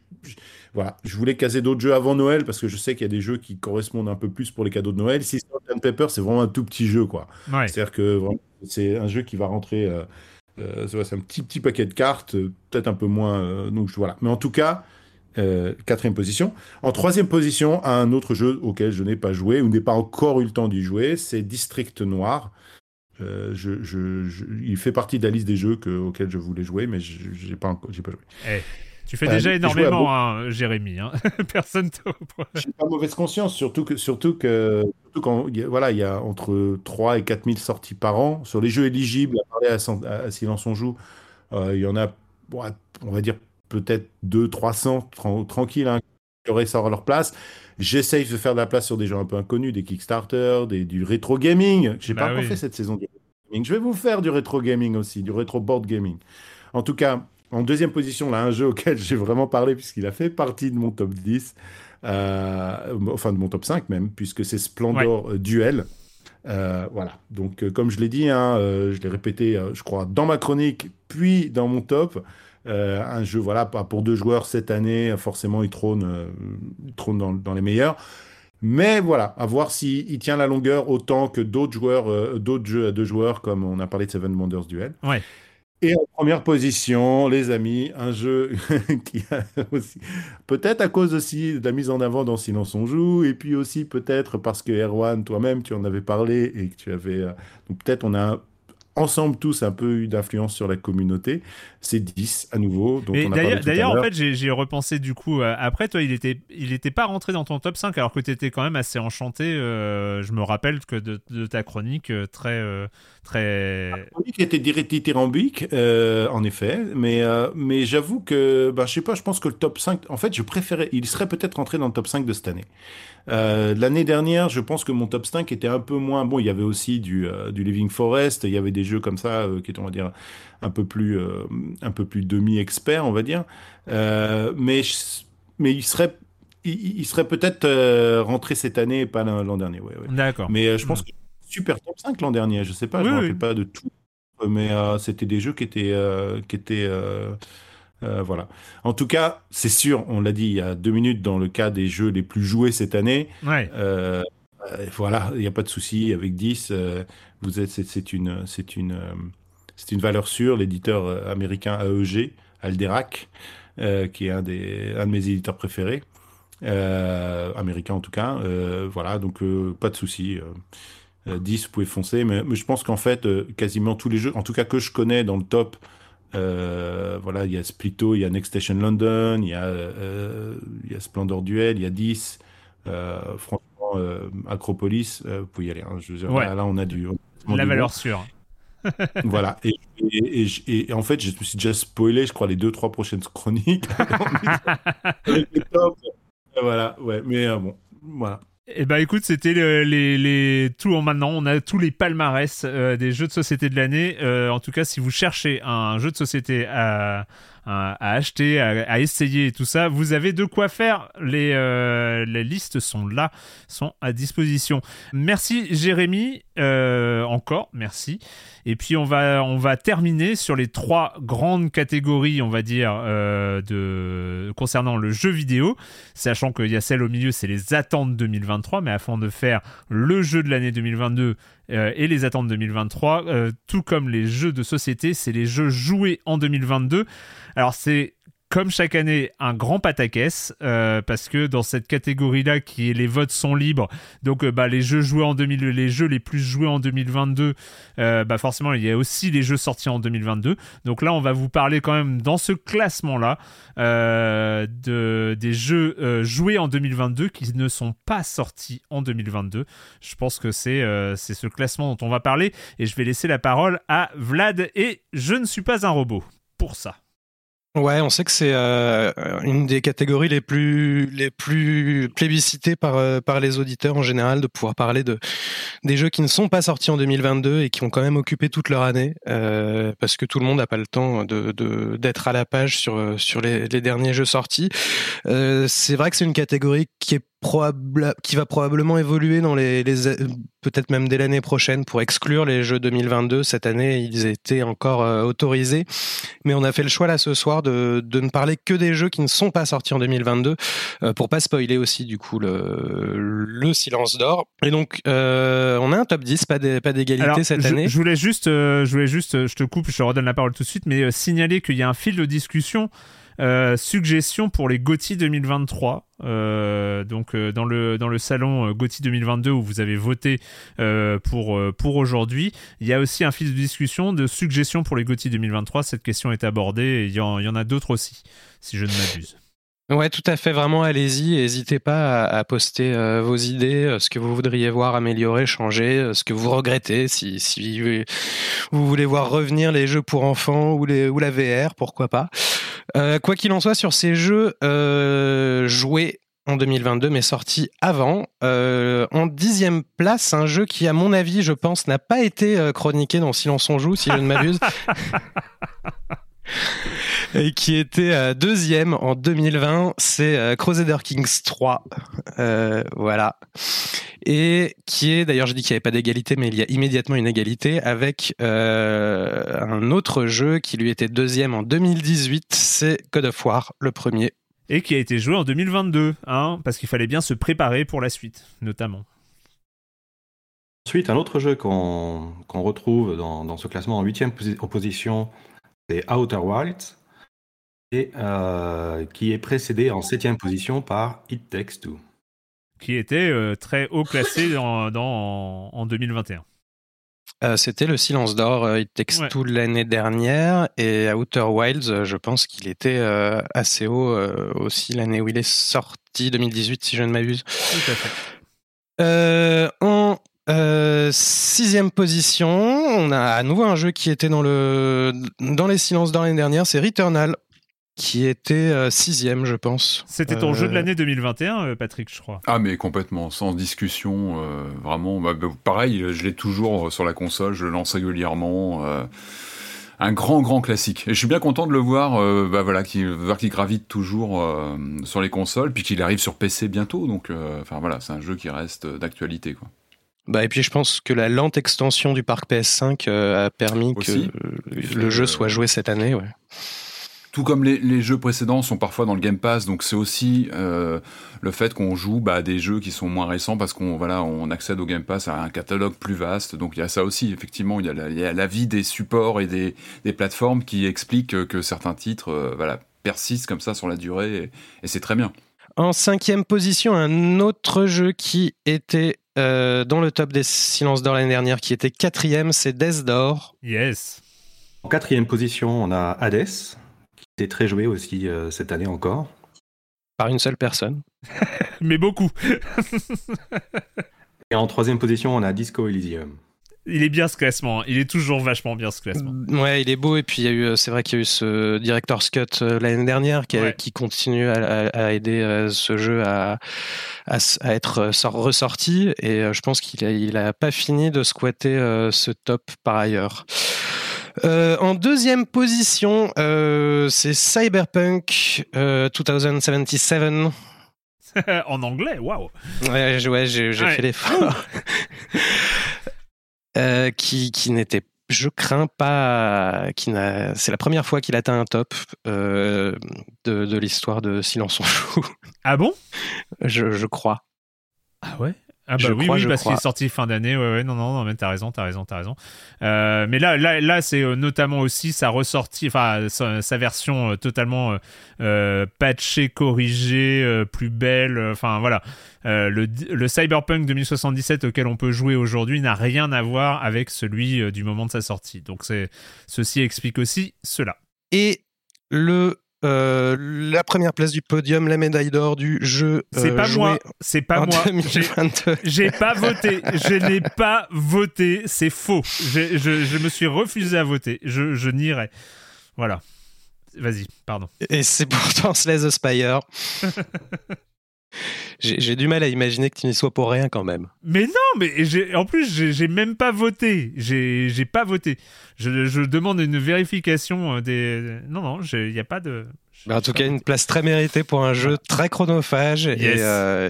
voilà, je voulais caser d'autres jeux avant Noël parce que je sais qu'il y a des jeux qui correspondent un peu plus pour les cadeaux de Noël. Si Salt Pepper, c'est vraiment un tout petit jeu, quoi. C'est-à-dire que c'est un jeu qui va rentrer. Euh, euh, c'est un petit petit paquet de cartes, peut-être un peu moins. donc voilà. Mais en tout cas, quatrième position. En troisième position, un autre jeu auquel je n'ai pas joué ou n'ai pas encore eu le temps d'y jouer, c'est District Noir. Euh, je, il fait partie de la liste des jeux auxquels je voulais jouer, mais je n'ai pas, pas joué. Eh, tu fais déjà énormément, hein, Jérémy. Hein. Personne J'ai pas mauvaise conscience, surtout que, surtout que quand voilà, il y a entre 3 et 4 000 sorties par an. Sur les jeux éligibles, à parler à, Silence on Joue, euh, il y en a, on va dire, peut-être 2 300 tranquilles hein, qui auraient ça à leur place. J'essaye de faire de la place sur des jeux un peu inconnus, des Kickstarter, des, du rétro gaming. J'ai n'ai pas bah encore fait cette saison du gaming. Je vais vous faire du rétro gaming aussi, du rétro board gaming. En tout cas, en deuxième position, là, un jeu auquel j'ai vraiment parlé puisqu'il a fait partie de mon top 10, euh, enfin de mon top 5 même, puisque c'est Splendor euh, Duel. Euh, voilà, donc comme je l'ai dit, hein, je l'ai répété, je crois, dans ma chronique, puis dans mon top. Un jeu, voilà, pour deux joueurs cette année, forcément, il trône, trône dans, les meilleurs. Mais voilà, à voir s'il tient la longueur autant que d'autres joueurs, d'autres jeux à deux joueurs, comme on a parlé de Seven Wonders Duel. Ouais. Et en première position, les amis, un jeu qui a aussi, peut-être à cause aussi de la mise en avant dans Silence on joue, et puis aussi peut-être parce que Erwan, toi-même, tu en avais parlé et que tu avais, donc peut-être on a ensemble tous un peu eu d'influence sur la communauté. C'est 10 à nouveau. D'ailleurs, en fait, j'ai repensé du coup. Euh, après, toi, il était, il était pas rentré dans ton top 5 alors que tu étais quand même assez enchanté. Euh, je me rappelle que de, ta chronique euh, très. très... La chronique était dithyrambique, en effet. Mais, mais j'avoue que, bah, je sais pas, je pense que le top 5. En fait, je préférais. Il serait peut-être rentré dans le top 5 de cette année. L'année dernière, je pense que mon top 5 était un peu moins bon. Il y avait aussi du, du Living Forest, il y avait des jeux comme ça qui étaient, on va dire, un peu plus, euh, un peu plus demi-expert, on va dire. Euh, mais, mais il serait, il, serait peut-être euh, rentré cette année et pas l'an dernier. Ouais, D'accord. Mais je pense que super top 5 l'an dernier. Je sais pas, je ne me rappelle pas de tout. Mais c'était des jeux qui étaient, qui étaient voilà. En tout cas, c'est sûr, on l'a dit il y a deux minutes, dans le cas des jeux les plus joués cette année, ouais. voilà, il n'y a pas de souci avec 10. vous êtes, c'est une, c'est une, c'est une valeur sûre. L'éditeur euh, américain AEG, Alderac, euh, qui est un, des, un de mes éditeurs préférés, euh, américain en tout cas. voilà, donc pas de souci. 10, vous pouvez foncer. Mais, je pense qu'en fait, quasiment tous les jeux, en tout cas que je connais dans le top, voilà, il y a Splito, il y a Next Station London, il y a, il y a Splendor Duel, il y a 10. franchement, Acropolis, vous pouvez y aller. Hein. je, là, on a du. La valeur sûre voilà. Et, et, en fait, je me suis déjà spoilé, je crois, les deux, trois prochaines chroniques. voilà, ouais. Mais euh, bon, voilà. Eh ben écoute, c'était les, les, tout en maintenant, on a tous les palmarès euh, des jeux de société de l'année. Euh, en tout cas, si vous cherchez un jeu de société à, acheter, à, essayer et tout ça, vous avez de quoi faire. Les, euh, les listes sont là, sont à disposition. Merci Jérémy, encore merci. Et puis on va, on va terminer sur les trois grandes catégories, on va dire, euh, de, concernant le jeu vidéo, sachant qu'il y a celle au milieu, c'est les attentes 2023, mais afin de faire le jeu de l'année 2022 et les attentes 2023, tout comme les jeux de société, c'est les jeux joués en 2022. Alors c'est comme chaque année, un grand pataquès, euh, parce que dans cette catégorie-là, qui est les votes sont libres, donc euh, bah, les jeux joués en 2000, les jeux les plus joués en 2022, euh, bah forcément il y a aussi les jeux sortis en 2022. Donc là, on va vous parler quand même dans ce classement-là de des jeux joués en 2022 qui ne sont pas sortis en 2022. Je pense que c'est c'est ce classement dont on va parler, et je vais laisser la parole à Vlad. Et je ne suis pas un robot pour ça. Ouais, on sait que c'est euh, une des catégories les plus les plus plébiscitées par euh, par les auditeurs en général de pouvoir parler de des jeux qui ne sont pas sortis en 2022 et qui ont quand même occupé toute leur année euh, parce que tout le monde n'a pas le temps de d'être à la page sur sur les, les derniers jeux sortis. c'est vrai que c'est une catégorie qui est probable qui va probablement évoluer dans les, les peut-être même dès l'année prochaine pour exclure les jeux 2022. Cette année, ils étaient encore euh, autorisés. Mais on a fait le choix là ce soir de, de, ne parler que des jeux qui ne sont pas sortis en 2022 euh, pour pas spoiler aussi du coup le, le silence d'or. Et donc, euh, on a un top 10, pas d'égalité cette année. Je voulais juste, je voulais juste, je te coupe, je te redonne la parole tout de suite, mais signaler qu'il y a un fil de discussion euh, suggestion pour les GOTY 2023. Euh, donc euh, dans le dans le salon GOTY 2022 où vous avez voté pour pour aujourd'hui, il y a aussi un fil de discussion de suggestions pour les GOTY 2023. Cette question est abordée et il y en, y en a d'autres aussi, si je ne m'abuse. Ouais, tout à fait. Vraiment, allez-y. N'hésitez pas à, poster vos idées, ce que vous voudriez voir améliorer, changer, ce que vous regrettez. Si, si vous voulez voir revenir les jeux pour enfants ou, les, ou la VR, pourquoi pas. Euh, quoi qu'il en soit, sur ces jeux euh, joués en 2022, mais sortis avant, euh, en dixième place, un jeu qui, à mon avis, je pense, n'a pas été chroniqué dans Silence on joue, si je ne m'abuse. et qui était deuxième en 2020, c'est Crusader Kings 3. voilà et qui est, d'ailleurs je dis qu'il n'y avait pas d'égalité, mais il y a immédiatement une égalité avec euh, un autre jeu qui lui était deuxième en 2018, c'est God of War, le premier. Et qui a été joué en 2022, hein, parce qu'il fallait bien se préparer pour la suite, notamment. Ensuite, un autre jeu qu'on retrouve dans, ce classement en huitième position, c'est Outer Wilds, et euh, qui est précédé en septième position par It Takes Two qui était euh, très haut classé dans, dans en, 2021. Euh, c'était le Silence d'Or, euh, It Takes Two l'année dernière, et Outer Wilds, je pense qu'il était assez haut aussi l'année où il est sorti, 2018 si je ne m'abuse. Tout à fait. En sixième position, on a à nouveau un jeu qui était dans, le, dans les Silences d'Or l'année dernière, c'est Returnal qui était euh, sixième, je pense. C'était ton jeu de euh, l'année 2021, euh, Patrick, je crois. Ah, mais complètement, sans discussion. vraiment, bah, bah, pareil, je l'ai toujours sur la console, je le lance régulièrement. un grand, grand classique. Et je suis bien content de le voir, bah, voilà, qui, voir qu'il gravite toujours sur les consoles, puis qu'il arrive sur PC bientôt. Donc, enfin voilà, c'est un jeu qui reste d'actualité, quoi. Bah, et puis je pense que la lente extension du parc PS5 a permis que le jeu soit joué cette année. Ouais. Tout comme les, jeux précédents sont parfois dans le Game Pass, donc c'est aussi euh, le fait qu'on joue bah, à des jeux qui sont moins récents parce qu'on voilà, on accède au Game Pass à un catalogue plus vaste. Donc il y a ça aussi, effectivement, il y a la, la vie des supports et des, des, plateformes qui expliquent que, certains titres euh, voilà, persistent comme ça sur la durée et, c'est très bien. En cinquième position, un autre jeu qui était euh, dans le top des silences d'or l'année dernière, qui était quatrième, c'est Death Door. Yes. En quatrième position, on a Hades, très joué aussi euh, cette année encore. Par une seule personne. Mais beaucoup. Et en troisième position, on a Disco Elysium. Il est bien ce classement, il est toujours vachement bien ce classement. Ouais, il est beau et puis il y a eu, euh, c'est vrai qu'il y a eu ce Director's Cut euh, l'année dernière qui, qui continue à, aider ce jeu à, à, être ressorti et je pense qu'il a, il a pas fini de squatter ce top par ailleurs. Euh, en deuxième position, euh, c'est Cyberpunk 2077. Euh, en anglais, waouh! Ouais, j'ai fait l'effort. qui qui n'était, je crains pas, qui n'a. C'est la première fois qu'il atteint un top de, de l'histoire de Silence on joue. Ah bon? Je, je crois. Ah ouais? Ah bah oui, oui parce qu'il est sorti fin d'année. Ouais, ouais, non, non, non, mais t'as raison, t'as raison, t'as raison. Euh, mais là, là, là, c'est euh, notamment aussi sa ressortie, enfin sa, version euh, totalement patchée, corrigée, plus belle. Enfin voilà, le, le, Cyberpunk 2077 auquel on peut jouer aujourd'hui n'a rien à voir avec celui du moment de sa sortie. Donc c'est ceci explique aussi cela. Et le euh, la première place du podium, la médaille d'or du jeu. C'est pas moi. C'est pas moi. J'ai pas voté. Je n'ai pas voté. C'est faux. Je, je, me suis refusé à voter. Je, je n'irai. Voilà. Vas-y, pardon. Et c'est pourtant Slay the Spire. J'ai du mal à imaginer que tu n'y sois pour rien quand même. Mais non, mais en plus, j'ai même pas voté. J'ai pas voté. Je, je, demande une vérification euh, des. Non, non, il n'y a pas de. Bah, en tout cas, une place très méritée pour un jeu très chronophage Yes.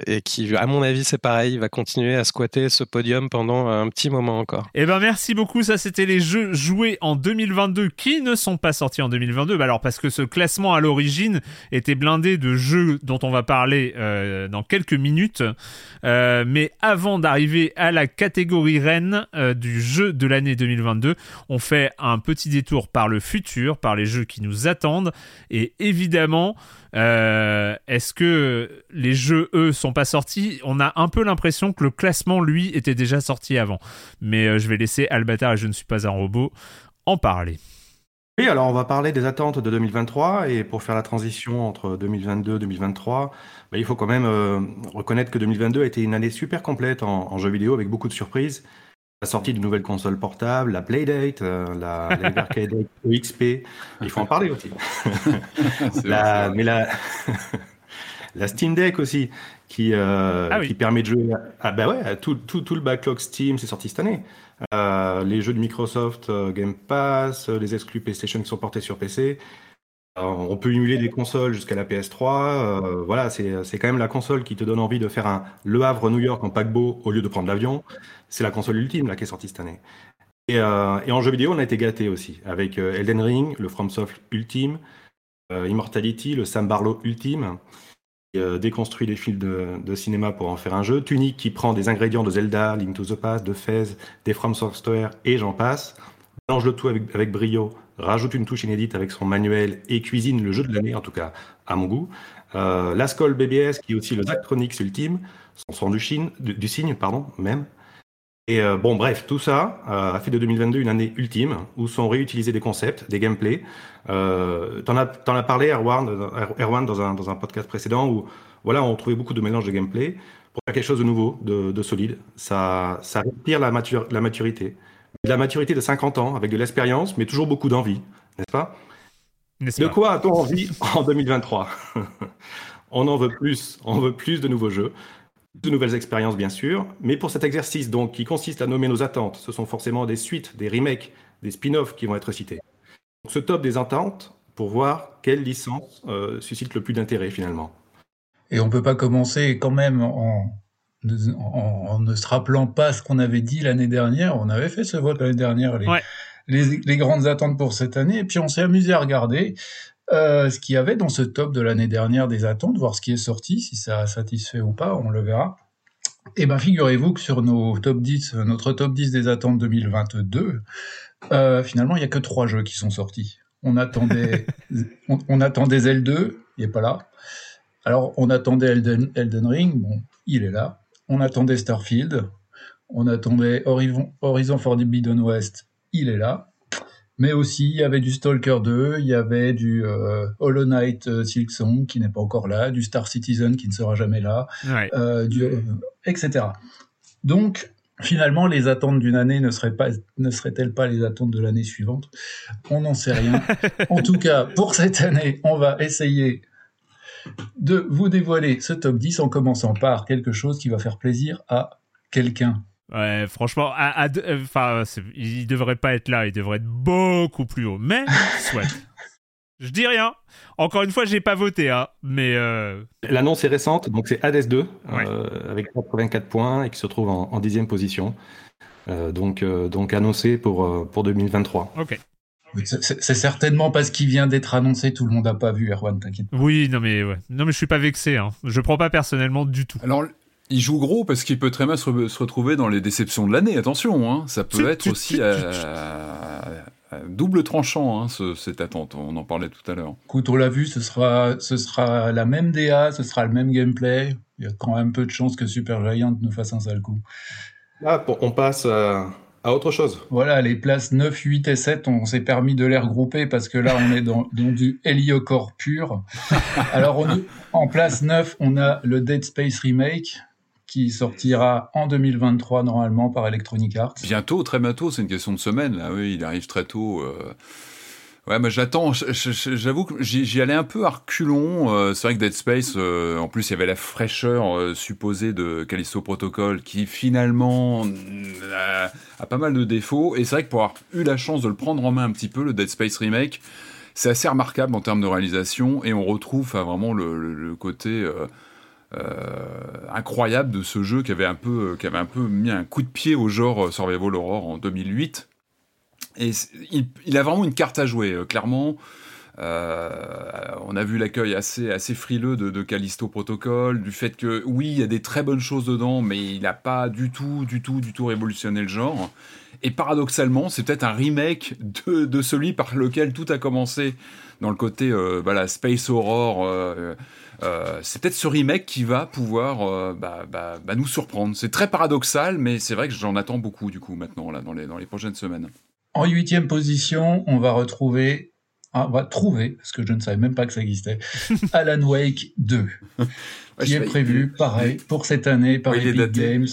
et, et qui, à mon avis, c'est pareil, il va continuer à squatter ce podium pendant un petit moment encore. Eh ben merci beaucoup, ça c'était les jeux joués en 2022 qui ne sont pas sortis en 2022. Bah alors parce que ce classement à l'origine était blindé de jeux dont on va parler euh, dans quelques minutes. Euh, mais avant d'arriver à la catégorie reine euh, du jeu de l'année 2022, on fait un petit détour par le futur, par les jeux qui nous attendent. Et évidemment, euh, est-ce que les jeux, eux, sont pas sortis? On a un peu l'impression que le classement, lui, était déjà sorti avant. Mais euh, je vais laisser Albatar et je ne suis pas un robot en parler. Oui, alors on va parler des attentes de 2023 et pour faire la transition entre 2022 et 2023, bah, il faut quand même euh, reconnaître que 2022 a été une année super complète en, en jeux vidéo avec beaucoup de surprises. La sortie de nouvelles consoles portables, la Playdate, euh, la, la Arcade EXP, il faut en parler aussi. La- vrai, mais la, la Steam Deck aussi, qui, euh, Ah oui. qui permet de jouer à, ah bah ouais, à tout, tout, tout le backlog Steam, c'est sorti cette année. Euh, les jeux de Microsoft, euh, Game Pass, euh, les exclus PlayStation qui sont portés sur PC. On peut émuler des consoles jusqu'à la PS3. euh, voilà, c'est quand même la console qui te donne envie de faire un Le Havre New York en paquebot au lieu de prendre l'avion. C'est la console ultime là qui est sortie cette année. Et, euh, et en jeu vidéo, on a été gâté aussi avec euh, Elden Ring, le FromSoft Ultime, Immortality, le Sam Barlow Ultime, euh, déconstruit les fils de, cinéma pour en faire un jeu. Tunic qui prend des ingrédients de Zelda, Link to the Past, de Fez, des From Software et j'en passe. Mélange le tout avec brio, rajoute une touche inédite avec son manuel et cuisine le jeu de l'année, en tout cas à mon goût. Euh, L'Ascol BBS qui est aussi le Zachronix Ultime, son son du, signe, pardon, même. Et euh, bon, bref, tout ça euh, a fait de 2022 une année ultime où sont réutilisés des concepts, des gameplays. Euh, T'en as, as parlé, Erwan, Er- Erwan dans, un, dans un podcast précédent où voilà, on trouvait beaucoup de mélange de gameplay pour faire quelque chose de nouveau, de, de solide. Ça, ça respire la maturité. De la maturité de 50 ans avec de l'expérience, mais toujours beaucoup d'envie, n'est-ce pas? N'est-ce de pas? quoi a-t-on envie en 2023 On en veut plus, on veut plus de nouveaux jeux, de nouvelles expériences bien sûr, mais pour cet exercice donc qui consiste à nommer nos attentes, ce sont forcément des suites, des remakes, des spin-offs qui vont être cités. Donc, ce top des attentes pour voir quelle licence euh, suscite le plus d'intérêt finalement. Et on peut pas commencer quand même en, en- en ne se rappelant pas ce qu'on avait dit l'année dernière. On avait fait ce vote l'année dernière, les, Ouais. les, les grandes attentes pour cette année. Et puis on s'est amusé à regarder euh, ce qu'il y avait dans ce top de l'année dernière des attentes, voir ce qui est sorti, si ça a satisfait ou pas, on le verra. Et ben figurez-vous que sur nos top 10, notre top 10 des attentes 2022, euh, finalement il y a que trois jeux qui sont sortis. On attendait, on, on attendait Zelda, il est pas là. Alors, on attendait Elden, Elden Ring, bon, il est là. On attendait Starfield. On attendait Horizon, Horizon Forbidden West, il est là. Mais aussi, il y avait du Stalker 2, il y avait du euh, Hollow Knight euh, Silksong qui n'est pas encore là, du Star Citizen qui ne sera jamais là, Ouais. euh, du, etc. Donc, finalement, les attentes d'une année ne seraient pas, ne seraient-elles pas les attentes de l'année suivante? On n'en sait rien. en tout cas, pour cette année, on va essayer de vous dévoiler ce top 10 en commençant par quelque chose qui va faire plaisir à quelqu'un. Ouais, franchement, à- à euh, il devrait pas être là, il devrait être beaucoup plus haut. Mais, soit. Je dis rien. Encore une fois, j'ai pas voté, hein. Mais euh, L'annonce est récente, donc c'est Hades 2, Ouais. euh, avec 84 points et qui se trouve en, en dixième position. Euh, donc, euh, donc annoncé pour, euh, pour 2023. ok. Oui, C'est certainement parce qu'il vient d'être annoncé, tout le monde n'a pas vu, Erwan, t'inquiète. Oui, non mais ouais. Non mais je suis pas vexé. Hein. Je prends pas personnellement du tout. Alors, il joue gros parce qu'il peut très mal se, re- se retrouver dans les déceptions de l'année. Attention, hein, ça peut être aussi chut, à, à double tranchant, hein, ce- cette attente. On en parlait tout à l'heure. Écoute, on l'a vu, ce sera, ce sera la même DA, ce sera le même gameplay. Il y a quand même peu de chances que Super Giant nous fasse un sale coup. Là, pour- on passe euh, à autre chose. Voilà, les places 9, 8 et 7, on s'est permis de les regrouper parce que là, on est dans, dans du Heliocore pur. Alors, on- en place 9, on a le Dead Space Remake qui sortira en 2023 normalement par Electronic Arts. Bientôt, très bientôt, c'est une question de semaine. Là, oui, il arrive très tôt. euh. Ouais, mais j'attends. J'avoue que j'y allais un peu à reculons. euh, C'est vrai que Dead Space, euh, en plus, il y avait la fraîcheur euh, supposée de Callisto Protocol, qui finalement a, a pas mal de défauts. Et c'est vrai que pour avoir eu la chance de le prendre en main un petit peu, le Dead Space remake, c'est assez remarquable en termes de réalisation et on retrouve vraiment le, côté incroyable de ce jeu qui avait un peu qui avait un peu mis un coup de pied au genre Survival Horror en 2008 et il, a vraiment une carte à jouer clairement euh, on a vu l'accueil assez, frileux de, de, Callisto Protocol, du fait que oui, il y a des très bonnes choses dedans, mais il n'a pas du tout, du tout, du tout révolutionné le genre. Et paradoxalement, c'est peut-être un remake de, celui par lequel tout a commencé dans le côté euh, space horror. Euh, c'est peut-être ce remake qui va pouvoir bah, bah, bah, nous surprendre. C'est très paradoxal, mais c'est vrai que j'en attends beaucoup du coup maintenant là dans les prochaines semaines. En huitième position, on va retrouver ah, on va trouver, parce que je ne savais même pas que ça existait, Alan Wake 2, qui est prévu, pareil, pour cette année par Epic Games.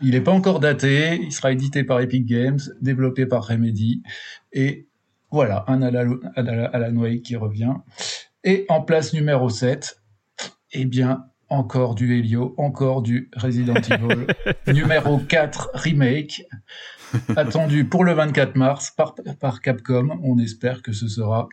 Il n'est pas encore daté, il sera édité par Epic Games, développé par Remedy, et voilà, un Alan Wake qui revient. Et en place numéro 7, eh bien, encore du Helio, encore du Resident Evil. numéro 4 remake, attendu pour le 24 mars par, par Capcom. On espère que ce sera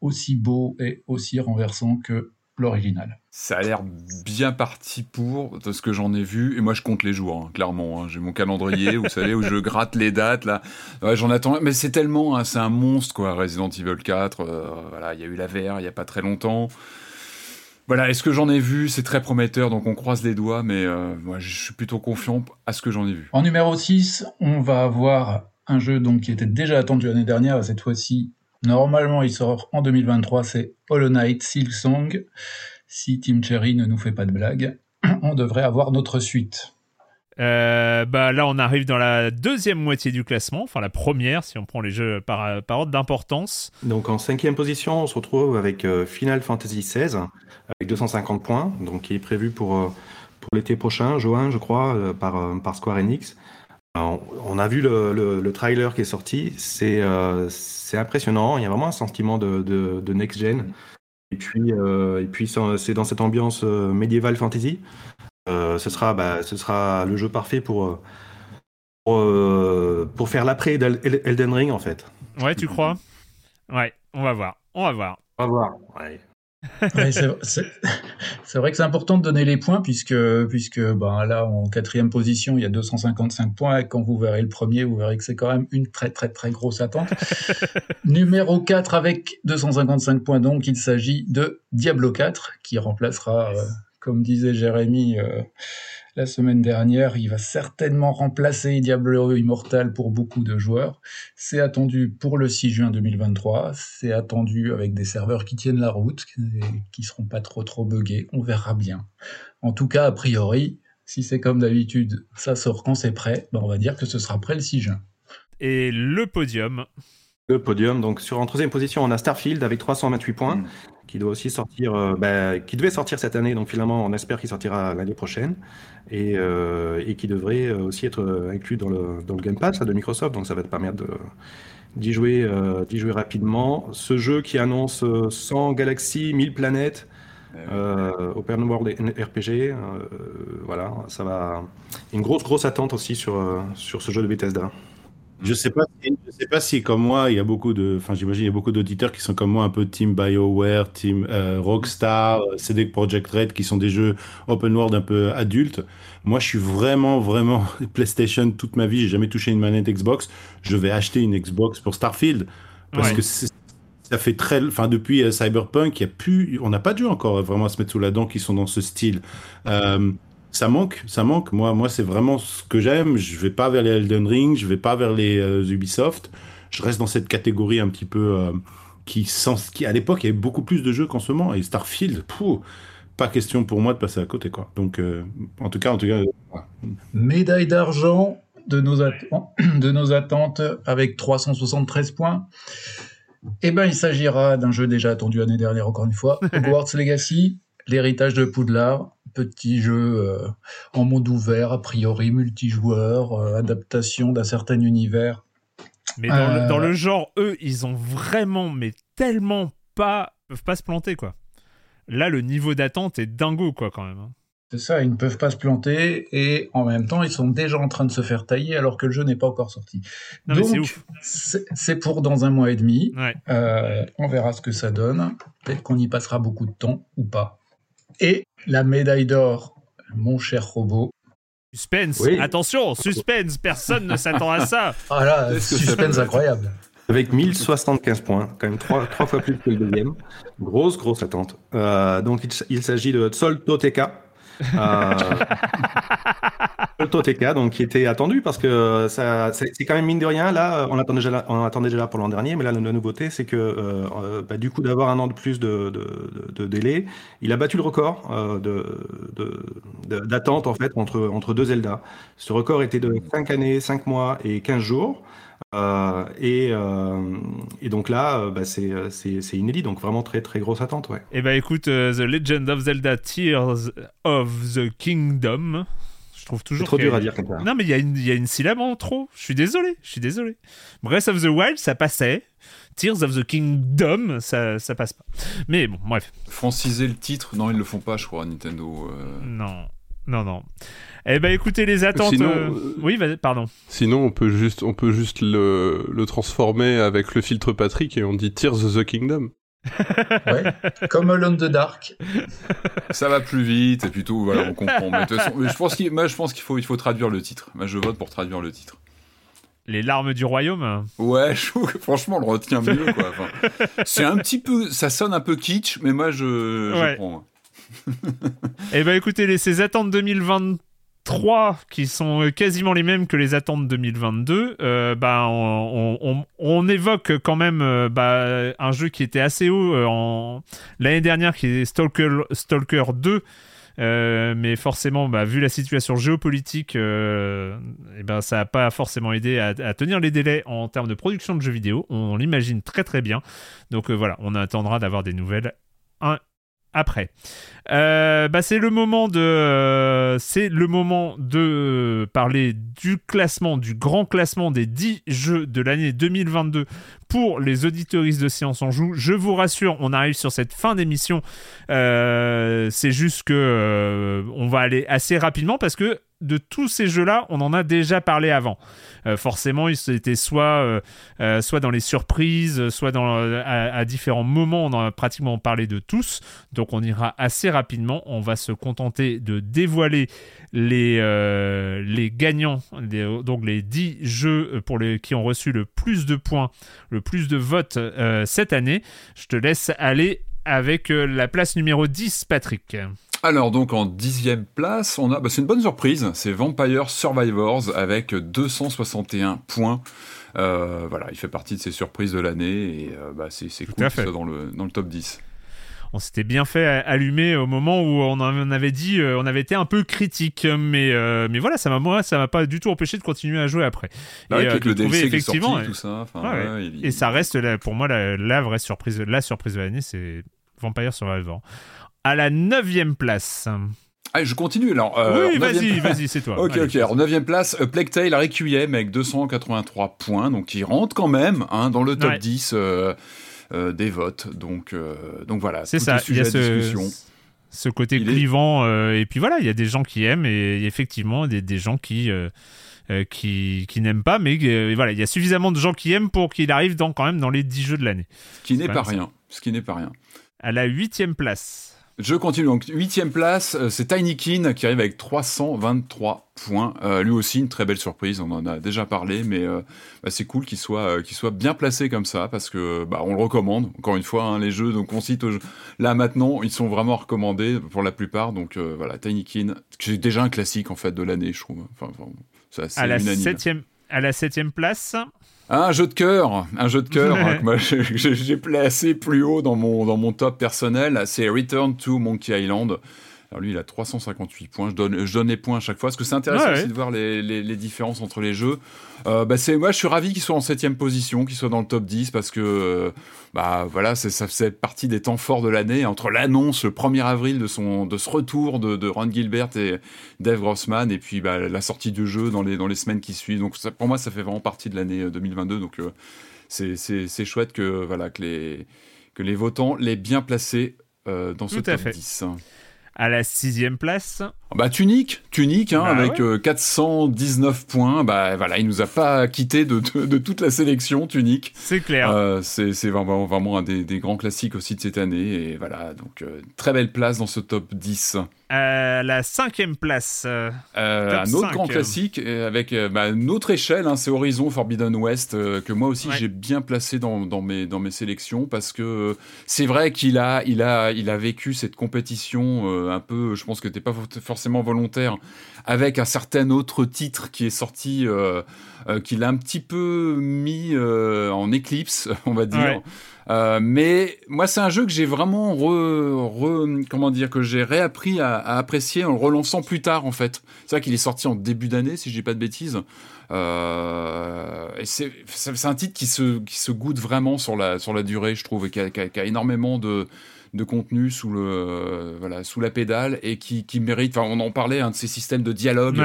aussi beau et aussi renversant que l'original. Ça a l'air bien parti pour, de ce que j'en ai vu, et moi je compte les jours, hein, clairement. Hein. J'ai mon calendrier, vous savez, où je gratte les dates, là. j'en attends, mais c'est tellement, hein, c'est un monstre, quoi, Resident Evil 4. Euh, voilà, il y a eu la VR il n'y a pas très longtemps. Voilà, est-ce que j'en ai vu? C'est très prometteur, donc on croise les doigts, mais euh, moi je suis plutôt confiant à ce que j'en ai vu. En numéro 6, on va avoir un jeu donc, qui était déjà attendu l'année dernière, cette fois-ci, normalement il sort en 2023, c'est Hollow Knight Silksong. Si Team Cherry ne nous fait pas de blague, on devrait avoir notre suite. Euh, bah là, on arrive dans la deuxième moitié du classement, enfin la première si on prend les jeux par, par ordre d'importance. Donc en cinquième position, on se retrouve avec euh, Final Fantasy XVI avec 250 points, donc qui est prévu pour, euh, pour l'été prochain, juin, je crois, par, par Square Enix. on a vu le, le, trailer qui est sorti, c'est c'est impressionnant. Il y a vraiment un sentiment de, de, next gen. Et puis, et puis c'est dans cette ambiance médiévale fantasy. Euh, ce, sera, bah, ce sera le jeu parfait pour, euh, pour, euh, pour faire l'après Elden Ring, en fait. Ouais, tu crois? Ouais, on va voir. On va voir. On va voir, ouais. c'est vrai que c'est important de donner les points puisque, puisque ben, là, en quatrième position, il y a 255 points et quand vous verrez le premier, vous verrez que c'est quand même une très très très grosse attente. Numéro 4 avec 255 points, donc il s'agit de Diablo 4 qui remplacera comme disait Jérémy euh, la semaine dernière, il va certainement remplacer Diablo Immortal pour beaucoup de joueurs. C'est attendu pour le 6 juin 2023. C'est attendu avec des serveurs qui tiennent la route, qui seront pas trop trop buggés. On verra bien. En tout cas, a priori, si c'est comme d'habitude, ça sort quand c'est prêt, ben on va dire que ce sera prêt le 6 juin. Et le podium Le podium, donc sur en troisième position, on a Starfield avec 328 points. Mm qui doit aussi sortir, euh, bah, qui devait sortir cette année, donc finalement on espère qu'il sortira l'année prochaine, et, euh, et, qui devrait euh, aussi être inclus dans le, dans le Game Pass de Microsoft, donc ça va te permettre d'y jouer, d'y jouer rapidement. Ce jeu qui annonce 100 galaxies, 1000 planètes, Open World RPG, voilà, ça va. Une grosse grosse attente aussi sur, sur ce jeu de Bethesda. Je sais pas, si, je sais pas si comme moi, il y a beaucoup de, enfin j'imagine il y a beaucoup d'auditeurs qui sont comme moi un peu Team Bioware, Team euh, Rockstar, euh, CD Projekt Red, qui sont des jeux open world un peu adultes. Moi, je suis vraiment, vraiment PlayStation toute ma vie. J'ai jamais touché une manette Xbox. Je vais acheter une Xbox pour Starfield parce que ça fait très, enfin depuis euh, Cyberpunk, il y a plus, on n'a pas de jeu encore vraiment à se mettre sous la dent qui sont dans ce style. Euh, ça manque, ça manque. Moi, moi c'est vraiment ce que j'aime. Je vais pas vers les Elden Ring, je vais pas vers les euh, Ubisoft. Je reste dans cette catégorie un petit peu euh, qui, sans, qui, à l'époque, il y avait beaucoup plus de jeux qu'en ce moment. Et Starfield, pas question pour moi de passer à côté, quoi. Donc, euh, en tout cas, en tout cas, médaille d'argent de nos, de nos attentes avec 373 points. Eh ben, il s'agira d'un jeu déjà attendu l'année dernière, encore une fois, Hogwarts Legacy, l'héritage de Poudlard, petit jeu euh, en monde ouvert, a priori multijoueur, euh, adaptation d'un certain univers. Mais dans, le, euh, genre, eux, ils ont vraiment, mais tellement pas, peuvent pas se planter quoi. Là, le niveau d'attente est dingo quoi quand même. Hein. C'est ça, ils ne peuvent pas se planter et en même temps, ils sont déjà en train de se faire tailler alors que le jeu n'est pas encore sorti. Donc, c'est pour dans un mois et demi. Euh, on verra ce que ça donne. Peut-être qu'on y passera beaucoup de temps ou pas. Et la médaille d'or, mon cher robot. Suspense, attention, suspense, personne ne s'attend à ça. Voilà, ah suspense incroyable. Avec 1075 points, quand même trois, trois fois plus que le deuxième. Grosse, grosse attente. Euh, donc il, s'agit de Sol Toteka, euh, Toteka, donc qui était attendu parce que ça, c'est quand même mine de rien. Là, on attendait déjà, là, on attendait déjà pour l'an dernier, mais là, la, nouveauté, c'est que euh, euh, bah, du coup, d'avoir un an de plus de, délai, il a battu le record de, d'attente en fait entre, entre deux Zelda. Ce record était de 5 années, 5 mois et 15 jours. Euh, et, euh, et, donc là, euh, bah, c'est inédit, donc vraiment très très grosse attente. Ouais. Et eh bah écoute, The Legend of Zelda Tears of the Kingdom, je trouve toujours. C'est trop dur à dire comme ça. Non, mais il y, y, a une syllabe en trop. Je suis désolé, je suis désolé. Breath of the Wild, ça passait. Tears of the Kingdom, ça, ça passe pas. Mais bon, bref. Franciser le titre, non, ils le font pas, je crois, Nintendo. Non. Non, non. Eh ben, écoutez, les attentes. Euh, euh, oui, pardon. Sinon, on peut juste, on peut juste le, le transformer avec le filtre Patrick et on dit Tears of the Kingdom. ouais, comme Alone the Dark. Ça va plus vite et plutôt voilà, on comprend. Mais, je pense qu'il, moi, je pense qu'il faut, il faut traduire le titre. Moi, je vote pour traduire le titre. Les larmes du royaume. Ouais, je trouve que franchement, on le retient mieux. Quoi. c'est un petit peu, ça sonne un peu kitsch, mais moi, je, je prends. Eh ben écoutez, ces attentes 2023 qui sont quasiment les mêmes que les attentes 2022, euh, bah, on, évoque quand même euh, bah, un jeu qui était assez haut euh, l'année dernière, qui est Stalker, Stalker 2. mais forcément, bah, vu la situation géopolitique, eh ben, ça n'a pas forcément aidé à, tenir les délais en termes de production de jeux vidéo. On l'imagine très très bien. Donc voilà, on attendra d'avoir des nouvelles après. Euh, bah c'est le moment de, euh, c'est le moment de parler du classement, du grand classement des 10 jeux de l'année 2022 pour les auditoristes de Science en Joue. Je vous rassure, on arrive sur cette fin d'émission. Euh, c'est juste que on va aller assez rapidement parce que de tous ces jeux-là, on en a déjà parlé avant. Euh, forcément, c'était soit, euh, euh, soit dans les surprises, soit à, différents moments, on en a pratiquement parlé de tous. Donc on ira assez rapidement. On va se contenter de dévoiler les, les gagnants, donc les 10 jeux pour les, qui ont reçu le plus de points, le plus de votes cette année. Je te laisse aller avec la place numéro 10, Patrick. Alors donc en dixième place, on a, bah, c'est une bonne surprise, c'est Vampire Survivors avec 261 points. Euh, voilà, il fait partie de ces surprises de l'année et euh, bah, c'est, cool qu'il soit dans le, dans le top 10 on s'était bien fait allumer au moment où on en avait dit, euh, on avait été un peu critique, mais mais voilà, ça m'a moi ça m'a pas du tout empêché de continuer à jouer après. Bah et avec le DLC effectivement, sorti, tout ça. Et ça reste pour moi la, vraie surprise, la surprise de l'année, c'est Vampire Survivor à la neuvième place. Allez, je continue alors. Euh, oui, vas-y, vas-y, c'est toi. ok, ok. En neuvième place, A Plague Tale Requiem avec 283 points, donc il rentre quand même hein, dans le top 10 euh, euh, des votes. Donc, donc voilà. C'est ça. Il y a ce, ce côté clivant, et puis voilà, il y a des gens qui aiment et effectivement des, des gens qui qui, qui n'aiment pas, mais voilà, il y a suffisamment de gens qui aiment pour qu'il arrive dans, quand même dans les 10 jeux de l'année. Ce qui n'est pas rien. Ce qui n'est pas rien. À la huitième place. Je continue. Donc, huitième place, euh, c'est Tiny Kin qui arrive avec 323 points. Euh, lui aussi, une très belle surprise. On en a déjà parlé, mais euh, bah, c'est cool qu'il soit, qu'il soit bien placé comme ça parce que bah, on le recommande. Encore une fois, hein, les jeux, donc on cite là maintenant, ils sont vraiment recommandés pour la plupart. Donc voilà, Tiny Kin, c'est déjà un classique en fait de l'année, je trouve. Enfin, c'est à la septième, à la septième place. Un jeu de cœur, un jeu de cœur hein, que moi j'ai placé plus haut dans mon, dans mon top personnel, c'est Return to Monkey Island. Alors lui, il a 358 points. Je donne, je donne les points à chaque fois. Parce que c'est intéressant aussi de voir les, les, différences entre les jeux. Euh, bah c'est, moi, je suis ravi qu'il soit en septième position, qu'il soit dans le top 10, parce que euh, bah, voilà, ça faisait partie des temps forts de l'année. Entre l'annonce, le 1er avril, de, son, de ce retour de, de Ron Gilbert et Dave Grossman, et puis bah, la sortie du jeu dans les, dans les semaines qui suivent. Donc pour moi, ça fait vraiment partie de l'année 2022. Euh, Donc c'est, c'est, chouette que, voilà, que, les, que les votants l'aient bien placé dans ce top 10. À la sixième place. Bah tunique, tunique, hein, bah avec 419 euh, points. Bah voilà, il nous a pas quitté de, de, toute la sélection, tunique. C'est clair. Euh, c'est vraiment, vraiment un des, des, grands classiques aussi de cette année. Et voilà, donc euh, très belle place dans ce top 10. À la cinquième place. un autre grand classique avec bah, une autre échelle, hein, c'est Horizon Forbidden West que moi aussi j'ai bien placé dans, dans, mes, dans mes sélections parce que c'est vrai qu'il a, il a, il a vécu cette compétition un peu, je pense que t'es pas forcément volontaire, avec un certain autre titre qui est sorti, euh, euh, qu'il a un petit peu mis euh, en éclipse, on va dire. mais moi, c'est un jeu que j'ai vraiment re, comment dire que j'ai réappris à, apprécier en le relançant plus tard en fait. C'est vrai qu'il est sorti en début d'année, si je dis pas de bêtises. et c'est un titre qui se, qui se goûte vraiment sur la, sur la durée, je trouve, et qui a énormément de, de contenu sous le euh, voilà sous la pédale et qui, qui mérite. Enfin, on en parlait un de ces systèmes de dialogue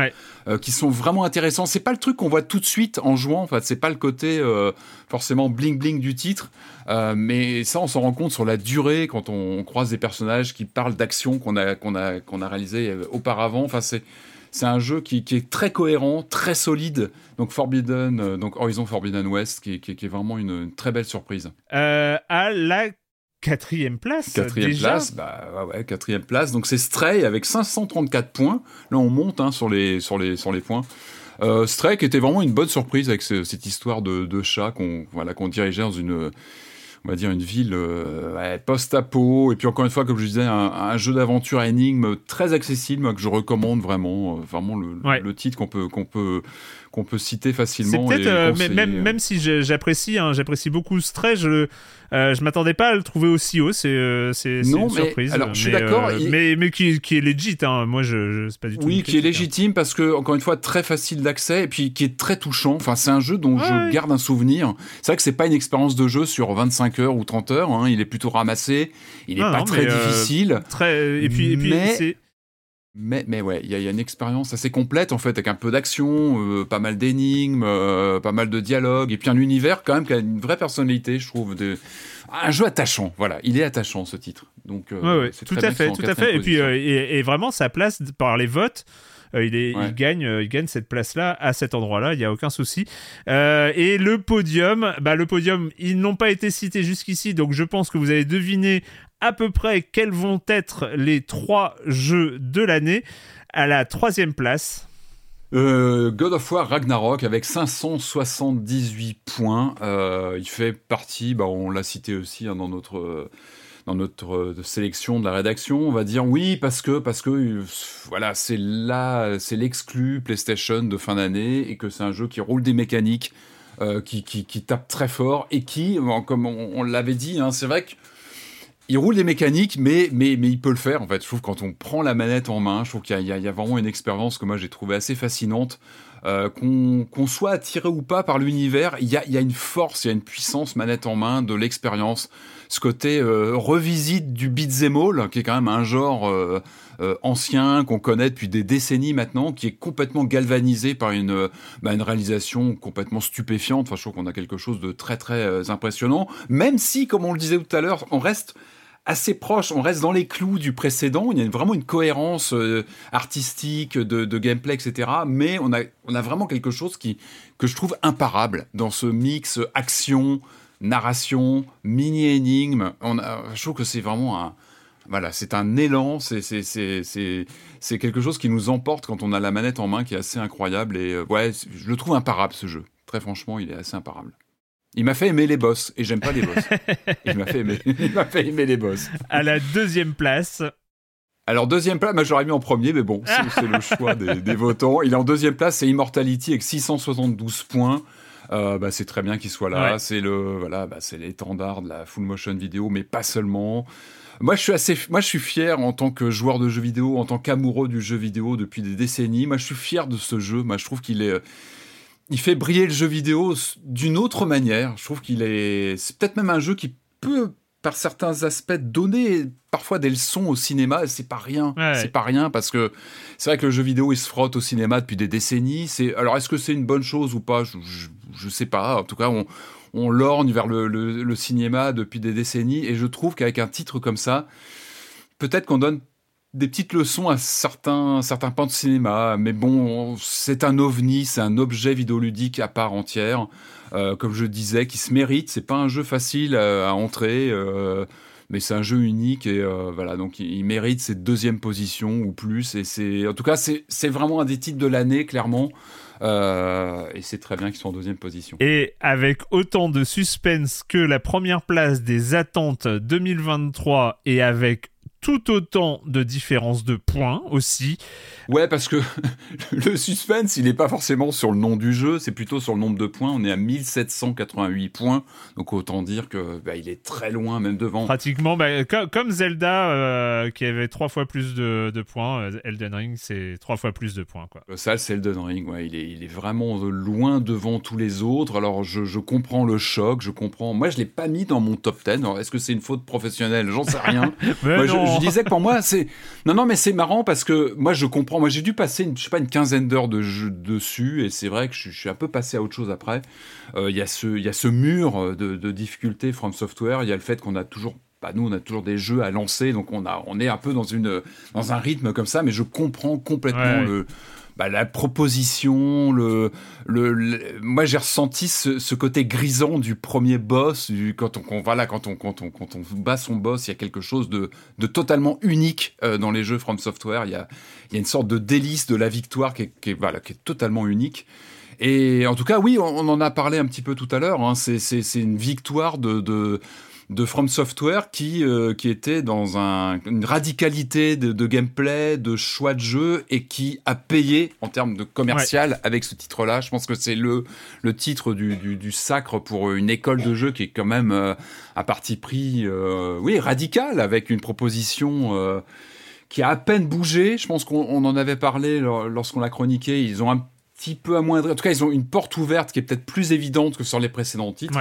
euh, qui sont vraiment intéressants. C'est pas le truc qu'on voit tout de suite en jouant. En fait, c'est pas le côté euh, forcément bling bling du titre, mais ça, on s'en rend compte sur la durée quand on, croise des personnages qui parlent d'actions qu'on a qu'on a qu'on a réalisées auparavant. Enfin, c'est c'est un jeu qui, qui, est très cohérent, très solide. Donc Forbidden, donc Horizon Forbidden West, qui, qui, qui est vraiment une, une, très belle surprise. à la Quatrième place Quatrième déjà place, bah ouais, quatrième place. Donc c'est Stray avec 534 points. Là on monte hein, sur, les, sur, les, sur les points. Euh, Stray qui était vraiment une bonne surprise avec cette histoire de, de chat qu'on voilà, qu'on dirigeait dans une on va dire une ville euh, post-apo et puis encore une fois comme je disais un, jeu d'aventure à énigme très accessible que je recommande vraiment euh, vraiment le, le titre qu'on peut qu'on peut qu'on peut citer facilement. Peut-être, euh, même, même si j'apprécie, hein, j'apprécie beaucoup Stray, je, euh, je m'attendais pas à le trouver aussi haut. C'est, euh, c'est, une surprise. Alors, je suis d'accord. Mais, mais qui, qui, est legit. Hein. Moi, je, c'est pas du tout. Oui, qui est hein. légitime parce que encore une fois très facile d'accès et puis qui est très touchant. Enfin, c'est un jeu dont je garde un souvenir. C'est vrai que c'est pas une expérience de jeu sur 25 heures ou 30 heures. Hein. Il est plutôt ramassé. Il est pas très difficile. Très. Et puis, et puis c'est mais, mais ouais, il y, a une expérience assez complète en fait, avec un peu d'action, euh, pas mal d'énigmes, euh, pas mal de dialogues, et puis un univers quand même qui a une vraie personnalité, je trouve. De... Un jeu attachant, voilà, il est attachant ce titre. Donc, euh, ouais, tout à fait, tout à fait. Et puis, et, vraiment, sa place par les votes. il, est, il, gagne, il gagne cette place-là à cet endroit-là, il n'y a aucun souci. et le podium, bah, le podium, ils n'ont pas été cités jusqu'ici, donc je pense que vous avez deviné à peu près quels vont être les trois jeux de l'année. À la troisième place. Euh, God of War Ragnarok avec 578 points. Euh, il fait partie, bah, on l'a cité aussi hein, dans notre dans notre sélection de la rédaction, on va dire oui parce que parce que voilà c'est là c'est l'exclu PlayStation de fin d'année et que c'est un jeu qui roule des mécaniques, euh, qui, qui, qui, tape très fort et qui, comme on, l'avait dit, hein, c'est vrai que il roule des mécaniques, mais, mais, mais il peut le faire. En fait, je trouve quand on prend la manette en main, je trouve qu'il y, a vraiment une expérience que moi j'ai trouvé assez fascinante. Euh, qu'on soit attiré ou pas par l'univers, il y a, y a, une force, il y a une puissance manette en main de l'expérience. Ce côté euh, revisite du beat'em all, qui est quand même un genre euh, ancien qu'on connaît depuis des décennies maintenant, qui est complètement galvanisé par une, bah, une réalisation complètement stupéfiante. Enfin, je trouve qu'on a quelque chose de très très impressionnant, même si, comme on le disait tout à l'heure, on reste assez proche, on reste dans les clous du précédent, il y a vraiment une cohérence euh, artistique, de, gameplay, etc. Mais on a, vraiment quelque chose qui, que je trouve imparable dans ce mix action, narration, mini-énigme. Je trouve que c'est vraiment un... Voilà, c'est un élan, c'est quelque chose qui nous emporte quand on a la manette en main qui est assez incroyable. Et euh, ouais, je le trouve imparable ce jeu. Très franchement, il est assez imparable. Il m'a fait aimer les boss et j'aime pas les boss. il m'a fait aimer, fait aimer les boss. À la deuxième place. Alors deuxième place, moi j'aurais mis en premier, mais bon, c'est le choix des, votants. Il est en deuxième place, c'est Immortality avec 672 points. Euh, bah, c'est très bien qu'il soit là. C'est le voilà, bah, c'est l'étendard de la full motion vidéo, mais pas seulement. Moi, je suis assez, moi, je suis fier en tant que joueur de jeux vidéo, en tant qu'amoureux du jeu vidéo depuis des décennies. Moi, je suis fier de ce jeu. Moi, je trouve qu'il est, il fait briller le jeu vidéo d'une autre manière. Je trouve qu'il est, c'est peut-être même un jeu qui peut, par certains aspects, donner parfois des leçons au cinéma. C'est pas rien. C'est pas rien parce que c'est vrai que le jeu vidéo il se frotte au cinéma depuis des décennies. C'est alors est-ce que c'est une bonne chose ou pas? Je, je, sais pas. En tout cas, on, on lorgne vers le, le cinéma depuis des décennies et je trouve qu'avec un titre comme ça, peut-être qu'on donne des petites leçons à certains, certains pans de cinéma. Mais bon, c'est un ovni, c'est un objet vidéoludique à part entière. Euh, comme je disais, qui se mérite. C'est pas un jeu facile à, entrer, euh, mais c'est un jeu unique et euh, voilà. Donc il, mérite cette deuxième position ou plus. Et c'est, en tout cas, c'est vraiment un des titres de l'année, clairement. et c'est très bien qu'ils soient en deuxième position. Et avec autant de suspense que la première place des attentes 2023 et avec tout autant de différences de points aussi. Ouais, parce que le suspense, il n'est pas forcément sur le nom du jeu, c'est plutôt sur le nombre de points. On est à 1788 points, donc autant dire que bah, il est très loin, même devant. Pratiquement, bah, comme Zelda, euh, qui avait trois fois plus de, points, euh, Elden Ring, c'est trois fois plus de points. Quoi. Ça, c'est Elden Ring, ouais, il, est, il est vraiment loin devant tous les autres. Alors, je, comprends le choc, je comprends. Moi, je l'ai pas mis dans mon top 10. Est-ce que c'est une faute professionnelle? J'en sais rien. Moi, je, disais que pour moi, c'est. Non, non, mais c'est marrant parce que moi, je comprends. Moi, j'ai dû passer, une, je sais pas, une quinzaine d'heures de jeu dessus, et c'est vrai que je, suis un peu passé à autre chose après. Euh, il y, a ce, y a ce mur de, de difficulté From Software. Il y a le fait qu'on a toujours bah nous, on a toujours des jeux à lancer, donc on, a, on est un peu dans, une, dans un rythme comme ça, mais je comprends complètement le, bah, la proposition, le, le, moi j'ai ressenti ce, ce, côté grisant du premier boss, du, quand on, voilà, quand on, quand on, quand on bat son boss, il y a quelque chose de, de totalement unique euh, dans les jeux From Software. Il y a, il y a une sorte de délice de la victoire qui est, qui est, voilà, qui est totalement unique. Et en tout cas, oui, on, en a parlé un petit peu tout à l'heure. Hein, c'est une victoire de, de de From Software qui, euh, qui était dans un, une radicalité de, gameplay, de choix de jeu et qui a payé en termes de commercial avec ce titre-là. Je pense que c'est le, le titre du, du, sacre pour une école de jeu qui est quand même euh, à parti pris, euh, oui, radical avec une proposition qui a à peine bougé. Je pense qu'on en avait parlé lorsqu'on l'a chroniqué. Ils ont un petit peu amoindri. En tout cas, ils ont une porte ouverte qui est peut-être plus évidente que sur les précédents titres.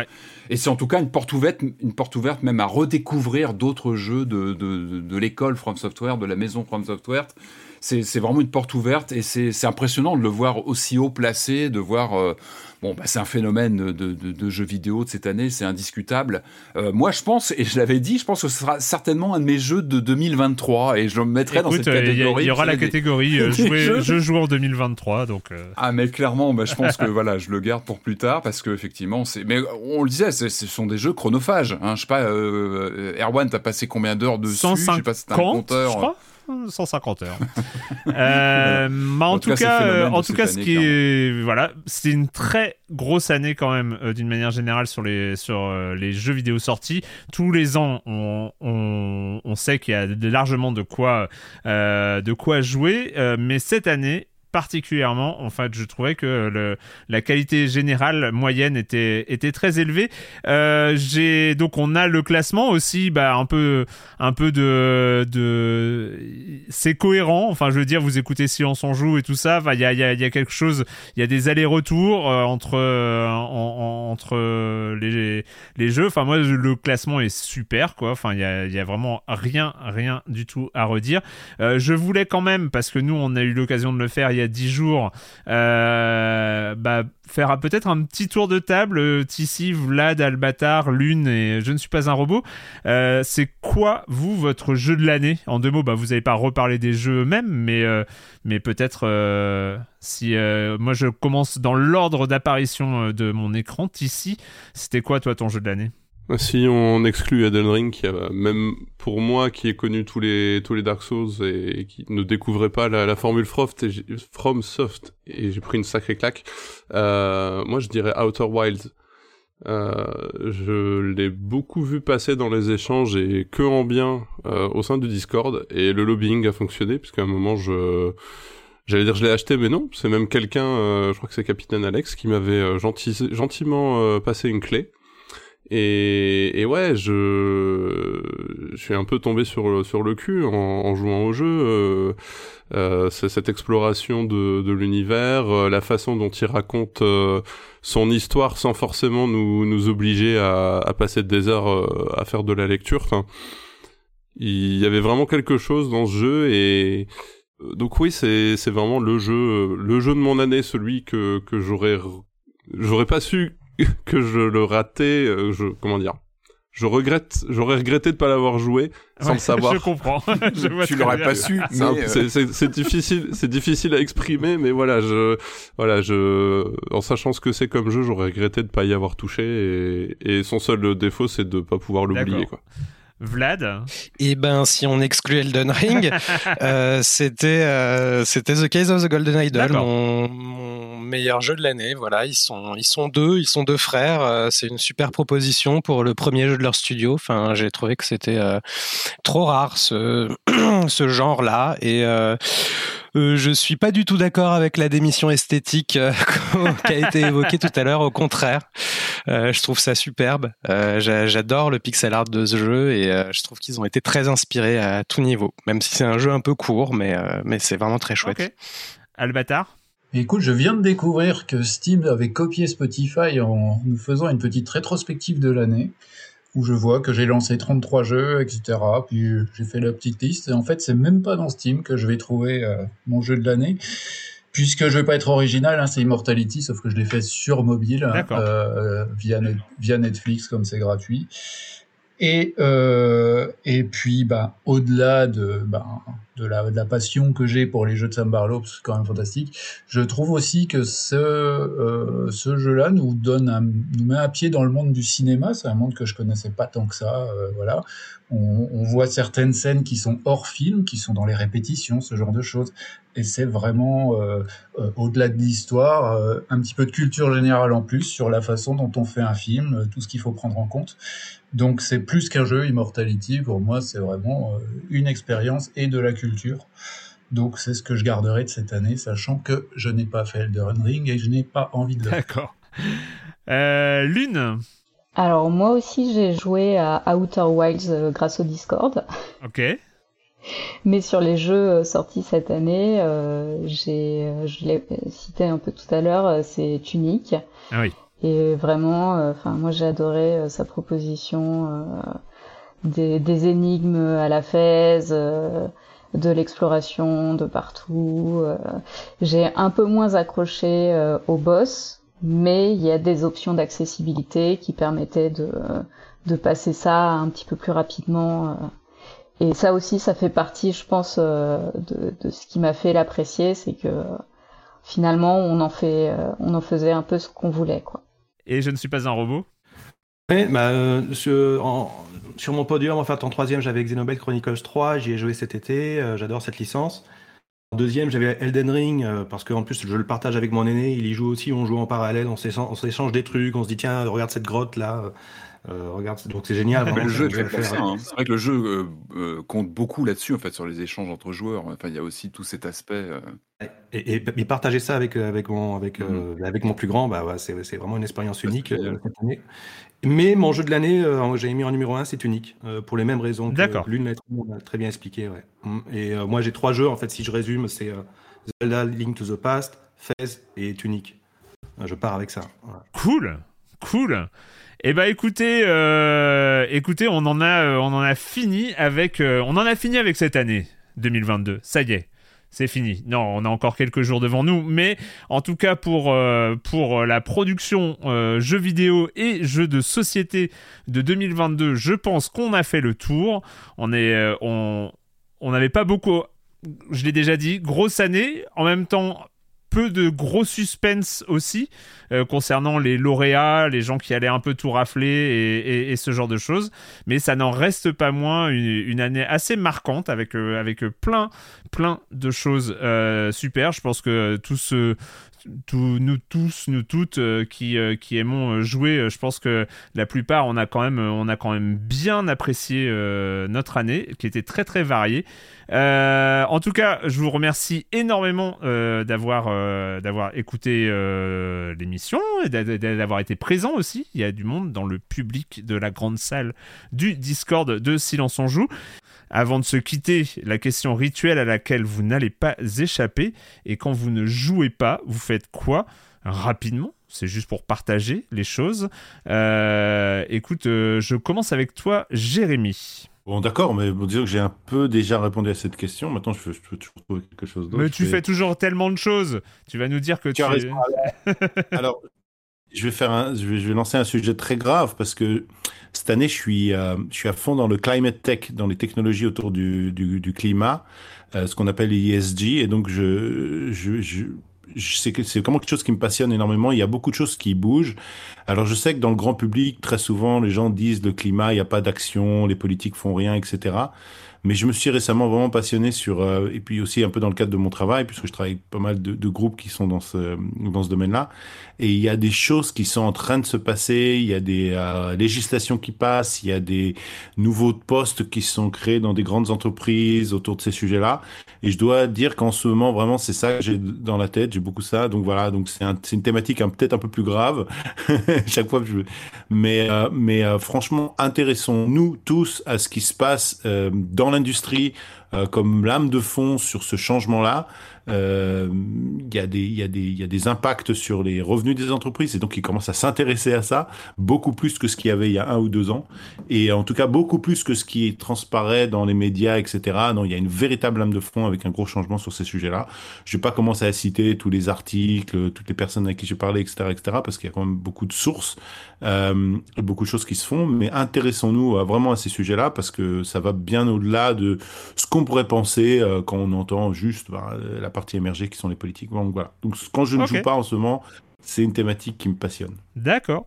Et c'est en tout cas une porte ouverte, une porte ouverte même à redécouvrir d'autres jeux de, de, de l'école From Software, de la maison From Software. C'est vraiment une porte ouverte et c'est impressionnant de le voir aussi haut placé, de voir euh, Bon, bah, c'est un phénomène de, de, de, jeux vidéo de cette année, c'est indiscutable. Euh, moi, je pense, et je l'avais dit, je pense que ce sera certainement un de mes jeux de 2023, et je le mettrai dans cette catégorie. Il y, aura la catégorie euh, jeu joueur en 2023, donc. Euh. Ah, mais clairement, bah, je pense que voilà, je le garde pour plus tard, parce que effectivement, c'est. Mais on le disait, ce sont des jeux chronophages. Hein. Je sais pas, Erwan, t'as passé combien d'heures dessus? 150, je sais pas si un compteur. Je crois? 150 heures. euh, en, tout cas, en tout cas, ce qui est voilà, c'est une très grosse année quand même euh, d'une manière générale sur les sur euh, les jeux vidéo sortis. Tous les ans, on, on, on sait qu'il y a largement de quoi euh, de quoi jouer, mais cette année, particulièrement. En fait, je trouvais que le, la qualité générale moyenne était, était très élevée. Euh, j'ai donc on a le classement aussi, bah, un peu un peu de, de... c'est cohérent. Enfin, je veux dire, vous écoutez Silence on joue et tout ça. Il y, a, y, y a quelque chose, il y a des allers-retours euh, entre euh, entre les, les jeux. Enfin, moi, le classement est super, quoi. Enfin, il y a, a vraiment rien rien du tout à redire. je voulais quand même parce que nous, on a eu l'occasion de le faire il y a 10 jours, euh, bah, faire peut-être un petit tour de table. Euh, Tissi, Vlad, Albatar, Lune et Je ne suis pas un robot. Euh, c'est quoi, vous, votre jeu de l'année? En deux mots, bah, vous n'avez pas reparlé des jeux eux-mêmes, mais, mais peut-être si moi je commence dans l'ordre d'apparition de mon écran, Tissi, c'était quoi, toi, ton jeu de l'année? Si on exclut Elden Ring, qui a, même pour moi qui ai connu tous les tous les Dark Souls et qui ne découvrait pas la, formule From Soft et j'ai pris une sacrée claque, euh, moi je dirais Outer Wilds. Euh, je l'ai beaucoup vu passer dans les échanges et que en bien euh, au sein du Discord et le lobbying a fonctionné puisqu'à un moment je J'allais dire je l'ai acheté, mais non, c'est même quelqu'un, euh, je crois que c'est Capitaine Alex, qui m'avait euh, gentiment passé une clé. Et, et, ouais, je, je suis un peu tombé sur, sur le cul en, en jouant au jeu. Euh, euh, cette exploration de, de l'univers, euh, la façon dont il raconte euh, son histoire sans forcément nous, nous obliger à, à passer des heures euh, à faire de la lecture. Enfin, il y avait vraiment quelque chose dans ce jeu et donc oui, c'est c'est vraiment le jeu le jeu de mon année, celui que que j'aurais j'aurais pas su que je le ratais, euh, je, comment dire, je regrette, j'aurais regretté de pas l'avoir joué sans le savoir. Je comprends. tu l'aurais pas su. C'est difficile, c'est difficile à exprimer, mais voilà, je, voilà, je, en sachant ce que c'est comme jeu, j'aurais regretté de pas y avoir touché et, et son seul défaut, c'est de pas pouvoir l'oublier, quoi. Vlad Eh ben, si on exclut Elden Ring, euh, c'était euh, c'était The Case of the Golden Idol, mon, mon, meilleur jeu de l'année. Voilà, ils sont ils sont deux, ils sont deux frères. Euh, c'est une super proposition pour le premier jeu de leur studio. Enfin, j'ai trouvé que c'était euh, trop rare ce ce genre-là et euh, je suis pas du tout d'accord avec la démission esthétique euh, qui a été évoquée tout à l'heure. Au contraire, euh, je trouve ça superbe. Euh, J'adore le pixel art de ce jeu et euh, je trouve qu'ils ont été très inspirés à tout niveau. Même si c'est un jeu un peu court, mais mais c'est vraiment très chouette. Okay. Albatar? Écoute, je viens de découvrir que Steam avait copié Spotify en nous faisant une petite rétrospective de l'année où je vois que j'ai lancé 33 jeux, etc. Puis j'ai fait la petite liste. Et en fait, c'est même pas dans Steam que je vais trouver euh, mon jeu de l'année. Puisque je vais pas être original, hein, c'est Immortality, sauf que je l'ai fait sur mobile, hein, euh, via, via Netflix, comme c'est gratuit. Et, euh, et puis, bah, au-delà de, bah, de, la, de la passion que j'ai pour les jeux de Sam Barlow, c'est quand même fantastique, je trouve aussi que ce, euh, ce jeu-là nous donne un, nous met un pied dans le monde du cinéma. C'est un monde que je connaissais pas tant que ça. Euh, voilà, on, on, voit certaines scènes qui sont hors film, qui sont dans les répétitions, ce genre de choses. Et c'est vraiment, euh, euh, au-delà de l'histoire, euh, un petit peu de culture générale en plus sur la façon dont on fait un film, tout ce qu'il faut prendre en compte. Donc c'est plus qu'un jeu Immortality, pour moi c'est vraiment euh, une expérience et de la culture. Donc c'est ce que je garderai de cette année, sachant que je n'ai pas fait Elden Ring et je n'ai pas envie de le D'accord. Euh, Lune Alors moi aussi j'ai joué à Outer Wilds euh, grâce au Discord. Ok. Mais sur les jeux sortis cette année, euh, j'ai, je l'ai cité un peu tout à l'heure, c'est Tunic. Ah oui. Et vraiment, enfin moi j'ai adoré sa proposition des, des, énigmes à la Fez, de l'exploration de partout. j'ai un peu moins accroché au boss, mais il y a des options d'accessibilité qui permettaient de, de passer ça un petit peu plus rapidement. Et ça aussi, ça fait partie, je pense, de, de ce qui m'a fait l'apprécier, c'est que finalement, on en fait, on en faisait un peu ce qu'on voulait, quoi. Et je ne suis pas un robot bah, euh, sur, mon podium, en fait, en troisième, j'avais Xenoblade Chronicles 3, j'y ai joué cet été, euh, j'adore cette licence. En deuxième, j'avais Elden Ring, euh, parce qu'en plus, je le partage avec mon aîné, il y joue aussi, on joue en parallèle, on s'échange des trucs, on se dit, tiens, regarde cette grotte là. Euh, regarde, donc c'est génial. le jeu, hein. c'est vrai que le jeu euh, euh, compte beaucoup là-dessus, en fait, sur les échanges entre joueurs. Enfin, il y a aussi tout cet aspect. Euh... Et, et, et, partager ça avec avec mon avec mm -hmm. avec mon plus grand, bah ouais, c'est c'est vraiment une expérience unique cette année. Mais mon jeu de l'année, j'ai mis en numéro un, c'est unique pour les mêmes raisons. D'accord. L'une l'a très bien expliqué. Ouais. Et moi, j'ai trois jeux en fait. Si je résume, c'est Zelda, Link to the Past, Fez et Tunic. Je pars avec ça. Cool, cool. Eh ben écoutez, euh, écoutez, on en a, euh, on en a fini avec, euh, on en a fini avec cette année 2022. Ça y est, c'est fini. Non, on a encore quelques jours devant nous, mais en tout cas pour pour la production jeux vidéo et jeux de société de 2022, je pense qu'on a fait le tour. On est, on n'avait pas beaucoup. Je l'ai déjà dit, grosse année. En même temps, peu de gros suspense aussi euh, concernant les lauréats, les gens qui allaient un peu tout rafler et, ce genre de choses. Mais ça n'en reste pas moins une, année assez marquante avec, euh, avec plein, plein de choses euh, super. Je pense que tout ce, nous tous, nous toutes euh, qui, euh, qui aimons jouer, euh, je pense que la plupart, on a quand même, on a quand même bien apprécié notre année, qui était très très variée. en tout cas, je vous remercie énormément d'avoir d'avoir écouté l'émission et d'avoir été présent aussi. Il y a du monde dans le public de la grande salle du Discord de Silence on joue. Avant de se quitter, la question rituelle à laquelle vous n'allez pas échapper, et quand vous ne jouez pas, vous faites quoi Rapidement, c'est juste pour partager les choses. Euh, écoute, euh, je commence avec toi, Jérémy. Bon, d'accord, mais bon, disons que j'ai un peu déjà répondu à cette question. Maintenant, je, je peux toujours trouver quelque chose d'autre. Mais tu fais toujours tellement de choses. Tu vas nous dire que tu. tu... As raison. Alors, je vais faire un, je vais, je vais lancer un sujet très grave parce que cette année, je suis, je suis à fond dans le climate tech, dans les technologies autour du, du, du climat, ce qu'on appelle l'ESG. Et donc, je, je, je c'est vraiment quelque chose qui me passionne énormément. Il y a beaucoup de choses qui bougent. Alors je sais que dans le grand public, très souvent, les gens disent le climat, il n'y a pas d'action, les politiques font rien, etc. Mais je me suis récemment vraiment passionné sur, euh, et puis aussi un peu dans le cadre de mon travail, puisque je travaille avec pas mal de, groupes qui sont dans ce, dans ce domaine-là. Et il y a des choses qui sont en train de se passer, il y a des euh, législations qui passent, il y a des nouveaux postes qui sont créés dans des grandes entreprises autour de ces sujets-là. Et je dois dire qu'en ce moment, vraiment, c'est ça que j'ai dans la tête, j'ai beaucoup ça. Donc voilà, donc c'est un, une thématique peut-être un peu plus grave, chaque fois que je... Mais, euh, mais franchement, intéressons-nous tous à ce qui se passe dans l'industrie euh, comme lame de fond sur ce changement-là. Euh, il des, y, a des, impacts sur les revenus des entreprises et donc ils commencent à s'intéresser à ça beaucoup plus que ce qu'il y avait il y a un ou deux ans et en tout cas beaucoup plus que ce qui transparaît dans les médias etc. Non, il y a une véritable lame de fond avec un gros changement sur ces sujets-là. Je vais pas commencer à citer tous les articles, toutes les personnes avec qui j'ai parlé etc. etc. parce qu'il y a quand même beaucoup de sources, euh, beaucoup de choses qui se font, mais intéressons-nous vraiment à ces sujets-là parce que ça va bien au-delà de ce qu'on pourrait penser euh, quand on entend juste bah, la partie émergée qui sont les politiques. Donc voilà. Donc quand je ne joue pas en ce moment, c'est une thématique qui me passionne. D'accord.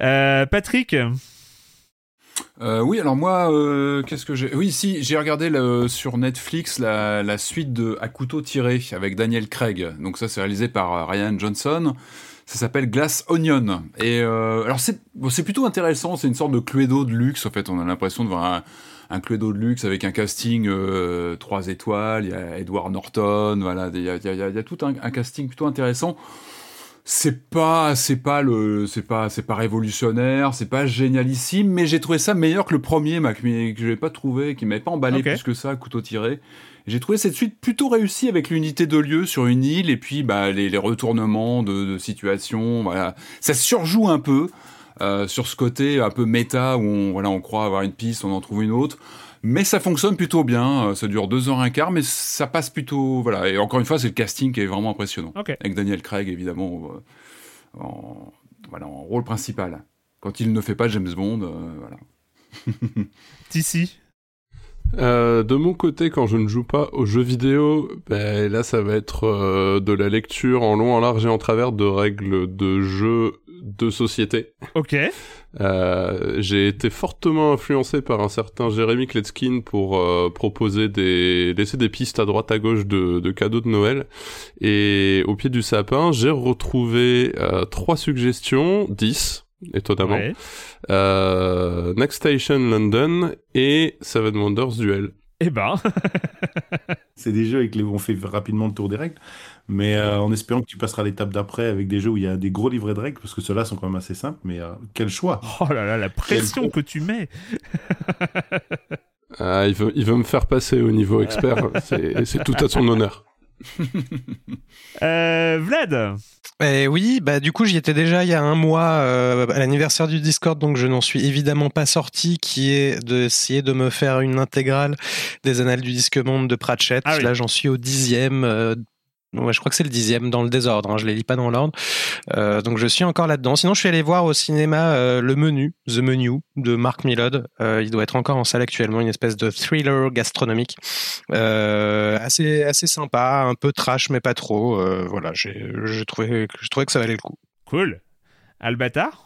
Euh, Patrick euh, oui, alors moi, qu'est-ce que j'ai? Oui, si, j'ai regardé sur Netflix la, suite de À couteau tiré avec Daniel Craig. Donc ça, c'est réalisé par Ryan Johnson. Ça s'appelle Glass Onion. Et alors c'est c'est plutôt intéressant. C'est une sorte de Cluedo de luxe. En fait, on a l'impression de voir un, un Cluedo de luxe avec un casting euh, 3 étoiles, il y a Edward Norton, voilà, il y a, y a, y a tout un, un, casting plutôt intéressant. C'est pas, c'est pas le, c'est pas, c'est pas révolutionnaire, c'est pas génialissime, mais j'ai trouvé ça meilleur que le premier, Mac, mais que je n'avais pas trouvé, qui m'avait pas emballé plus que ça, couteau tiré. J'ai trouvé cette suite plutôt réussie avec l'unité de lieu sur une île et puis bah, les, les retournements de, de situation. Voilà, ça surjoue un peu. Euh, sur ce côté un peu méta où on, voilà, on croit avoir une piste, on en trouve une autre. Mais ça fonctionne plutôt bien. Euh, ça dure deux heures un quart, mais ça passe plutôt. Voilà. Et encore une fois, c'est le casting qui est vraiment impressionnant. Avec Daniel Craig, évidemment, euh, en, voilà, en rôle principal. Quand il ne fait pas James Bond, voilà. D'ici. de mon côté, quand je ne joue pas aux jeux vidéo, ben, là ça va être de la lecture en long, en large et en travers de règles de jeu de société. Ok. Euh, j'ai été fortement influencé par un certain Jérémy Kletskin pour euh, proposer des laisser des pistes à droite à gauche de, de, cadeaux de Noël. Et au pied du sapin, j'ai retrouvé euh, trois suggestions, dix étonnamment. Euh, Next Station London et Seven Wonders Duel. Eh ben. c'est des jeux avec les on fait rapidement le tour des règles mais euh, en espérant que tu passeras l'étape d'après avec des jeux où il y a des gros livrets de règles, parce que ceux-là sont quand même assez simples, mais euh, quel choix Oh là là, la pression que tu mets ah, il, veut, il veut me faire passer au niveau expert, c'est tout à son honneur. Euh, Vlad eh oui, bah du coup j'y étais déjà il y a un mois euh, à l'anniversaire du Discord, donc je n'en suis évidemment pas sorti, qui est d'essayer de me faire une intégrale des annales du disque monde de Pratchett. Ah Là j'en suis au dixième, euh, Ouais, je crois que c'est le dixième dans le désordre. Hein, je les lis pas dans l'ordre. Euh, donc je suis encore là-dedans. Sinon, je suis allé voir au cinéma euh, le menu, The Menu de Mark Millod. Euh, il doit être encore en salle actuellement, une espèce de thriller gastronomique, assez assez sympa, un peu trash mais pas trop. Voilà, j'ai trouvé que ça valait le coup. Cool. Albatar?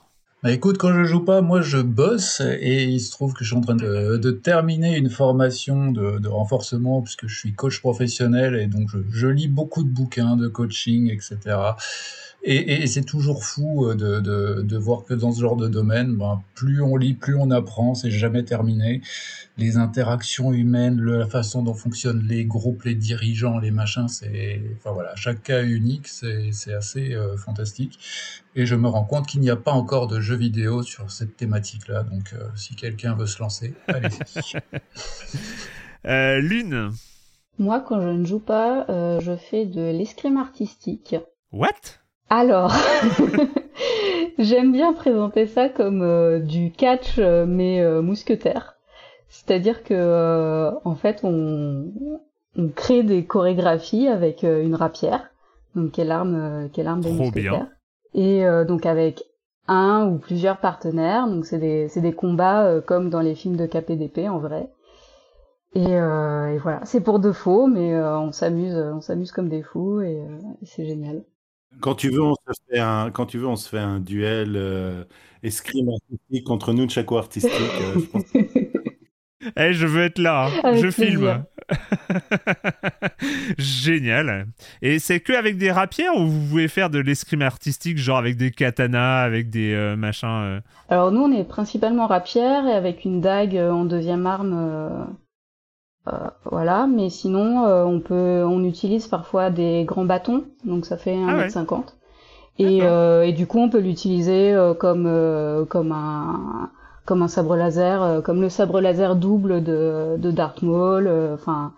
Bah écoute, quand je joue pas, moi je bosse et il se trouve que je suis en train de, terminer une formation de, renforcement puisque je suis coach professionnel et donc je lis beaucoup de bouquins de coaching, etc. Et, et c'est toujours fou euh, de, de, de, voir que dans ce genre de domaine, ben, plus on lit, plus on apprend, c'est jamais terminé. Les interactions humaines, la façon dont fonctionnent les groupes, les dirigeants, les machins, c'est, enfin voilà, chaque cas est unique, c'est assez euh, fantastique. Et je me rends compte qu'il n'y a pas encore de jeux vidéo sur cette thématique-là. Donc, euh, si quelqu'un veut se lancer, allez-y. euh, Lune. Moi, quand je ne joue pas, je fais de l'escrime artistique. What? Alors, j'aime bien présenter ça comme euh, du catch euh, mais euh, mousquetaire. C'est-à-dire que en fait, on, on, crée des chorégraphies avec une rapière, donc quelle arme, quelle arme de Trop Bien. Et donc avec un ou plusieurs partenaires. Donc c'est des, c'est des combats comme dans les films de KPDP en vrai. Et, et voilà, c'est pour de faux, mais on s'amuse, on s'amuse comme des fous et c'est génial. Quand tu veux, on se fait un, quand tu veux, on se fait un duel euh, escrime artistique contre Nunchaku artistique. Euh, je pense. Eh, je veux être là, hein. je filme. Génial. Et c'est que avec des rapières ou vous pouvez faire de l'escrime artistique, genre avec des katanas, avec des euh, machins euh Alors nous, on est principalement rapières et avec une dague en deuxième arme euh, voilà, mais sinon euh, on peut, on utilise parfois des grands bâtons, donc ça fait 1m50. Ah et, euh, et, du coup, on peut l'utiliser comme comme un comme un sabre laser, comme le sabre laser double de, de Darth Maul, enfin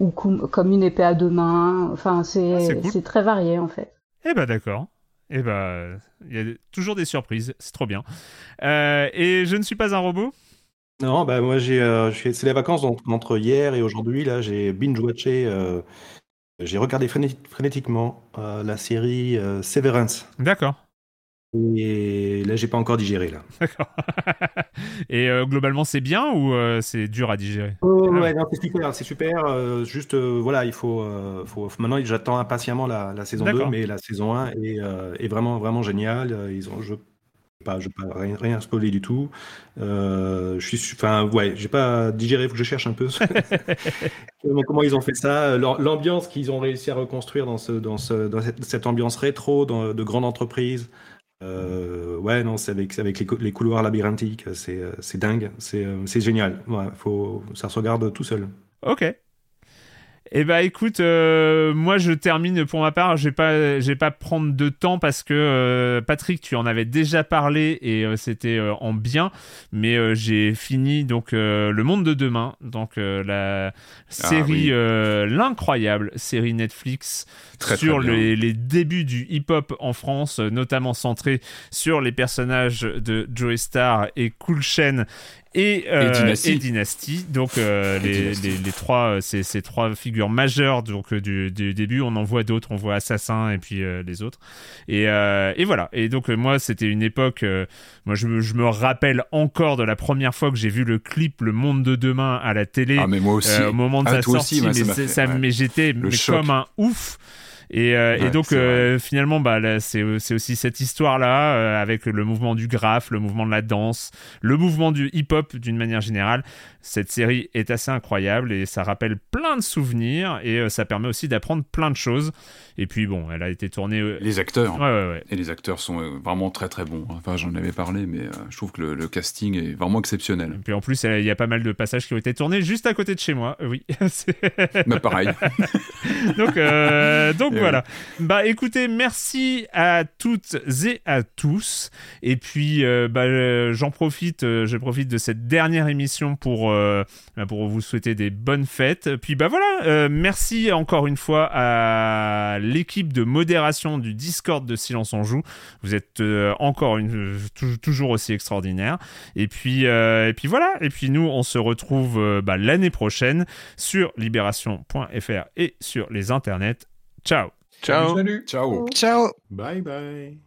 ou comme une épée à deux mains. Enfin, c'est ah, c'est très varié en fait. Eh ben d'accord. Eh ben, il y a toujours des surprises, c'est trop bien. et je ne suis pas un robot? Non, bah moi j'ai, euh, c'est les vacances donc entre hier et aujourd'hui là, j'ai binge-watché, euh, j'ai regardé frénétiquement euh, la série Severance. D'accord. Et là j'ai pas encore digéré là. D'accord. et globalement c'est bien ou c'est dur à digérer? Oh, ah ouais, c'est super, c'est super. juste voilà, il faut, faut maintenant j'attends impatiemment la, la saison 2, mais la saison 1 est, est vraiment vraiment géniale. Ils ont, je pas, je vais pas rien, rien spoiler du tout. Euh, je suis, enfin, ouais, j'ai pas digéré, faut que je cherche un peu comment ils ont fait ça, l'ambiance qu'ils ont réussi à reconstruire dans ce, dans ce, dans cette, ambiance rétro, dans, de grande entreprise. Euh, ouais, non, c'est avec, avec les, les, couloirs labyrinthiques, c'est dingue, c'est génial. Ouais, faut, ça se regarde tout seul. Ok. Eh bah écoute, euh, moi je termine pour ma part. Je vais pas, j'ai pas prendre de temps parce que euh, Patrick, tu en avais déjà parlé et euh, c'était en bien. Mais j'ai fini donc Le Monde de demain, donc la ah série, l'incroyable série Netflix sur les, débuts du hip-hop en France, notamment centré sur les personnages de Joey Star et Cool Chain et, euh, Dynasty. Donc euh, les, Les, trois, euh, ces, ces, trois figures majeures donc du, début. On en voit d'autres, on voit Assassin et puis les autres. Et, et, voilà. Et donc moi c'était une époque. moi je, je, me rappelle encore de la première fois que j'ai vu le clip Le Monde de demain à la télé. Ah mais moi aussi. au moment de ah, sa sortie, mais, j'étais comme un ouf. Et, euh, et donc euh, finalement, bah, c'est aussi cette histoire-là euh, avec le mouvement du graphe, le mouvement de la danse, le mouvement du hip-hop d'une manière générale. Cette série est assez incroyable et ça rappelle plein de souvenirs et ça permet aussi d'apprendre plein de choses. Et puis bon, elle a été tournée. Les acteurs. Ouais, ouais, ouais. Et les acteurs sont vraiment très très bons. Enfin, j'en avais parlé, mais je trouve que le, casting est vraiment exceptionnel. Et puis en plus, il y a pas mal de passages qui ont été tournés juste à côté de chez moi. Oui. bah pareil. donc donc voilà. Bah écoutez, merci à toutes et à tous. Et puis euh, bah, euh, j'en profite, euh, je profite de cette dernière émission pour, bah, pour vous souhaiter des bonnes fêtes. Puis bah voilà, merci encore une fois à l'équipe de modération du Discord de Silence en Joue. Vous êtes encore une, toujours aussi extraordinaire. Et puis, et puis voilà, et puis nous on se retrouve bah, l'année prochaine sur libération.fr et sur les internets. Ciao Ciao. Salut. Ciao. Ciao. Bye bye.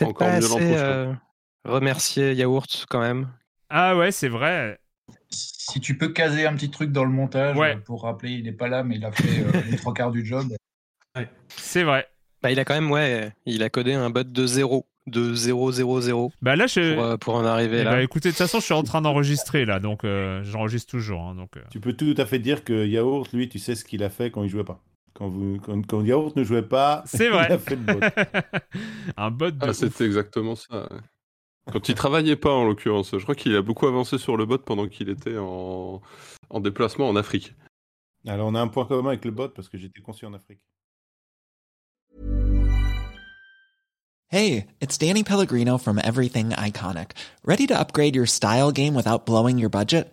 On va pas assez euh, remercier Yaourt quand même. Ah ouais, c'est vrai. Si tu peux caser un petit truc dans le montage pour rappeler, il n'est pas là, mais il a fait euh, les trois quarts du job. Ouais. C'est vrai. Bah, il a quand même, ouais, il a codé un bot de 0 de 000 bah là je... pour, euh, pour en arriver eh là. Bah écoutez, de toute façon, je suis en train d'enregistrer là, donc euh, j'enregistre toujours. Hein, donc, euh. Tu peux tout à fait dire que Yaourt, lui, tu sais ce qu'il a fait quand il jouait pas. Quand, vous, quand, Yaourt ne jouait pas, c'est vrai. il a fait le bot. un bot de. Ah, c'était exactement ça. Quand il travaillait pas, en l'occurrence. Je crois qu'il a beaucoup avancé sur le bot pendant qu'il était en... en déplacement en Afrique. Alors on a un point commun avec le bot parce que j'étais conçu en Afrique. Hey, it's Danny Pellegrino from Everything Iconic. Ready to upgrade your style game without blowing your budget?